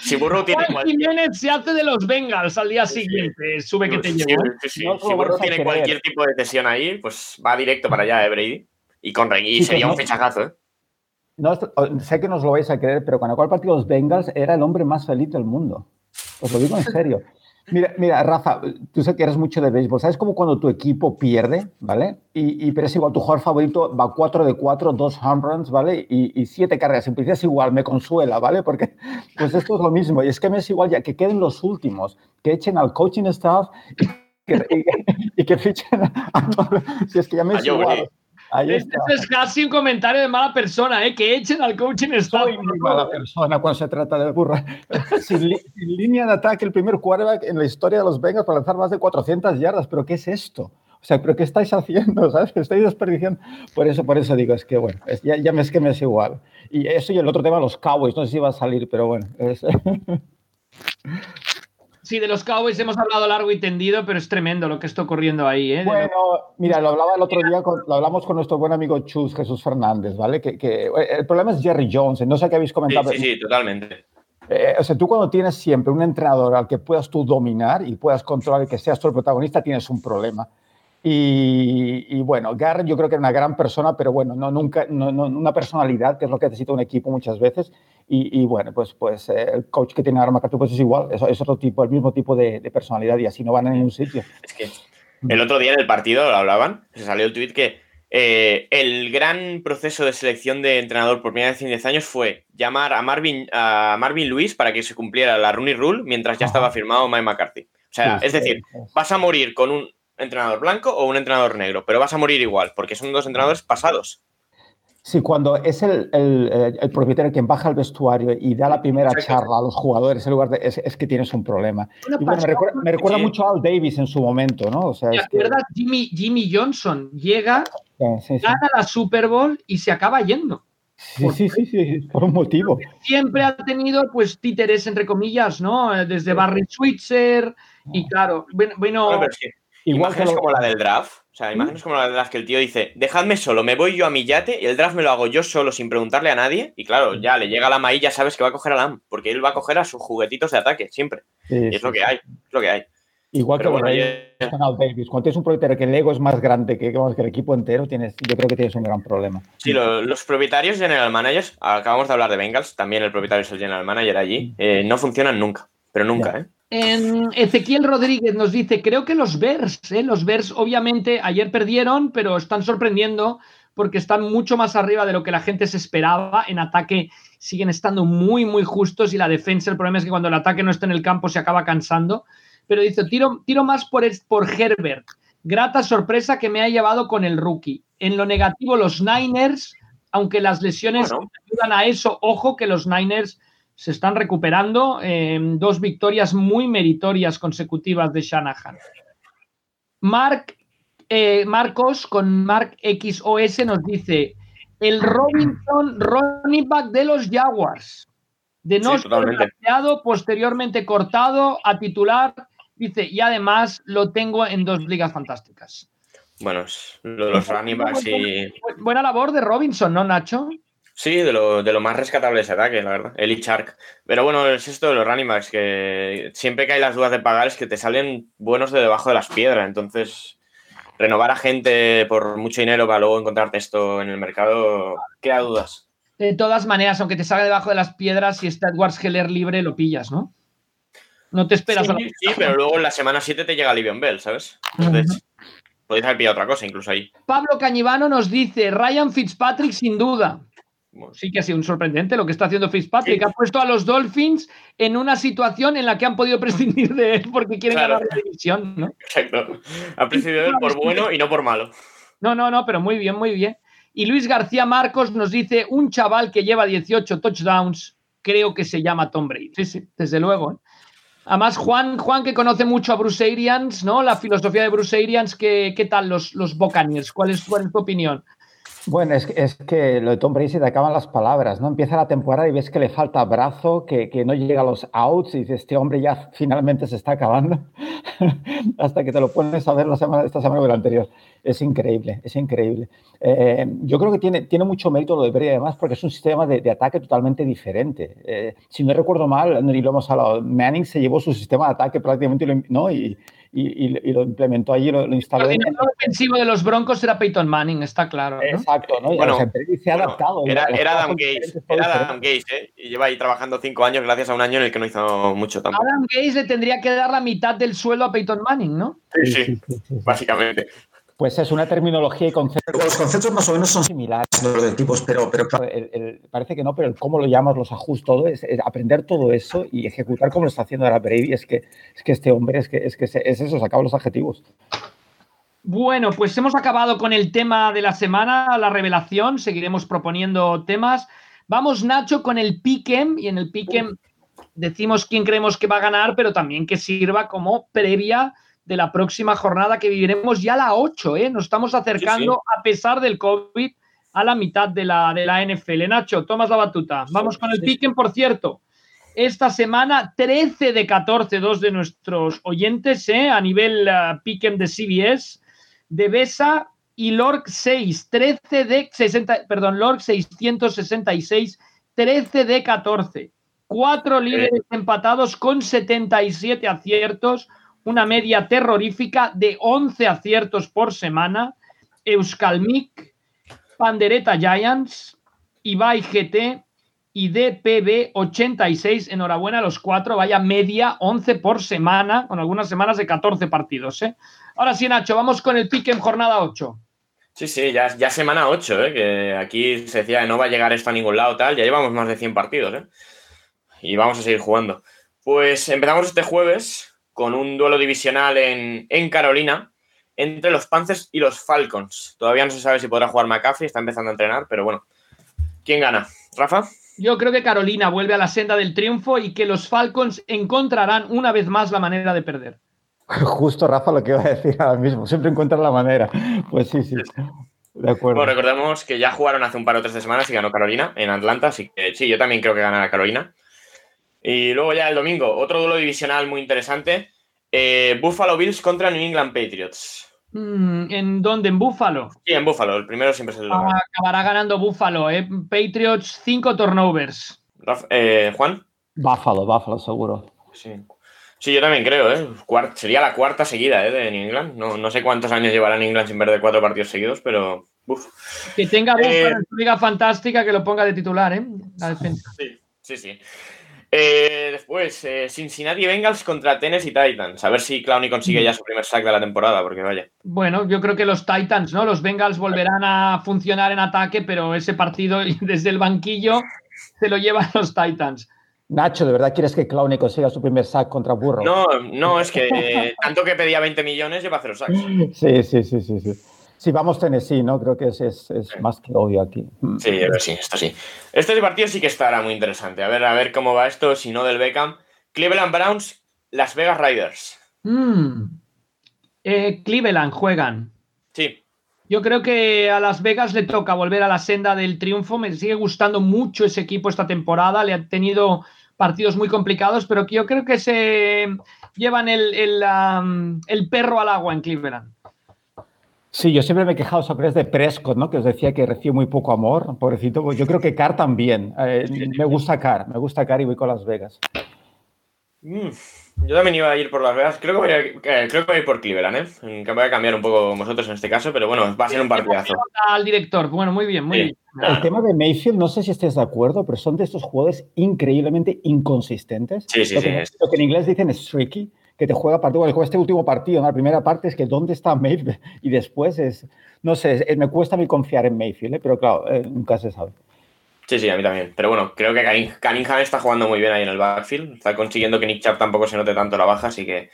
S2: si Burrow tiene
S1: Juan
S2: cualquier,
S1: Jiménez se hace de los Bengals al día
S2: Sí, sí.
S1: siguiente. Sube que te
S2: Sí,
S1: llevo.
S2: sí, sí.
S3: No os lo
S2: Si Burrow tiene cualquier tipo de lesión ahí, pues va directo para allá, eh, Brady. Y, con, y
S3: Sí, que
S2: sería
S3: no.
S2: un fichajazo, ¿eh?
S3: No, sé que no os lo vais a creer, pero cuando acabó el partido los Bengals era el hombre más feliz del mundo. Os lo digo en serio. Mira, mira, Rafa, tú sé que eres mucho de béisbol. ¿Sabes cómo cuando tu equipo pierde, ¿vale? Y, y- pero es igual, tu jugador favorito va 4 de 4, dos home runs, ¿vale? Y, y siete carreras. En principio es igual, me consuela, ¿vale? Porque pues esto es lo mismo. Y es que me es igual ya que queden los últimos, que echen al coaching staff y que, y- que fichen a todos. Si es que ya me es igual. Ahí
S1: Este es casi un comentario de mala persona, ¿eh? Que echen al coaching staff.
S3: Soy muy mala persona cuando se trata de burra. Sin, li- sin línea de ataque, el primer quarterback en la historia de los Bengals para lanzar más de 400 yardas. ¿Pero qué es esto? O sea, ¿pero qué estáis haciendo? ¿Sabes? Estáis desperdiciando. Por eso, por eso digo, es que bueno, es- ya, ya me es que me es igual. Y eso y el otro tema, los Cowboys, no sé si va a salir, pero bueno. es-
S1: Sí, de los Cowboys hemos hablado largo y tendido, pero es tremendo lo que está ocurriendo ahí, ¿eh?
S3: Bueno, mira, lo hablaba el otro día, con- lo hablamos con nuestro buen amigo Chus, Jesús Fernández, ¿vale? Que, que, eh, el problema es Jerry Jones, no sé qué habéis
S2: Sí,
S3: comentado.
S2: sí, sí, totalmente.
S3: Eh, o sea, tú cuando tienes siempre un entrenador al que puedas tú dominar y puedas controlar y que seas tú el protagonista, tienes un problema. Y, y bueno, Garrett yo creo que era una gran persona, pero bueno, no, nunca, no, no- una personalidad, que es lo que necesita un equipo muchas veces. Y, y bueno, pues, pues eh, el coach que tiene ahora McCarthy pues es igual, es, es otro tipo, el mismo tipo de, de personalidad y así no van a ningún sitio.
S2: Es que el otro día en el partido lo hablaban, se salió el tuit que eh, el gran proceso de selección de entrenador por primera vez en 10 años fue llamar a Marvin, a Marvin Lewis para que se cumpliera la Rooney Rule mientras ya estaba firmado Mike McCarthy. O sea,
S3: Sí,
S2: es decir,
S3: sí,
S2: vas a morir con un entrenador blanco o un entrenador negro, pero vas a morir igual, porque son dos entrenadores pasados.
S3: Sí, cuando es el, el, eh, el propietario quien baja al vestuario y da la primera charla a los jugadores en lugar de. Es, es que tienes un problema.
S1: Una
S3: Y bueno, me recuerda, me recuerda
S2: Sí.
S3: mucho a Al Davis en su momento, ¿no? O sea,
S1: ¿Te
S3: es que-?
S1: Jimmy, Jimmy Johnson llega,
S3: sí, sí.
S1: gana la Super Bowl y se acaba yendo.
S3: Sí, sí, sí, sí, por un motivo.
S1: Siempre ha tenido, pues, títeres, entre comillas, ¿no? Eh, Desde Barry Switzer y, claro, bueno, bueno,
S2: Bueno, pero es que
S3: Igual que
S2: imágenes
S3: lo-
S2: como la del draft, o sea, imágenes como las que el tío dice, dejadme solo, me voy yo a mi yate y el draft me lo hago yo solo sin preguntarle a nadie. Y claro, ya le llega la maíz, ya sabes que va a coger a Lam, porque él va a coger a sus juguetitos de ataque, siempre.
S3: Sí,
S2: Y es
S3: sí,
S2: lo que
S3: sí.
S2: hay, es lo que hay.
S3: Igual
S2: Pero
S3: que
S2: bueno,
S3: Al Davis. Cuando tienes un propietario que el ego es más grande que, que el equipo entero, tienes, yo creo que tienes un gran problema.
S2: Sí, lo- los propietarios general managers, acabamos de hablar de Bengals, también el propietario es el general manager allí, eh, no funcionan nunca, pero nunca,
S3: Ya.
S2: ¿eh?
S1: En Ezequiel Rodríguez nos dice, creo que los Bears, ¿eh? los Bears obviamente ayer perdieron, pero están sorprendiendo porque están mucho más arriba de lo que la gente se esperaba. En ataque siguen estando muy, muy justos y la defensa, el problema es que cuando el ataque no está en el campo se acaba cansando. Pero dice, tiro, tiro más por, por Herbert. Grata sorpresa que me ha llevado con el rookie. En lo negativo, los Niners, aunque las lesiones
S2: Bueno.
S1: ayudan a eso, ojo que los Niners se están recuperando. eh, dos victorias muy meritorias consecutivas de Shanahan. Mark, eh, Marcos con Mark XOS nos dice: el Robinson running back de los Jaguars. De no
S2: Sí,
S1: ser posteriormente cortado a titular. Dice, y además lo tengo en dos ligas fantásticas.
S2: Bueno, es lo de los running backs y...
S1: Bu- Buena labor de Robinson, ¿no, Nacho?
S2: Sí, de lo, de lo más rescatable de ese ataque, la verdad. El Shark. Pero bueno, es esto de los running backs, que siempre que hay las dudas de pagar es que te salen buenos de debajo de las piedras. Entonces, renovar a gente por mucho dinero para luego encontrarte esto en el mercado, queda dudas.
S1: De todas maneras, aunque te salga debajo de las piedras, si está Edwards Heller libre, lo pillas, ¿no? No te esperas
S2: Sí,
S1: a la-
S2: sí, pero luego en la semana 7 te llega Livion Bell, ¿sabes? Entonces, podéis haber pillado otra cosa incluso ahí.
S1: Pablo Cañivano nos dice, Ryan Fitzpatrick sin duda. Sí que ha sido un sorprendente lo que está haciendo Fitzpatrick. Ha puesto a los Dolphins en una situación en la que han podido prescindir de él porque quieren ganar la división, ¿no?
S2: Exacto. Ha prescindido de él por bueno y no por malo.
S1: No, no, no, pero muy bien, muy bien. Y Luis García Marcos nos dice, un chaval que lleva 18 touchdowns, creo que se llama Tom Brady. Sí, sí, desde luego. ¿eh? Además, Juan, Juan, que conoce mucho a Bruce Arians, ¿no? La filosofía de Bruce Arians, ¿qué, qué tal los, los Buccaneers? ¿Cuál es, ¿Cuál es tu opinión?
S3: Bueno, es, es, que lo de Tom Brady se te acaban las palabras, ¿no? Empieza la temporada y ves que le falta brazo, que, que no llega a los outs y dices, este hombre ya finalmente se está acabando, hasta que te lo pones a ver la semana, esta semana o la anterior. Es increíble, es increíble. Eh, yo creo que tiene, tiene mucho mérito lo de Brady, además, porque es un sistema de, de ataque totalmente diferente. Eh, si no recuerdo mal, y lo hemos hablado, Manning se llevó su sistema de ataque prácticamente, ¿no? Y, y, y, lo implementó allí, lo, lo instaló.
S1: El en... ofensivo de los Broncos era Peyton Manning, está claro. ¿no?
S3: Exacto, ¿no?
S2: Bueno, se ha bueno, adaptado. Era, era Adam Gates, era Adam Gates, ¿eh? Y lleva ahí trabajando cinco años gracias a un año en el que no hizo mucho tampoco.
S1: Adam Gates le tendría que dar la mitad del suelo a Peyton Manning, ¿no?
S2: Sí, sí, sí, sí, sí básicamente.
S3: Pues es una terminología y conceptos.
S4: Los conceptos más o menos son similares los de tipos, pero. pero...
S3: El, el, parece que no, pero el cómo lo llamas, los ajustes, todo, es, es, aprender todo eso y ejecutar como lo está haciendo ahora Brady. Es que, es que este hombre es que es, que es eso, se acaban los adjetivos.
S1: Bueno, pues hemos acabado con el tema de la semana, la revelación. Seguiremos proponiendo temas. Vamos, Nacho, con el Piquem. Y en el Piquem decimos quién creemos que va a ganar, pero también que sirva como previa de la próxima jornada que viviremos ya la 8, ¿eh? Nos estamos acercando, sí, sí. a pesar del COVID, a la mitad de la, de la NFL. Nacho, tomas la batuta. Vamos con el piquen, por cierto. Esta semana, 13 de 14, dos de nuestros oyentes, ¿eh? a nivel uh, piquen de CBS, de Besa y Lork 6, 13 de 60, perdón, Lork 666, 13 de 14. Cuatro líderes eh. empatados con 77 aciertos una media terrorífica de 11 aciertos por semana, Euskalmic, Pandereta Giants, Ibai GT y DPB 86. Enhorabuena a los cuatro, vaya media 11 por semana, con algunas semanas de 14 partidos. ¿eh? Ahora sí, Nacho, vamos con el pique en jornada 8.
S2: Sí, sí, ya, ya semana 8, ¿eh? que aquí se decía que no va a llegar esto a ningún lado, tal, ya llevamos más de 100 partidos, ¿eh? y vamos a seguir jugando. Pues empezamos este jueves con un duelo divisional en, en, Carolina entre los Panthers y los Falcons. Todavía no se sabe si podrá jugar McCaffrey, está empezando a entrenar, pero bueno. ¿Quién gana? ¿Rafa?
S1: Yo creo que Carolina vuelve a la senda del triunfo y que los Falcons encontrarán una vez más la manera de perder.
S3: Justo, Rafa, lo que iba a decir ahora mismo. Siempre encuentran la manera. Pues sí, sí. De acuerdo.
S2: Bueno, recordemos que ya jugaron hace un par o tres de semanas y ganó Carolina en Atlanta, así que sí, yo también creo que ganará Carolina. Y luego ya el domingo, otro duelo divisional muy interesante. Eh, Buffalo Bills contra New England Patriots.
S1: Mm, ¿En dónde? ¿En Buffalo?
S2: Sí, en Buffalo. El primero siempre es el
S1: ah, Acabará ganando Buffalo. ¿eh? Patriots, cinco turnovers.
S2: Eh, ¿Juan?
S3: Buffalo, Buffalo, seguro.
S2: Sí. Sí, yo también creo, ¿eh? Cuart sería la cuarta seguida ¿eh? de New England. No, no sé cuántos años llevará New England sin ver de cuatro partidos seguidos, pero. Uf.
S1: Que tenga Buffalo eh... en su liga fantástica que lo ponga de titular, ¿eh? La defensa.
S2: Sí, sí, sí. Eh, después, eh, Cincinnati Bengals contra Tennessee Titans. A ver si Clowney consigue ya su primer sack de la temporada, porque vaya.
S1: Bueno, yo creo que los Titans, ¿no? Los Bengals volverán a funcionar en ataque, pero ese partido desde el banquillo se lo llevan los Titans.
S3: Nacho, ¿de verdad quieres que Clowney consiga su primer sack contra Burro?
S2: No, no, es que eh, tanto que pedía 20 millones lleva cero sacks.
S3: Sí, sí, sí, sí, sí. Si vamos Tennessee, ¿no? Creo que es, es, es sí. más que obvio aquí.
S2: Sí, a ver, sí, esto sí. Este partido sí que estará muy interesante. A ver, a ver cómo va esto, si no del Beckham. Cleveland Browns, Las Vegas Riders.
S1: Mm. Eh, Cleveland juegan.
S2: Sí.
S1: Yo creo que a Las Vegas le toca volver a la senda del triunfo. Me sigue gustando mucho ese equipo esta temporada. Le ha tenido partidos muy complicados, pero yo creo que se llevan el, el, um, el perro al agua en Cleveland.
S3: Sí, yo siempre me he quejado sobre de Prescott, ¿no? Que os decía que recibe muy poco amor, pobrecito. Pues yo creo que Carr también. Eh, me gusta Carr, me gusta Carr y voy con Las Vegas.
S2: Mm, yo también iba a ir por Las Vegas. Creo que voy a, eh, creo que voy a ir por Cleveland, ¿eh? Voy a cambiar un poco vosotros en este caso, pero bueno, va a ser un partidazo.
S1: Al director, bueno, muy bien, muy sí. bien.
S3: El tema de Mayfield, no sé si estés de acuerdo, pero son de estos jugadores increíblemente inconsistentes.
S2: Sí, sí,
S3: lo que,
S2: sí.
S3: Lo que en inglés dicen streaky que te juega partido. Este último partido, ¿no? la primera parte es que ¿dónde está Mayfield? Y después es, no sé, me cuesta a mí confiar en Mayfield, ¿eh? pero claro, eh, nunca se sabe.
S2: Sí, sí, a mí también. Pero bueno, creo que Cunningham está jugando muy bien ahí en el backfield. Está consiguiendo que Nick Chubb tampoco se note tanto la baja, así que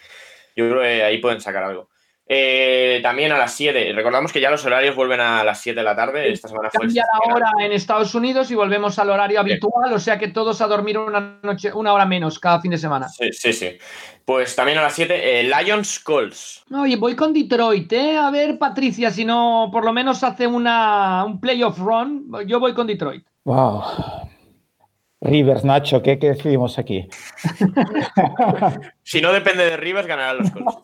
S2: yo creo que ahí pueden sacar algo. Eh, también a las 7. Recordamos que ya los horarios vuelven a las 7 de la tarde. Esta semana
S1: fue Cambia la hora en Estados Unidos y volvemos al horario habitual, o sea que todos a dormir una noche, una hora menos cada fin de semana.
S2: Sí, sí, sí. Pues también a las 7, eh, Lions Colts.
S1: Oye, voy con Detroit, ¿eh? A ver, Patricia, si no por lo menos hace una, un playoff run, yo voy con Detroit.
S3: Wow. Rivers, Nacho, ¿qué, decidimos aquí?
S2: si no depende de Rivers, ganarán los Colts.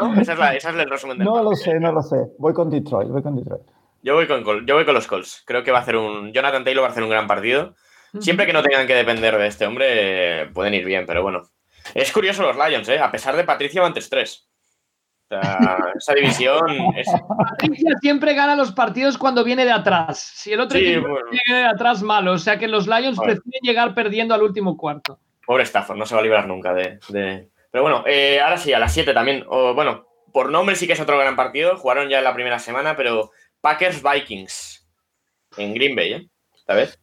S2: ¿No? Esa, es la, esa es el resumen
S3: No lo sé, no lo sé. Voy con Detroit, voy con Detroit.
S2: Yo voy con, yo voy con los Colts. Creo que va a hacer un. Jonathan Taylor va a hacer un gran partido. Siempre que no tengan que depender de este hombre, pueden ir bien, pero bueno. Es curioso los Lions, ¿eh? A pesar de Patricia van 3 esa división.
S1: Patricia siempre gana los partidos cuando viene de atrás. Si el otro viene de atrás, malo. O sea que los Lions prefieren llegar perdiendo al último cuarto.
S2: Pobre Stafford, no se va a librar nunca de. Pero bueno, eh, ahora sí, a las 7 también. bueno, por nombre sí que es otro gran partido. Jugaron ya en la primera semana, pero Packers Vikings. En Green Bay, ¿eh? Esta vez.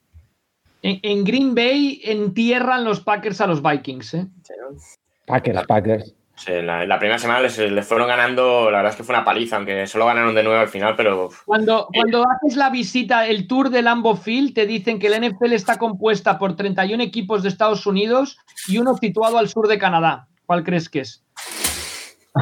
S1: En, Green Bay entierran los Packers a los Vikings, ¿eh?
S3: Packers, Packers
S2: la, primera semana les, fueron ganando, la verdad es que fue una paliza, aunque solo ganaron de nuevo al final, pero...
S1: Cuando,
S2: eh,
S1: cuando haces la visita, el tour del Lambo Field, te dicen que el NFL está compuesta por 31 equipos de Estados Unidos y uno situado al sur de Canadá. ¿Cuál crees que es?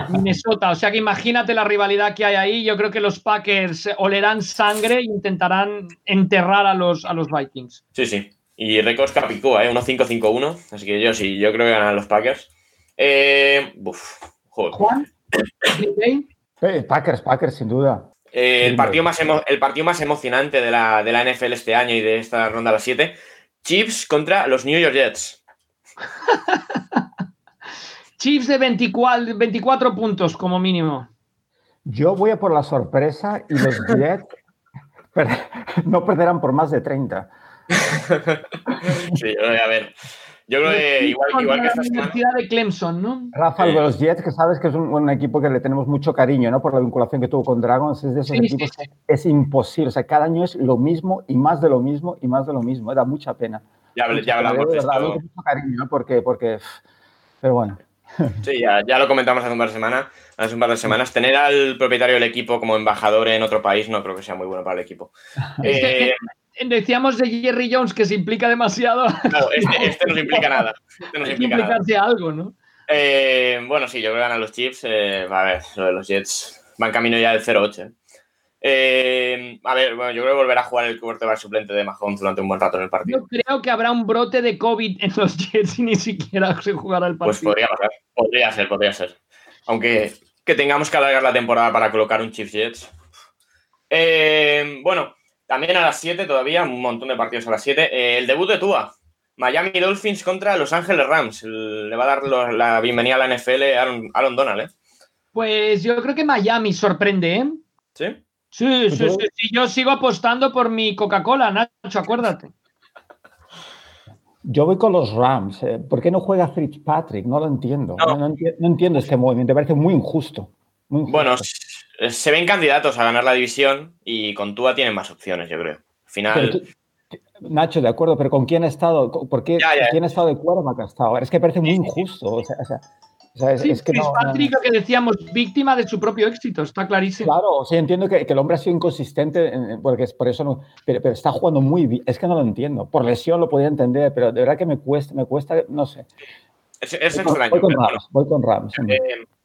S1: Minnesota. O sea que imagínate la rivalidad que hay ahí. Yo creo que los Packers olerán sangre e intentarán enterrar a los, a los Vikings.
S2: Sí, sí. Y récords Capicúa, ¿eh? 1-5-5-1. Así que yo sí, yo creo que ganan los Packers. Eh,
S1: Juan.
S3: Packers, Packers, sin duda.
S2: Eh, el, partido más el partido más emocionante de la, de la NFL este año y de esta ronda a las 7. Chiefs contra los New York Jets.
S1: Chiefs de 24, 24 puntos como mínimo.
S3: Yo voy a por la sorpresa y los Jets no perderán por más de 30.
S2: sí, a ver. Yo creo que igual, igual que esta
S1: la Universidad de Clemson, ¿no?
S3: Rafa, de los Jets, que sabes que es un, equipo que le tenemos mucho cariño, ¿no? Por la vinculación que tuvo con Dragons, es de esos equipos que es imposible. O sea, cada año es lo mismo y más de lo mismo y más de lo mismo. Da mucha pena.
S2: Ya, ya hablamos de esto.
S3: mucho cariño, ¿no? Porque, porque, pero bueno.
S2: Sí, ya, ya, lo comentamos hace un par de semanas. Hace un par de semanas. Tener al propietario del equipo como embajador en otro país no creo que sea muy bueno para el equipo.
S1: Eh, decíamos de Jerry Jones que se implica demasiado.
S2: Claro, este, este no se implica nada. Este no se implica
S1: implicarse algo, ¿no?
S2: Eh, bueno, sí, yo creo que ganan los Chiefs. Eh, a ver, los Jets van camino ya del 0-8. Eh, a ver, bueno, yo creo que volverá a jugar el quarterback suplente de Mahomes durante un buen rato en el partido.
S1: Yo creo que habrá un brote de COVID en los Jets y ni siquiera se jugará el
S2: pues partido. Pues podría pasar, podría ser, podría ser. Aunque que tengamos que alargar la temporada para colocar un Chiefs Jets. bueno, también a las 7 todavía, un montón de partidos a las 7. Eh, el debut de Tua. Miami Dolphins contra Los Ángeles Rams. Le va a dar la bienvenida a la NFL Aaron, Aaron Donald, ¿eh?
S1: Pues yo creo que Miami sorprende, ¿eh?
S2: ¿Sí?
S1: Sí, sí, sí, Yo sigo apostando por mi Coca-Cola, Nacho, acuérdate.
S3: Yo voy con los Rams. ¿eh? ¿Por qué no juega Fitzpatrick? No lo entiendo. No, entiendo, este movimiento. Me parece muy injusto. Muy injusto.
S2: Bueno, se ven candidatos a ganar la división y con Tua tienen más opciones, yo creo. Al final.
S3: Nacho, de acuerdo, pero ¿con quién ha estado? ¿Por qué? ¿Quién ha estado de que ha estado? Es que parece muy injusto. O sea,
S1: es, que no, que decíamos, víctima de su propio éxito, está clarísimo.
S3: Claro, sí, entiendo que, el hombre ha sido inconsistente, porque es por eso no, pero, está jugando muy bien. Es que no lo entiendo. Por lesión lo podía entender, pero de verdad que me cuesta, me cuesta, no sé.
S2: Es, extraño. Voy
S3: con Rams. Voy con Rams
S2: eh,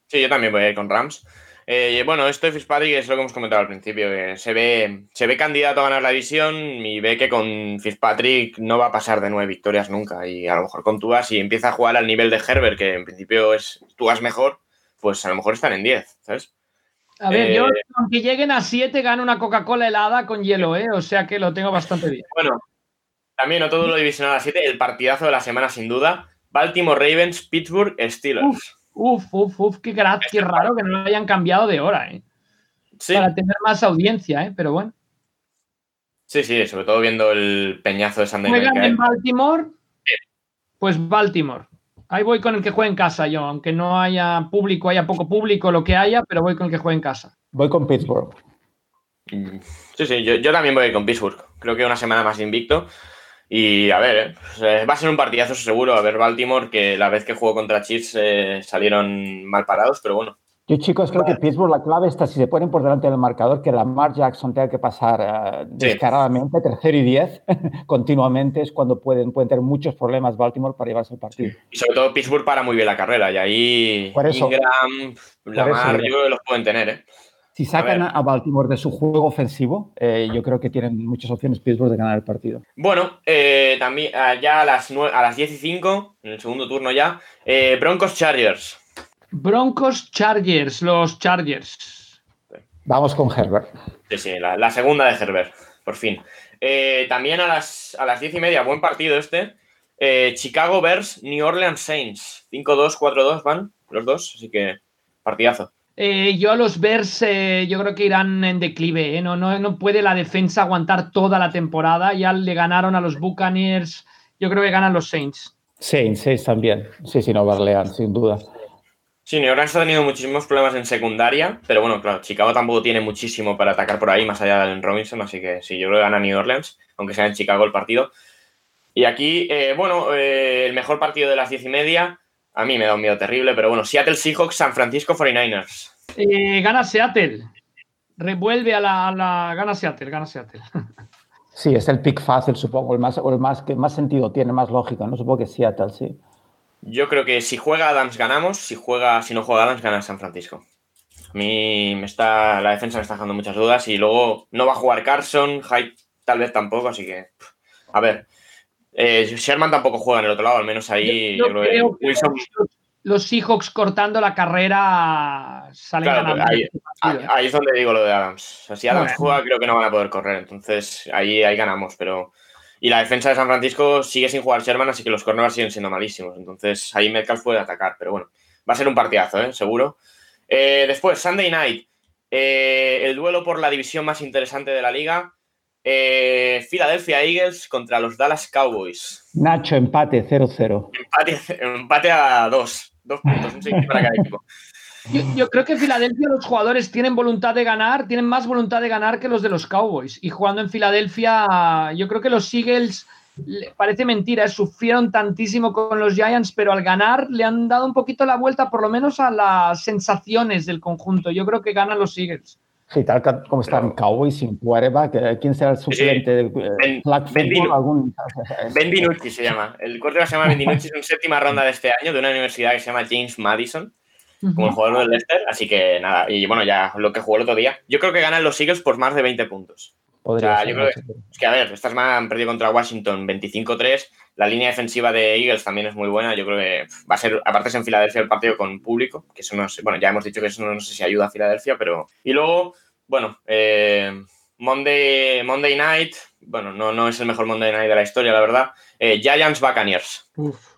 S2: sí, yo también voy a ir con Rams. Eh, bueno, esto de Fitzpatrick es lo que hemos comentado al principio, que se ve, se ve candidato a ganar la división y ve que con Fitzpatrick no va a pasar de nueve victorias nunca. Y a lo mejor con Tuas, si empieza a jugar al nivel de Herbert, que en principio es Tuas mejor, pues a lo mejor están en 10, ¿sabes?
S1: A ver, yo eh, aunque lleguen a 7 gano una Coca-Cola helada con hielo, ¿eh? O sea que lo tengo bastante bien.
S2: Bueno, también no todo lo divisional a 7, el partidazo de la semana sin duda. Baltimore Ravens, Pittsburgh Steelers.
S1: Uf, uf, uf, qué, qué raro que no lo hayan cambiado de hora, ¿eh? Para tener más audiencia, ¿eh? Pero bueno.
S2: Sí, sí, sobre todo viendo el peñazo de Sunday
S1: ¿Juegan en Baltimore? Pues Baltimore. Ahí voy con el que juega en casa yo, aunque no haya público, haya poco público, lo que haya, pero voy con el que juega en casa.
S3: Voy con Pittsburgh.
S2: Sí, sí, yo, yo también voy con Pittsburgh. Creo que una semana más de invicto. Y a ver, eh, pues, eh, va a ser un partidazo seguro. A ver, Baltimore, que la vez que jugó contra Chiefs eh, salieron mal parados, pero bueno.
S3: Yo, chicos, creo que Pittsburgh la clave está si se ponen por delante del marcador, que Lamar Jackson tenga que pasar eh, descaradamente, tercero y diez, continuamente, es cuando pueden, pueden tener muchos problemas Baltimore para llevarse el partido.
S2: Y sobre todo Pittsburgh para muy bien la carrera, y ahí
S3: Por eso.
S2: Ingram, Lamar,
S3: eso,
S2: yo los pueden tener, ¿eh?
S3: Si sacan
S2: A.
S3: Baltimore de su juego ofensivo, eh, yo creo que tienen muchas opciones Pittsburgh de ganar el partido.
S2: Bueno, eh, también ah, ya a las, a las 10 y 5, en el segundo turno ya, eh, Broncos Chargers.
S1: Broncos Chargers, los Chargers.
S3: Vamos con Herbert.
S2: Sí, sí, la, la segunda de Herbert, por fin. Eh, también a las, a las 10 y media, buen partido este. Eh, Chicago Bears, New Orleans Saints. 5-2, 4-2 van los dos, así que partidazo.
S1: Eh, yo a los Bears, eh, yo creo que irán en declive. ¿eh? No, no, no puede la defensa aguantar toda la temporada. Ya le ganaron a los Buccaneers. Yo creo que ganan los Saints.
S3: Saints, Saints también. Sí, sí, no barlean, sin duda.
S2: Sí, New Orleans ha tenido muchísimos problemas en secundaria, pero bueno, claro, Chicago tampoco tiene muchísimo para atacar por ahí, más allá de Allen Robinson, así que sí, yo creo que gana New Orleans, aunque sea en Chicago el partido. Y aquí, eh, bueno, eh, el mejor partido de las diez y media, a mí me da un miedo terrible, pero bueno, Seattle Seahawks, San Francisco 49ers.
S1: Eh, gana Seattle. Revuelve a la, a la- Gana Seattle, gana Seattle.
S3: Sí, es el pick fácil, supongo, el más, o el más que más sentido tiene, más lógica, ¿no? Supongo que Seattle, sí.
S2: Yo creo que si juega Adams ganamos, si juega, si no juega Adams gana San Francisco. A mí me está, la defensa me está dejando muchas dudas y luego no va a jugar Carson, Hyde tal vez tampoco, así que a ver. Eh, Sherman tampoco juega en el otro lado, al menos ahí
S1: Yo
S2: yo creo que Wilson
S1: los, Seahawks cortando la carrera salen
S2: Claro,
S1: ganando.
S2: ahí-
S1: este
S2: Ahí,
S1: ¿eh?
S2: ahí es donde digo lo de Adams. O sea, si Adams
S1: Bueno.
S2: juega, creo que no van a poder correr. Entonces, ahí, ahí ganamos. Pero. Y la defensa de San Francisco sigue sin jugar Sherman, así que los corners siguen siendo malísimos. Entonces, ahí Metcalf puede atacar. Pero bueno, va a ser un partidazo, ¿eh? seguro. Eh, después, Sunday night. el duelo por la división más interesante de la liga. Eh, Philadelphia Eagles contra los Dallas Cowboys.
S3: Nacho, empate, 0-0.
S2: Empate, empate a dos. Dos puntos, un para cada equipo.
S1: Yo, yo creo que en Filadelfia los jugadores tienen voluntad de ganar, tienen más voluntad de ganar que los de los Cowboys. Y jugando en Filadelfia, yo creo que los Eagles, le- parece mentira, ¿eh? sufrieron tantísimo con los Giants, pero al ganar le han dado un poquito la vuelta, por lo menos a las sensaciones del conjunto. Yo creo que ganan los Eagles.
S3: Sí, tal como están Cowboys sin quarterback, eh, ¿quién será el suplente de eh,
S2: Ben- Ben.
S3: Algún-
S2: Ben DiNucci se llama. El quarterback se llama Ben DiNucci, es un séptima ronda de este año de una universidad que se llama James Madison, como el jugador del Leicester. Así que nada, y bueno, ya lo que jugó el otro día. Yo creo que ganan los Eagles por más de 20 puntos.
S3: Podría
S2: O sea,
S3: ser,
S2: yo creo
S3: Nacho.
S2: Es que a ver, esta semana han perdido contra Washington 25-3. La línea defensiva de Eagles también es muy buena. Yo creo que va a ser, aparte es en Filadelfia el partido con público, que eso no sé, bueno, ya hemos dicho que eso no, no sé si ayuda a Filadelfia, pero. Y luego, bueno, eh, Monday, Monday Night, bueno, no, no es el mejor Monday Night de la historia, la verdad. Eh, Giants Buccaneers.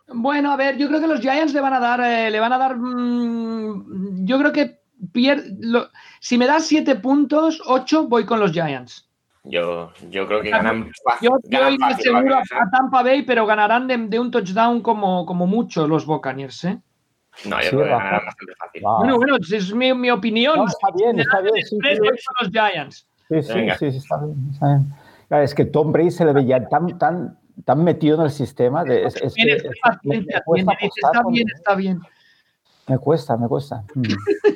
S1: Bueno, a ver, yo creo que los Giants le van a dar, eh, le van a dar, mm, yo creo que pier- lo- si me das siete puntos, ocho, voy con los Giants.
S2: Yo, yo creo que ganan,
S1: Yo, yo
S2: ganan fácil,
S1: seguro
S2: Buccaneers, ¿eh?
S1: a Tampa Bay, pero ganarán de, de un touchdown como, como mucho los Buccaneers, ¿eh?
S2: No, yo
S3: Sí,
S2: creo que ganarán bastante fácil.
S3: Va.
S1: Bueno, bueno, es mi, mi opinión.
S3: No, está bien, está bien. Sí,
S1: Tres,
S3: sí,
S1: los Giants.
S3: sí, sí,
S2: Venga.
S3: sí, está bien, está bien. Claro, es que Tom Brady se le veía tan, tan, tan metido en el sistema. De, es, es que- me cuesta apostar
S1: está
S3: con-
S1: bien, está bien.
S3: Me cuesta, me cuesta. Mm.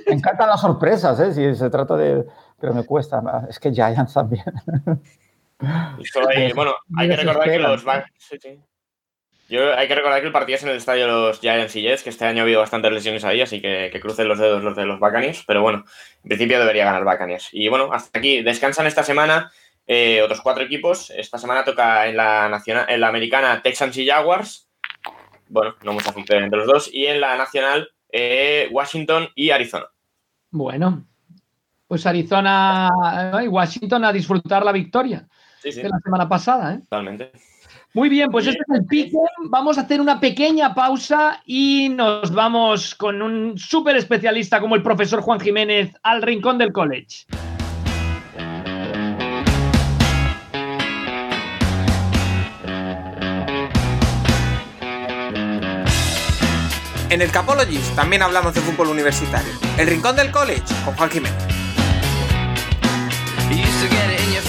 S3: Me encantan las sorpresas, ¿eh? Si se trata de... Pero me cuesta. Es que Giants también.
S2: Y solo hay- bueno, hay que recordar que los sí, sí. Yo, hay que recordar que el partido es en el estadio de los Giants y Jets, que este año ha habido bastantes lesiones ahí, así que, que crucen los dedos los de los Buccaneers, pero bueno, en principio debería ganar Buccaneers. Y bueno, hasta aquí descansan esta semana eh, otros cuatro equipos. Esta semana toca en la nacional, en la americana Texans y Jaguars. Bueno, no mucha gente entre los dos. Y en la nacional eh, Washington y Arizona.
S1: Bueno, pues Arizona y Washington a disfrutar la victoria
S2: Sí, sí,
S1: de la semana pasada, ¿eh?
S2: totalmente.
S1: Muy bien, pues este es el pique. Vamos a hacer una pequeña pausa y nos vamos con un súper especialista como el profesor Juan Jiménez al rincón del college.
S5: En el Capologist también hablamos de fútbol universitario. El Rincón del College con Juan Jiménez.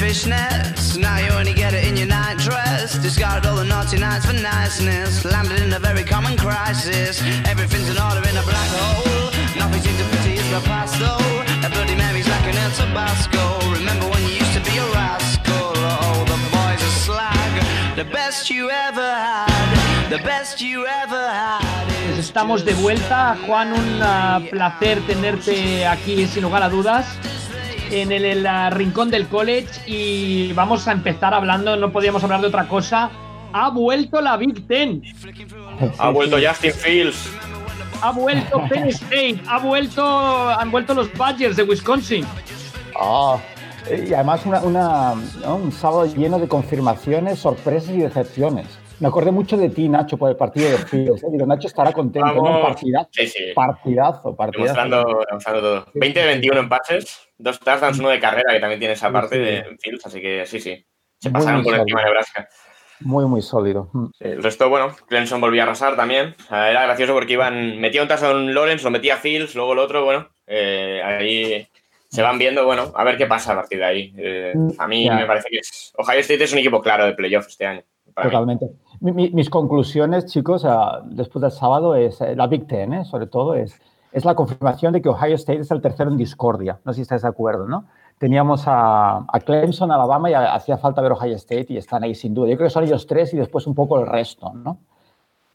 S6: Fishnets, now you only get it in your night dress. Discarded all the naughty nights for niceness, landed in a very common crisis. Everything's in order in a black hole. Nothing seems to pity is the past though. A Bloody Mary's like an El Tabasco. Remember when you used to be a rascal? Oh, the boys are slag. The best you ever had, the best you ever had.
S1: Pues estamos de vuelta. Juan, un ah, placer tenerte aquí sin lugar a dudas en el, el, rincón del college y vamos a empezar hablando, no podíamos hablar de otra cosa. Ha vuelto la Big Ten,
S2: Ha vuelto Justin Fields.
S1: ha vuelto Penn State, ha vuelto, han vuelto los Badgers de Wisconsin.
S3: Ah, y además una, una- ¿no? un sábado lleno de confirmaciones, sorpresas y decepciones. Me acordé mucho de ti, Nacho, por el partido de Fields. ¿eh? Digo, Nacho estará contento, ¿no?
S2: Vamos.
S3: Partidazo,
S2: Sí, sí.
S3: partidazo, partidazo.
S2: Demostrando, demostrando todo. 20 de 21 en pases, dos touchdowns, uno de carrera, que también tiene esa parte
S3: sí.
S2: de Fields, así que sí, sí. Se
S3: Muy,
S2: pasaron
S3: muy
S2: por encima de
S3: sólido.
S2: Nebraska.
S3: Muy, muy sólido. Mm.
S2: El resto, bueno, Clemson volvía a arrasar también. Era gracioso porque iban, metía un touchdown Lawrence, lo metía Fields, luego el otro, bueno, eh, ahí se van viendo, bueno, a ver qué pasa a partir de ahí. Eh, a mí me parece que es, Ohio State es un equipo claro de playoff este año. mí.
S3: Totalmente. Mi- mi- mis conclusiones, chicos, después del sábado, es eh, la Big Ten, ¿eh? sobre todo, es, es la confirmación de que Ohio State es el tercero en discordia. No sé si estáis de acuerdo, ¿no? Teníamos a, a Clemson, Alabama y a- hacía falta ver Ohio State y están ahí sin duda. Yo creo que son ellos tres y después un poco el resto, ¿no?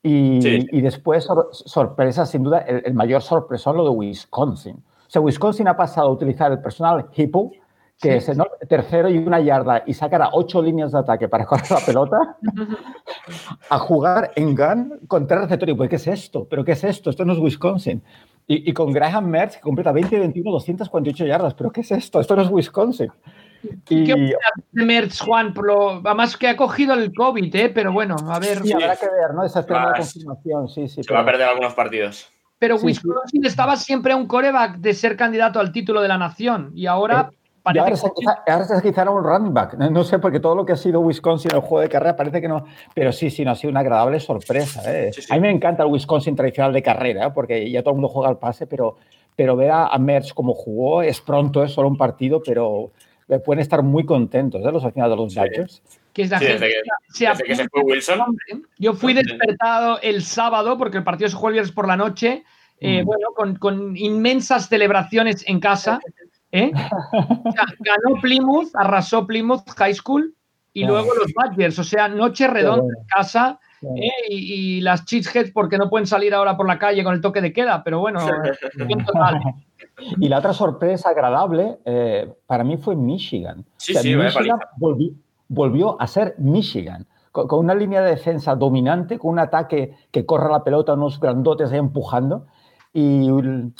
S3: Y,
S2: Sí.
S3: y después, sor- sorpresa, sin duda, el, el mayor sorpresón lo de Wisconsin. O sea, Wisconsin ha pasado a utilizar el personal Hippo, que es tercero y una yarda, y sacar a ocho líneas de ataque para correr la pelota, a jugar en gun con tres receptores. Pues, ¿qué es esto? ¿Pero qué es esto? Esto no es Wisconsin. Y, y con Graham Mertz, que completa 20-21, 248 yardas. ¿Pero qué es esto? Esto no es Wisconsin. Y,
S1: ¿Qué opinas de Mertz, Juan? Lo- además que ha cogido el COVID, ¿eh? pero bueno, a ver.
S3: y habrá que ver, ¿no? Esa es la
S2: Más.
S3: confirmación, sí, sí.
S2: Se va a perder algunos partidos.
S1: Pero
S3: Sí, sí.
S1: Wisconsin estaba siempre a un coreback de ser candidato al título de la nación y ahora
S3: Y
S1: parece
S3: ahora
S1: que
S3: se, quizá, ahora se quizá un running back. No, no sé, porque todo lo que ha sido Wisconsin en el juego de carrera parece que no. Pero sí, sí, no ha sido una agradable sorpresa. ¿eh?
S2: Sí, sí.
S3: A mí me encanta el Wisconsin tradicional de carrera, ¿eh? porque ya todo el mundo juega al pase, pero, pero ver a, a Mertz como jugó es pronto, es solo un partido, pero eh, pueden estar muy contentos ¿eh? los aficionados de los
S2: Sí.
S1: Que es la
S2: Sí,
S1: gente
S2: desde que,
S1: se
S2: desde que se fue Wilson.
S1: Yo fui despertado el sábado porque el partido se jugó el viernes por la noche. eh,
S3: Mm.
S1: Bueno, con, con inmensas celebraciones en casa. ¿Eh? O sea, ganó Plymouth, arrasó Plymouth High School y
S3: Ah.
S1: luego los Badgers. O sea, noche redonda en casa.
S3: Sí.
S1: ¿eh? Y, y las cheeseheads porque no pueden salir ahora por la calle con el toque de queda, pero bueno, total.
S3: Y la otra sorpresa agradable eh, para mí fue Michigan.
S2: Sí, sí, vaya
S3: Michigan
S2: paliza.
S3: volvió, volvió a ser Michigan, con, con una línea de defensa dominante, con un ataque que corre la pelota, unos grandotes ahí empujando. Y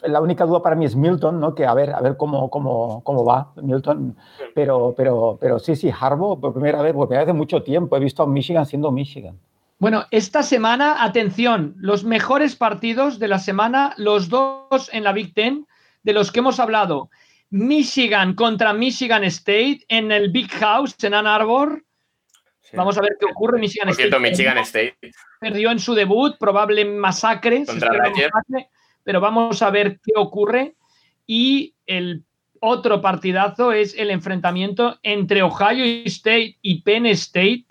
S3: la única duda para mí es Milton, ¿no? Que a ver, a ver cómo, cómo, cómo va Milton. Pero, pero, pero sí, sí, Harbaugh, por primera vez, por primera vez de mucho tiempo, he visto a Michigan siendo Michigan.
S1: Bueno, esta semana, atención, los mejores partidos de la semana, los dos en la Big Ten, de los que hemos hablado. Michigan contra Michigan State en el Big House en Ann Arbor.
S2: Sí.
S1: Vamos a ver qué ocurre. Michigan
S2: Por cierto,
S1: State
S2: Michigan State.
S1: perdió en su debut, probable masacre,
S2: Contra Rutgers.
S1: masacre, pero vamos a ver qué ocurre. Y el otro partidazo es el enfrentamiento entre Ohio State y Penn State.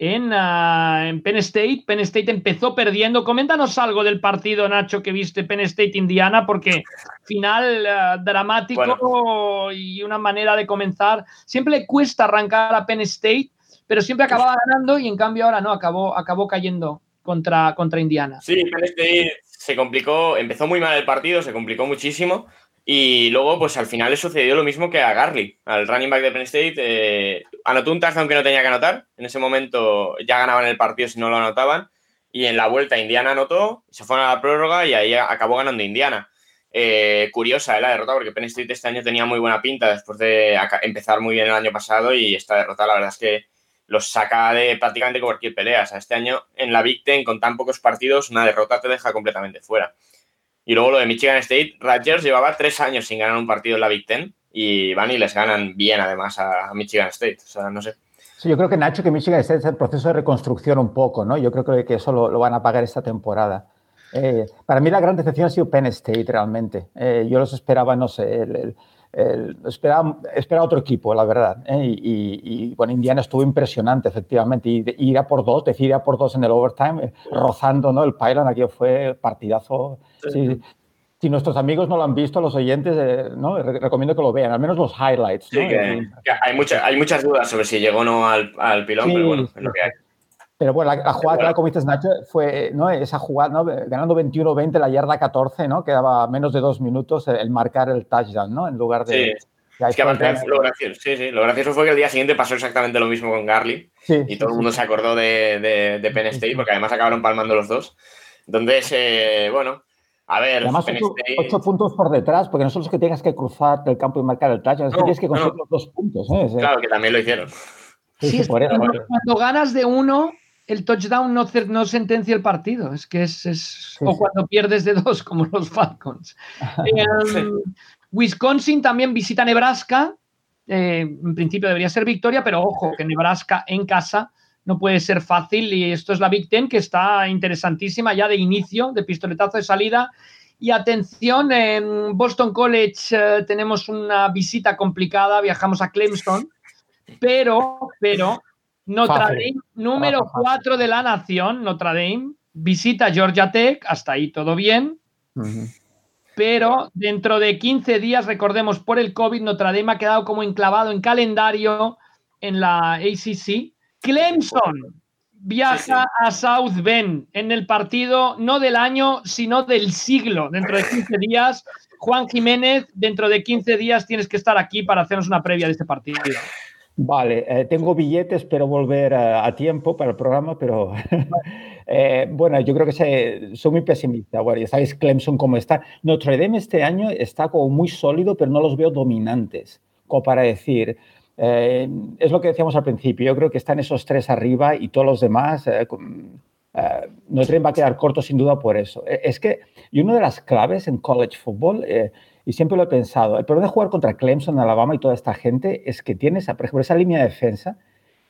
S1: En, ah, en Penn State, Penn State empezó perdiendo. Coméntanos algo del partido, Nacho, que viste Penn State-Indiana, porque final ah, dramático y una manera de comenzar. Siempre le cuesta arrancar a Penn State, pero siempre acababa ganando y en cambio ahora no, acabó, acabó cayendo contra, contra Indiana.
S2: Sí, Penn State se complicó, empezó muy mal el partido, se complicó muchísimo. Y luego, pues al final le sucedió lo mismo que a Garley, al running back de Penn State. eh, anotó un touchdown que no tenía que anotar. En ese momento ya ganaban el partido si no lo anotaban. Y en la vuelta Indiana anotó, se fueron a la prórroga y ahí acabó ganando Indiana. Eh, curiosa eh, la derrota porque Penn State este año tenía muy buena pinta después de empezar muy bien el año pasado y esta derrota la verdad es que los saca de prácticamente cualquier pelea. O sea, este año en la Big Ten, con tan pocos partidos, una derrota te deja completamente fuera. Y luego lo de Michigan State, Rutgers llevaba tres años sin ganar un partido en la Big Ten y van y les ganan bien además a, Michigan State. O sea, no sé.
S3: Sí, yo creo que Nacho, que Michigan State es el proceso de reconstrucción un poco, ¿no? Yo creo que, eso lo, van a pagar esta temporada. Eh, para mí la gran decepción ha sido Penn State realmente. Eh, yo los esperaba, no sé, el, el, esperaba, esperaba, otro equipo, la verdad. ¿eh? Y, y, y, bueno, Indiana estuvo impresionante, efectivamente. Y, y ir a por dos, decir ir a por dos en el overtime, rozando ¿no? el pylon, aquí fue partidazo. Sí. Si nuestros amigos no lo han visto, los oyentes, eh, ¿no? recomiendo que lo vean, al menos los highlights.
S2: ¿no? Sí, que, que hay, mucha, hay, muchas dudas sobre si llegó o no al, al pilón, sí, pero bueno, es lo que hay.
S3: Pero bueno, la, la jugada, claro, como dices, Nacho, fue ¿no? esa jugada, ¿no? ganando 21-20, la yarda 14, ¿no? Quedaba menos de dos minutos el, marcar el touchdown, ¿no? En lugar de.
S2: Sí. Es que aparte, lo gracioso, sí, sí, lo gracioso fue que el día siguiente pasó exactamente lo mismo con Garly sí, y todo sí, el mundo se acordó de, de, de Penn State porque además acabaron palmando los dos. Entonces, eh, bueno, a ver,
S3: además ocho, State... ocho, puntos por detrás, porque no solo es que tengas que cruzar el campo y marcar el touchdown, es que tienes que conseguir no. los dos puntos. ¿eh?
S2: Claro, que también lo hicieron.
S1: Sí, es por eso. Cuando ganas de uno, el touchdown no, no, sentencia el partido. Es que es. es sí, o sí. cuando pierdes de dos, como los Falcons. eh, sí. Wisconsin también visita Nebraska. Eh, en principio debería ser victoria, pero ojo, que Nebraska en casa no puede ser fácil. Y esto es la Big Ten que está interesantísima ya de inicio, de pistoletazo de salida. Y atención, en Boston College eh, tenemos una visita complicada, viajamos a Clemson, pero, pero Notre Dame, número 4 de la nación, Notre Dame, visita Georgia Tech, hasta ahí todo bien. Uh -huh. Pero dentro de 15 días, recordemos, por el COVID, Notre Dame ha quedado como enclavado en calendario en la ACC. Clemson viaja sí, sí. a South Bend en el partido no del año, sino del siglo. Dentro de 15 días, Juan Jiménez, dentro de 15 días tienes que estar aquí para hacernos una previa de este partido.
S3: Vale, eh, tengo billetes, espero volver a, a, tiempo para el programa, pero eh, bueno, yo creo que se, soy muy pesimista. Bueno, ya sabéis Clemson cómo está. Notre Dame este año está como muy sólido, pero no los veo dominantes, como para decir. Eh, es lo que decíamos al principio, yo creo que están esos tres arriba y todos los demás. Eh, Notre Dame va a quedar corto sin duda por eso. Es que, y una de las claves en college football y siempre lo he pensado, el problema de jugar contra Clemson, Alabama y toda esta gente es que tienes, por ejemplo, esa línea de defensa,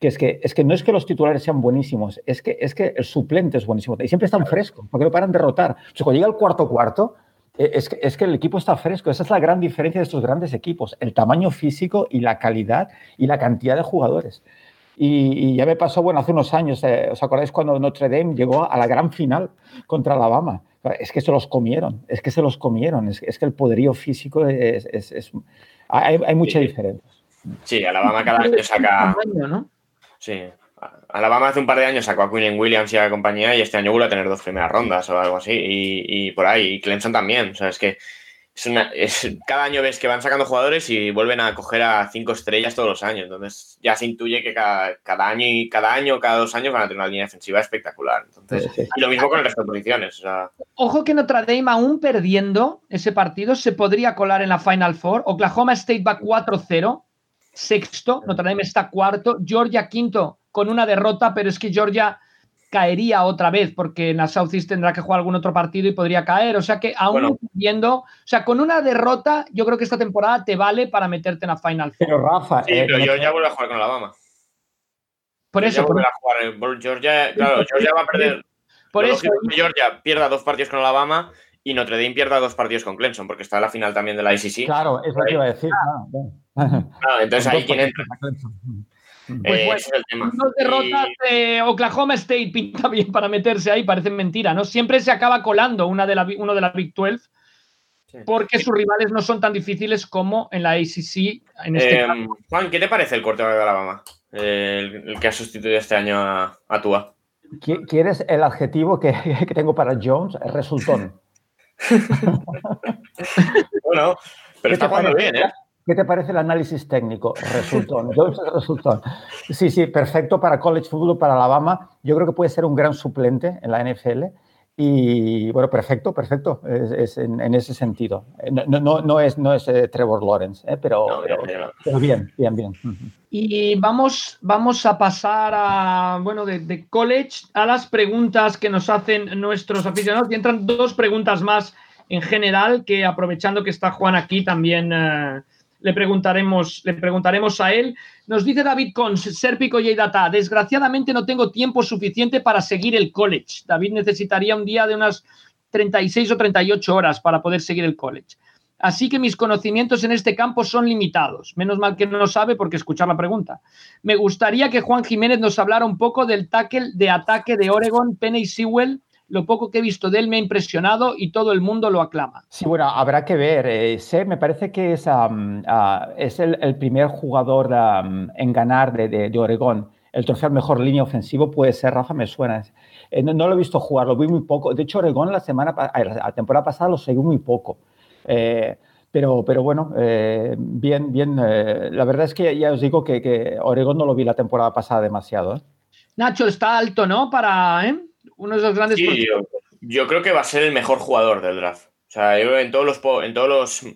S3: que es que, es que no es que los titulares sean buenísimos, es que, es que el suplente es buenísimo y siempre están frescos, porque no paran de rotar. O sea, cuando llega el cuarto cuarto, es que, es que el equipo está fresco. Esa es la gran diferencia de estos grandes equipos, el tamaño físico y la calidad y la cantidad de jugadores. Y, y ya me pasó, bueno, hace unos años, eh, ¿os acordáis cuando Notre Dame llegó a la gran final contra Alabama? Es que se los comieron, es que se los comieron, es, es que el poderío físico es... es, es hay, hay, mucha
S2: sí.
S3: diferencia.
S2: Sí, Alabama cada año saca... Sí, Alabama hace un par de años sacó a Quinn Williams y a compañía y este año vuelve a tener dos primeras rondas o algo así y, y por ahí, y Clemson también, o sea, es que es una, es, cada año ves que van sacando jugadores y vuelven a coger a cinco estrellas todos los años. Entonces ya se intuye que cada, cada año y cada año, cada dos años van a tener una línea defensiva espectacular. Entonces, sí, sí. Y lo mismo con el resto de posiciones. O sea.
S1: Ojo que Notre Dame, aún perdiendo ese partido, se podría colar en la Final Four. Oklahoma State va 4-0, sexto. Notre Dame está cuarto. Georgia quinto con una derrota, pero es que Georgia caería otra vez, porque en la Southeast tendrá que jugar algún otro partido y podría caer. O sea que aún bueno. viendo, o sea, con una derrota, yo creo que esta temporada te vale para meterte en la Final
S3: Four. Pero Rafa,
S2: sí, eh, pero yo ya vuelvo a jugar con Alabama.
S1: Por eso.
S2: Por... A jugar por Georgia, claro, Georgia va a perder.
S1: Por eso.
S2: Que Georgia pierda dos partidos con Alabama y Notre Dame pierda dos partidos con Clemson, porque está en la final también de la ICC.
S3: Claro, es lo que iba a decir.
S2: Claro, claro entonces ahí quién entra.
S1: Pues eh, bueno, es el tema. Dos derrotas de Oklahoma State pinta bien para meterse ahí, parece mentira, ¿no? Siempre se acaba colando una de la, uno de la Big 12 porque sus rivales no son tan difíciles como en la ACC. En este
S2: eh, Juan, ¿qué te parece el quarterback de Alabama? El, el, que ha sustituido este año a, a Tua.
S3: ¿Quieres el adjetivo que, que tengo para Jones? Resultón.
S2: bueno, pero está jugando bien, ¿eh?
S3: ¿Qué te parece el análisis técnico? Resultón. Resultón. Sí, sí, perfecto para college football, para Alabama. Yo creo que puede ser un gran suplente en la NFL. Y bueno, perfecto, perfecto, es, es en, en, ese sentido. No, no, no es, no es eh, Trevor Lawrence, eh, pero, no, pero, bien, pero, bien, bien, bien.
S1: Y vamos, vamos a pasar a, bueno, de, de, college a las preguntas que nos hacen nuestros aficionados. Y entran dos preguntas más en general que aprovechando que está Juan aquí también... Eh, le preguntaremos, le preguntaremos a él. Nos dice David Cons, Serpico y Data, desgraciadamente no tengo tiempo suficiente para seguir el college. David necesitaría un día de unas 36 o 38 horas para poder seguir el college. Así que mis conocimientos en este campo son limitados. Menos mal que no lo sabe porque escuchar la pregunta. Me gustaría que Juan Jiménez nos hablara un poco del tackle de ataque de Oregon, Penny Sewell. Lo poco que he visto de él me ha impresionado y todo el mundo lo aclama.
S3: Sí, bueno, habrá que ver. Eh, sé, me parece que es, um, uh, es el, el, primer jugador um, en ganar de, de, de Oregón. El trofeo mejor línea ofensivo puede ser, Rafa, me suena. Eh, no, no, lo he visto jugar, lo vi muy poco. De hecho, Oregón la semana, la temporada pasada lo seguí muy poco. Eh, pero, pero bueno, eh, bien, bien. Eh, la verdad es que ya os digo que, que, Oregón no lo vi la temporada pasada demasiado. ¿eh?
S1: Nacho está alto, ¿no? Para ¿eh? Uno de los grandes.
S2: Sí, yo, yo, creo que va a ser el mejor jugador del draft. O sea, yo en todos los. En todos los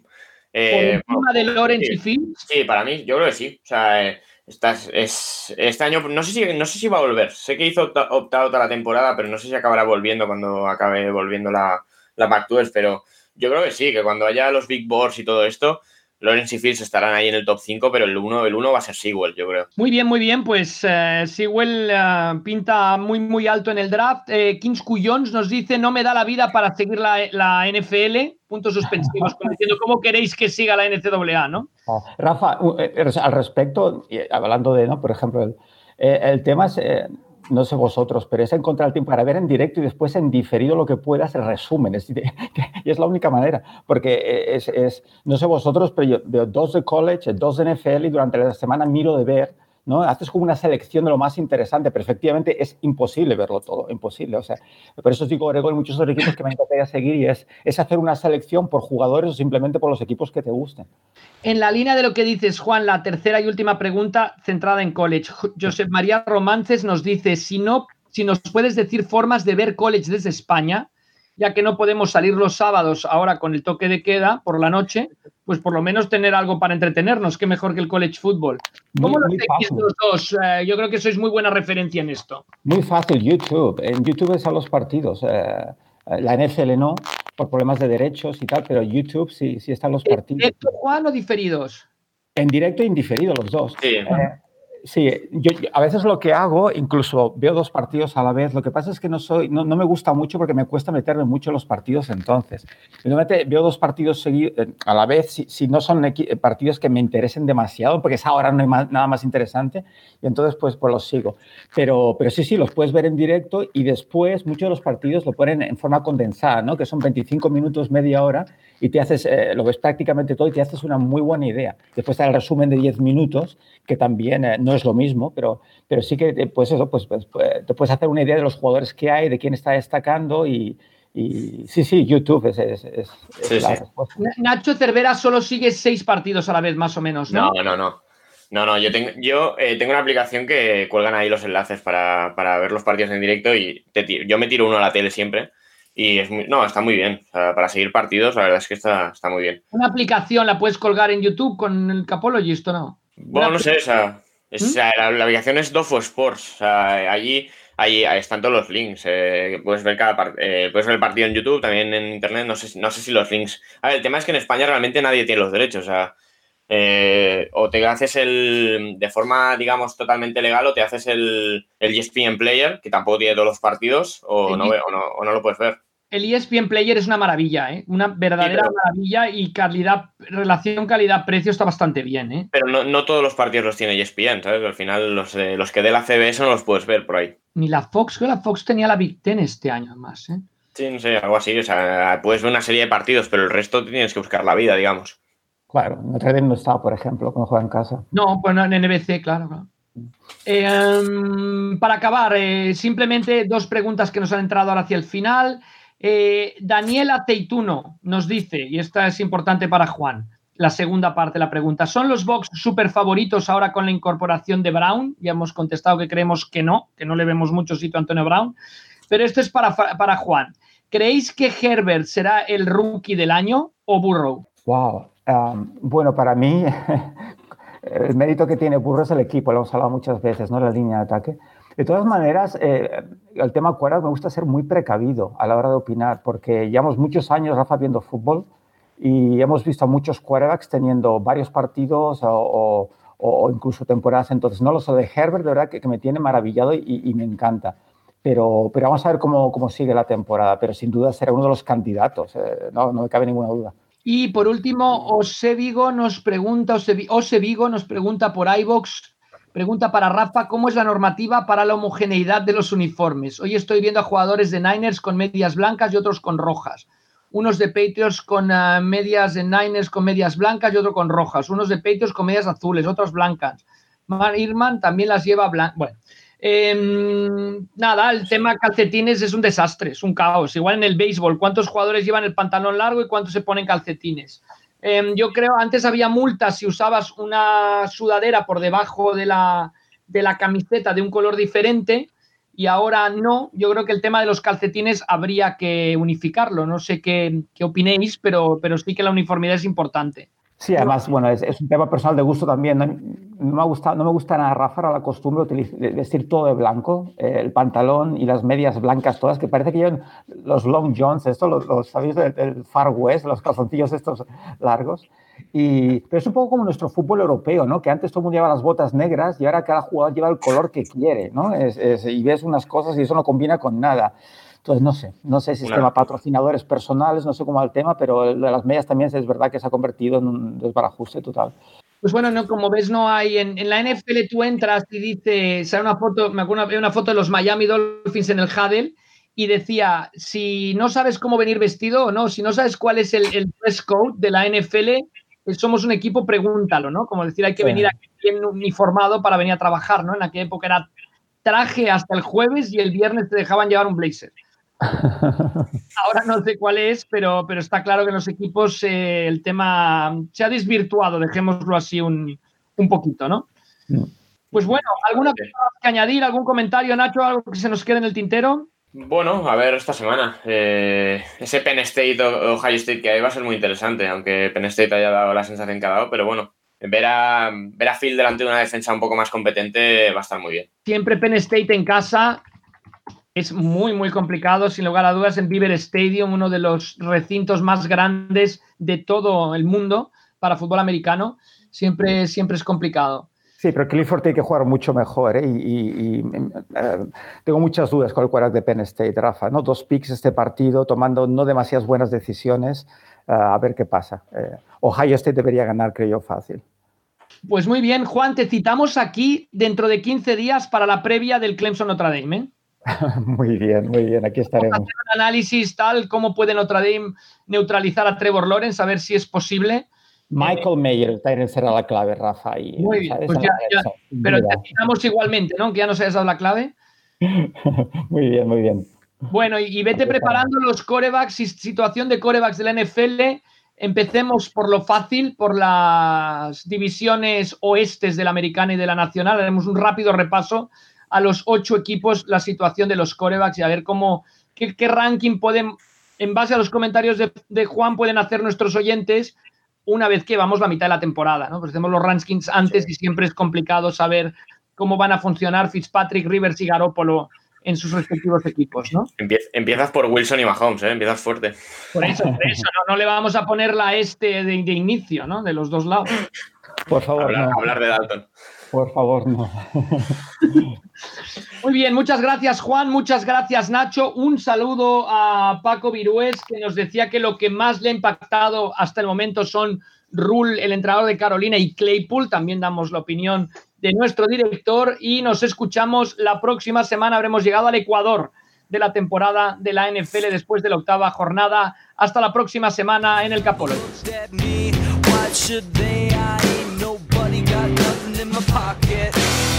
S1: eh, ¿Por encima de Lawrence
S2: sí,
S1: y Fields?
S2: Sí, para mí, yo creo que sí. O sea, estás, es, este año, no sé, si, no sé si va a volver. Sé que hizo optado toda la temporada, pero no sé si acabará volviendo cuando acabe volviendo la, la Pac-12, pero yo creo que sí, que cuando haya los Big Boards y todo esto, Lawrence y Fields estarán ahí en el top 5, pero el 1 el uno va a ser Sewell, yo creo.
S1: Muy bien, muy bien. Pues uh, Sewell uh, pinta muy, muy alto en el draft. Eh, Kings Cuyons nos dice: No me da la vida para seguir la, la NFL. Puntos suspensivos, como diciendo, ¿cómo queréis que siga la NCAA, no?
S3: Oh, Rafa, al respecto, hablando de, ¿no? Por ejemplo, el, el tema es no sé vosotros, pero es encontrar el tiempo para ver en directo y después en diferido lo que puedas, el resumen. Es, y es la única manera, porque es, es, no sé vosotros, pero yo veo dos de college, dos de NFL y durante la semana miro de ver, Haces como una selección de lo más interesante, pero efectivamente es imposible verlo todo, imposible. O sea, por eso os digo, Oregón, muchos otros equipos que me encantaría seguir y es, es hacer una selección por jugadores o simplemente por los equipos que te gusten.
S1: En la línea de lo que dices, Juan, la tercera y última pregunta centrada en college. Josep María Romances nos dice, si, no, si nos puedes decir formas de ver college desde España, ya que no podemos salir los sábados ahora con el toque de queda por la noche, pues por lo menos tener algo para entretenernos, que mejor que el college football. ¿Cómo muy, lo los dos? Uh, yo creo que sois muy buena referencia en esto.
S3: Muy fácil, YouTube. En YouTube están los partidos. Uh, la NFL no, por problemas de derechos y tal, pero YouTube sí, sí están los partidos.
S1: ¿En directo, Juan, o diferidos?
S3: En directo e indiferido, los dos.
S2: Sí.
S3: Eh, Sí, yo, a veces lo que hago, incluso veo dos partidos a la vez. Lo que pasa es que no soy, no, me gusta mucho porque me cuesta meterme mucho en los partidos entonces. Normalmente veo dos partidos seguidos a la vez si, no son partidos que me interesen demasiado, porque es ahora no hay nada más interesante, y entonces pues, pues los sigo. Pero, pero sí, sí, los puedes ver en directo y después muchos de los partidos lo ponen en forma condensada, ¿no? que son 25 minutos, media hora, y te haces, eh, lo ves prácticamente todo y te haces una muy buena idea. Después está el resumen de 10 minutos, que también eh, no es lo mismo, pero, pero sí que pues eso, pues, pues, te puedes hacer una idea de los jugadores que hay, de quién está destacando y, y sí, sí, YouTube es, es, es,
S2: sí,
S3: es la
S2: sí.
S3: respuesta.
S1: Nacho Cervera solo sigue seis partidos a la vez, más o menos, ¿no?
S2: No, no, no. No, no, yo tengo, yo, eh, tengo una aplicación que cuelgan ahí los enlaces para, para ver los partidos en directo y te tiro, yo me tiro uno a la tele siempre. Y es muy, no, está muy bien. O sea, para seguir partidos, la verdad es que está, está muy bien.
S1: ¿Una aplicación la puedes colgar en YouTube con el Capologist o no?
S2: Bueno, no sé, o sea. O sea la, la, aplicación es Dofo Sports. O sea, allí, allí, están todos los links. Eh, puedes, ver cada eh, puedes ver el partido en YouTube, también en Internet. No sé, no sé si los links. A ver, el tema es que en España realmente nadie tiene los derechos. O sea, eh, o te haces el de forma, digamos, totalmente legal, o te haces el, el ESPN Player, que tampoco tiene todos los partidos, o, no, o no, o no lo puedes ver
S1: el ESPN Player es una maravilla, ¿eh? una verdadera sí, pero... maravilla y calidad, relación calidad-precio está bastante bien. ¿eh?
S2: Pero no, no, todos los partidos los tiene ESPN, ¿sabes? Al final los, eh, los que dé la CBS no los puedes ver por ahí.
S1: Ni la Fox, que la Fox tenía la Big Ten este año además. ¿eh?
S2: Sí, no sé, algo así. O sea, puedes ver una serie de partidos, pero el resto tienes que buscar la vida, digamos.
S3: Claro, Notre Dame no está, por ejemplo, cuando juega en casa.
S1: No, pues no, en NBC, claro, claro. Eh, um, para acabar, eh, simplemente dos preguntas que nos han entrado ahora hacia el final. Eh, Daniel nos dice, y esta es importante para Juan, la segunda parte de la pregunta, ¿son los Box super favoritos ahora con la incorporación de Brown? Ya hemos contestado que creemos que no, que no le vemos mucho sitio a Antonio Brown, pero esto es para, para Juan. ¿Creéis que Herbert será el rookie del año o Burrow?
S3: Wow. Um, bueno, para mí, el mérito que tiene Burrow es el equipo, lo hemos hablado muchas veces, ¿no? La línea de ataque. De todas maneras, eh, el tema cuerdas me gusta ser muy precavido a la hora de opinar, porque llevamos muchos años, Rafa, viendo fútbol y hemos visto a muchos quarterbacks teniendo varios partidos o, incluso temporadas. Entonces, no lo sé de Herbert, de verdad que, que me tiene maravillado y, me encanta. pero, pero vamos a ver cómo, cómo sigue la temporada, pero sin duda será uno de los candidatos, eh, no, no me cabe ninguna duda.
S1: Y por último, Ose Vigo nos pregunta, Ose Vigo nos pregunta por iVox, pregunta para Rafa, ¿cómo es la normativa para la homogeneidad de los uniformes? Hoy estoy viendo a jugadores de Niners con medias blancas y otros con rojas. Unos de Patriots con uh, medias de Niners con medias blancas y otros con rojas. Unos de Patriots con medias azules, otras blancas. Irman también las lleva blancas. Bueno, eh, nada, el tema calcetines es un desastre, es un caos. Igual en el béisbol, ¿cuántos jugadores llevan el pantalón largo y cuántos se ponen calcetines? Eh, yo creo, antes había multas si usabas una sudadera por debajo de la, de la camiseta de un color diferente y ahora no. Yo creo que el tema de los calcetines habría que unificarlo. No sé qué, qué opinéis, pero, pero sí que la uniformidad es importante.
S3: Sí, además, bueno, es, es, un tema personal de gusto también. No, no me, gusta, no me gusta nada, Rafa, la costumbre de vestir todo de blanco, eh, el pantalón y las medias blancas todas, que parece que llevan los long johns, esto, los, los ¿sabéis? Del, del, Far West, los calzoncillos estos largos. Y, pero es un poco como nuestro fútbol europeo, ¿no? Que antes todo el mundo llevaba las botas negras y ahora cada jugador lleva el color que quiere, ¿no? Es, es, y ves unas cosas y eso no combina con nada. Entonces, no sé, no sé si es tema patrocinadores personales, no sé cómo va el tema, pero de las medias también es verdad que se ha convertido en un desbarajuste total.
S1: Pues bueno, no, como ves, no hay. En, en la NFL tú entras y dice, sale una foto, me acuerdo una, una foto de los Miami Dolphins en el Huddle y decía: si no sabes cómo venir vestido o no, si no sabes cuál es el, el dress code de la NFL, somos un equipo, pregúntalo, ¿no? Como decir, hay que sí. venir aquí bien uniformado para venir a trabajar, ¿no? En aquella época era traje hasta el jueves y el viernes te dejaban llevar un blazer. Ahora no sé cuál es, pero, pero está claro que en los equipos eh, el tema se ha desvirtuado, dejémoslo así un, un poquito, ¿no? Pues bueno, ¿alguna cosa que añadir? ¿Algún comentario, Nacho? ¿Algo que se nos quede en el tintero?
S2: Bueno, a ver esta semana. Eh, ese Penn State o Ohio State que hay va a ser muy interesante, aunque Penn State haya dado la sensación que ha dado, pero bueno, ver a, ver a Phil delante de una defensa un poco más competente va a estar muy bien.
S1: Siempre Penn State en casa es muy, muy complicado, sin lugar a dudas, en Beaver Stadium, uno de los recintos más grandes de todo el mundo para fútbol americano. Siempre, siempre es complicado.
S3: Sí, pero Clifford tiene que jugar mucho mejor ¿eh? y, y, y uh, tengo muchas dudas con el quarterback de Penn State, Rafa. ¿no? Dos picks este partido, tomando no demasiadas buenas decisiones. Uh, a ver qué pasa. Eh, Ohio State debería ganar, creo yo, fácil.
S1: Pues muy bien, Juan, te citamos aquí dentro de 15 días para la previa del Clemson Notre Dame. ¿eh?
S3: Muy bien, muy bien, aquí estaremos.
S1: Hacer un análisis tal, cómo puede Notre Dame neutralizar a Trevor Lawrence, a ver si es posible.
S3: Michael Mayer también será la clave, Rafa. Y,
S1: muy bien, pues ya, ya, pero igualmente, ¿no? Que ya nos hayas dado la clave.
S3: muy bien, muy bien.
S1: Bueno, y, y vete preparando los corebacks, situación de corebacks de la NFL. Empecemos por lo fácil, por las divisiones oestes de la americana y de la nacional. Haremos un rápido repaso a los ocho equipos la situación de los corebacks y a ver cómo, qué, qué ranking pueden, en base a los comentarios de, de, Juan, pueden hacer nuestros oyentes una vez que vamos la mitad de la temporada, ¿no? Pues hacemos los rankings antes y siempre es complicado saber cómo van a funcionar Fitzpatrick, Rivers y Garoppolo en sus respectivos equipos, ¿no?
S2: Empiezas por Wilson y Mahomes, ¿eh? Empiezas fuerte.
S1: Por eso, por eso, no, no le vamos a poner la este de, de, inicio, ¿no? De los dos lados.
S3: Por favor,
S2: hablar,
S3: no.
S2: hablar de Dalton.
S3: Por favor, no.
S1: Muy bien, muchas gracias Juan, muchas gracias Nacho. Un saludo a Paco Virués que nos decía que lo que más le ha impactado hasta el momento son Rule, el entrenador de Carolina, y Claypool. También damos la opinión de nuestro director y nos escuchamos la próxima semana. Habremos llegado al Ecuador de la temporada de la NFL después de la octava jornada. Hasta la próxima semana en el my pocket.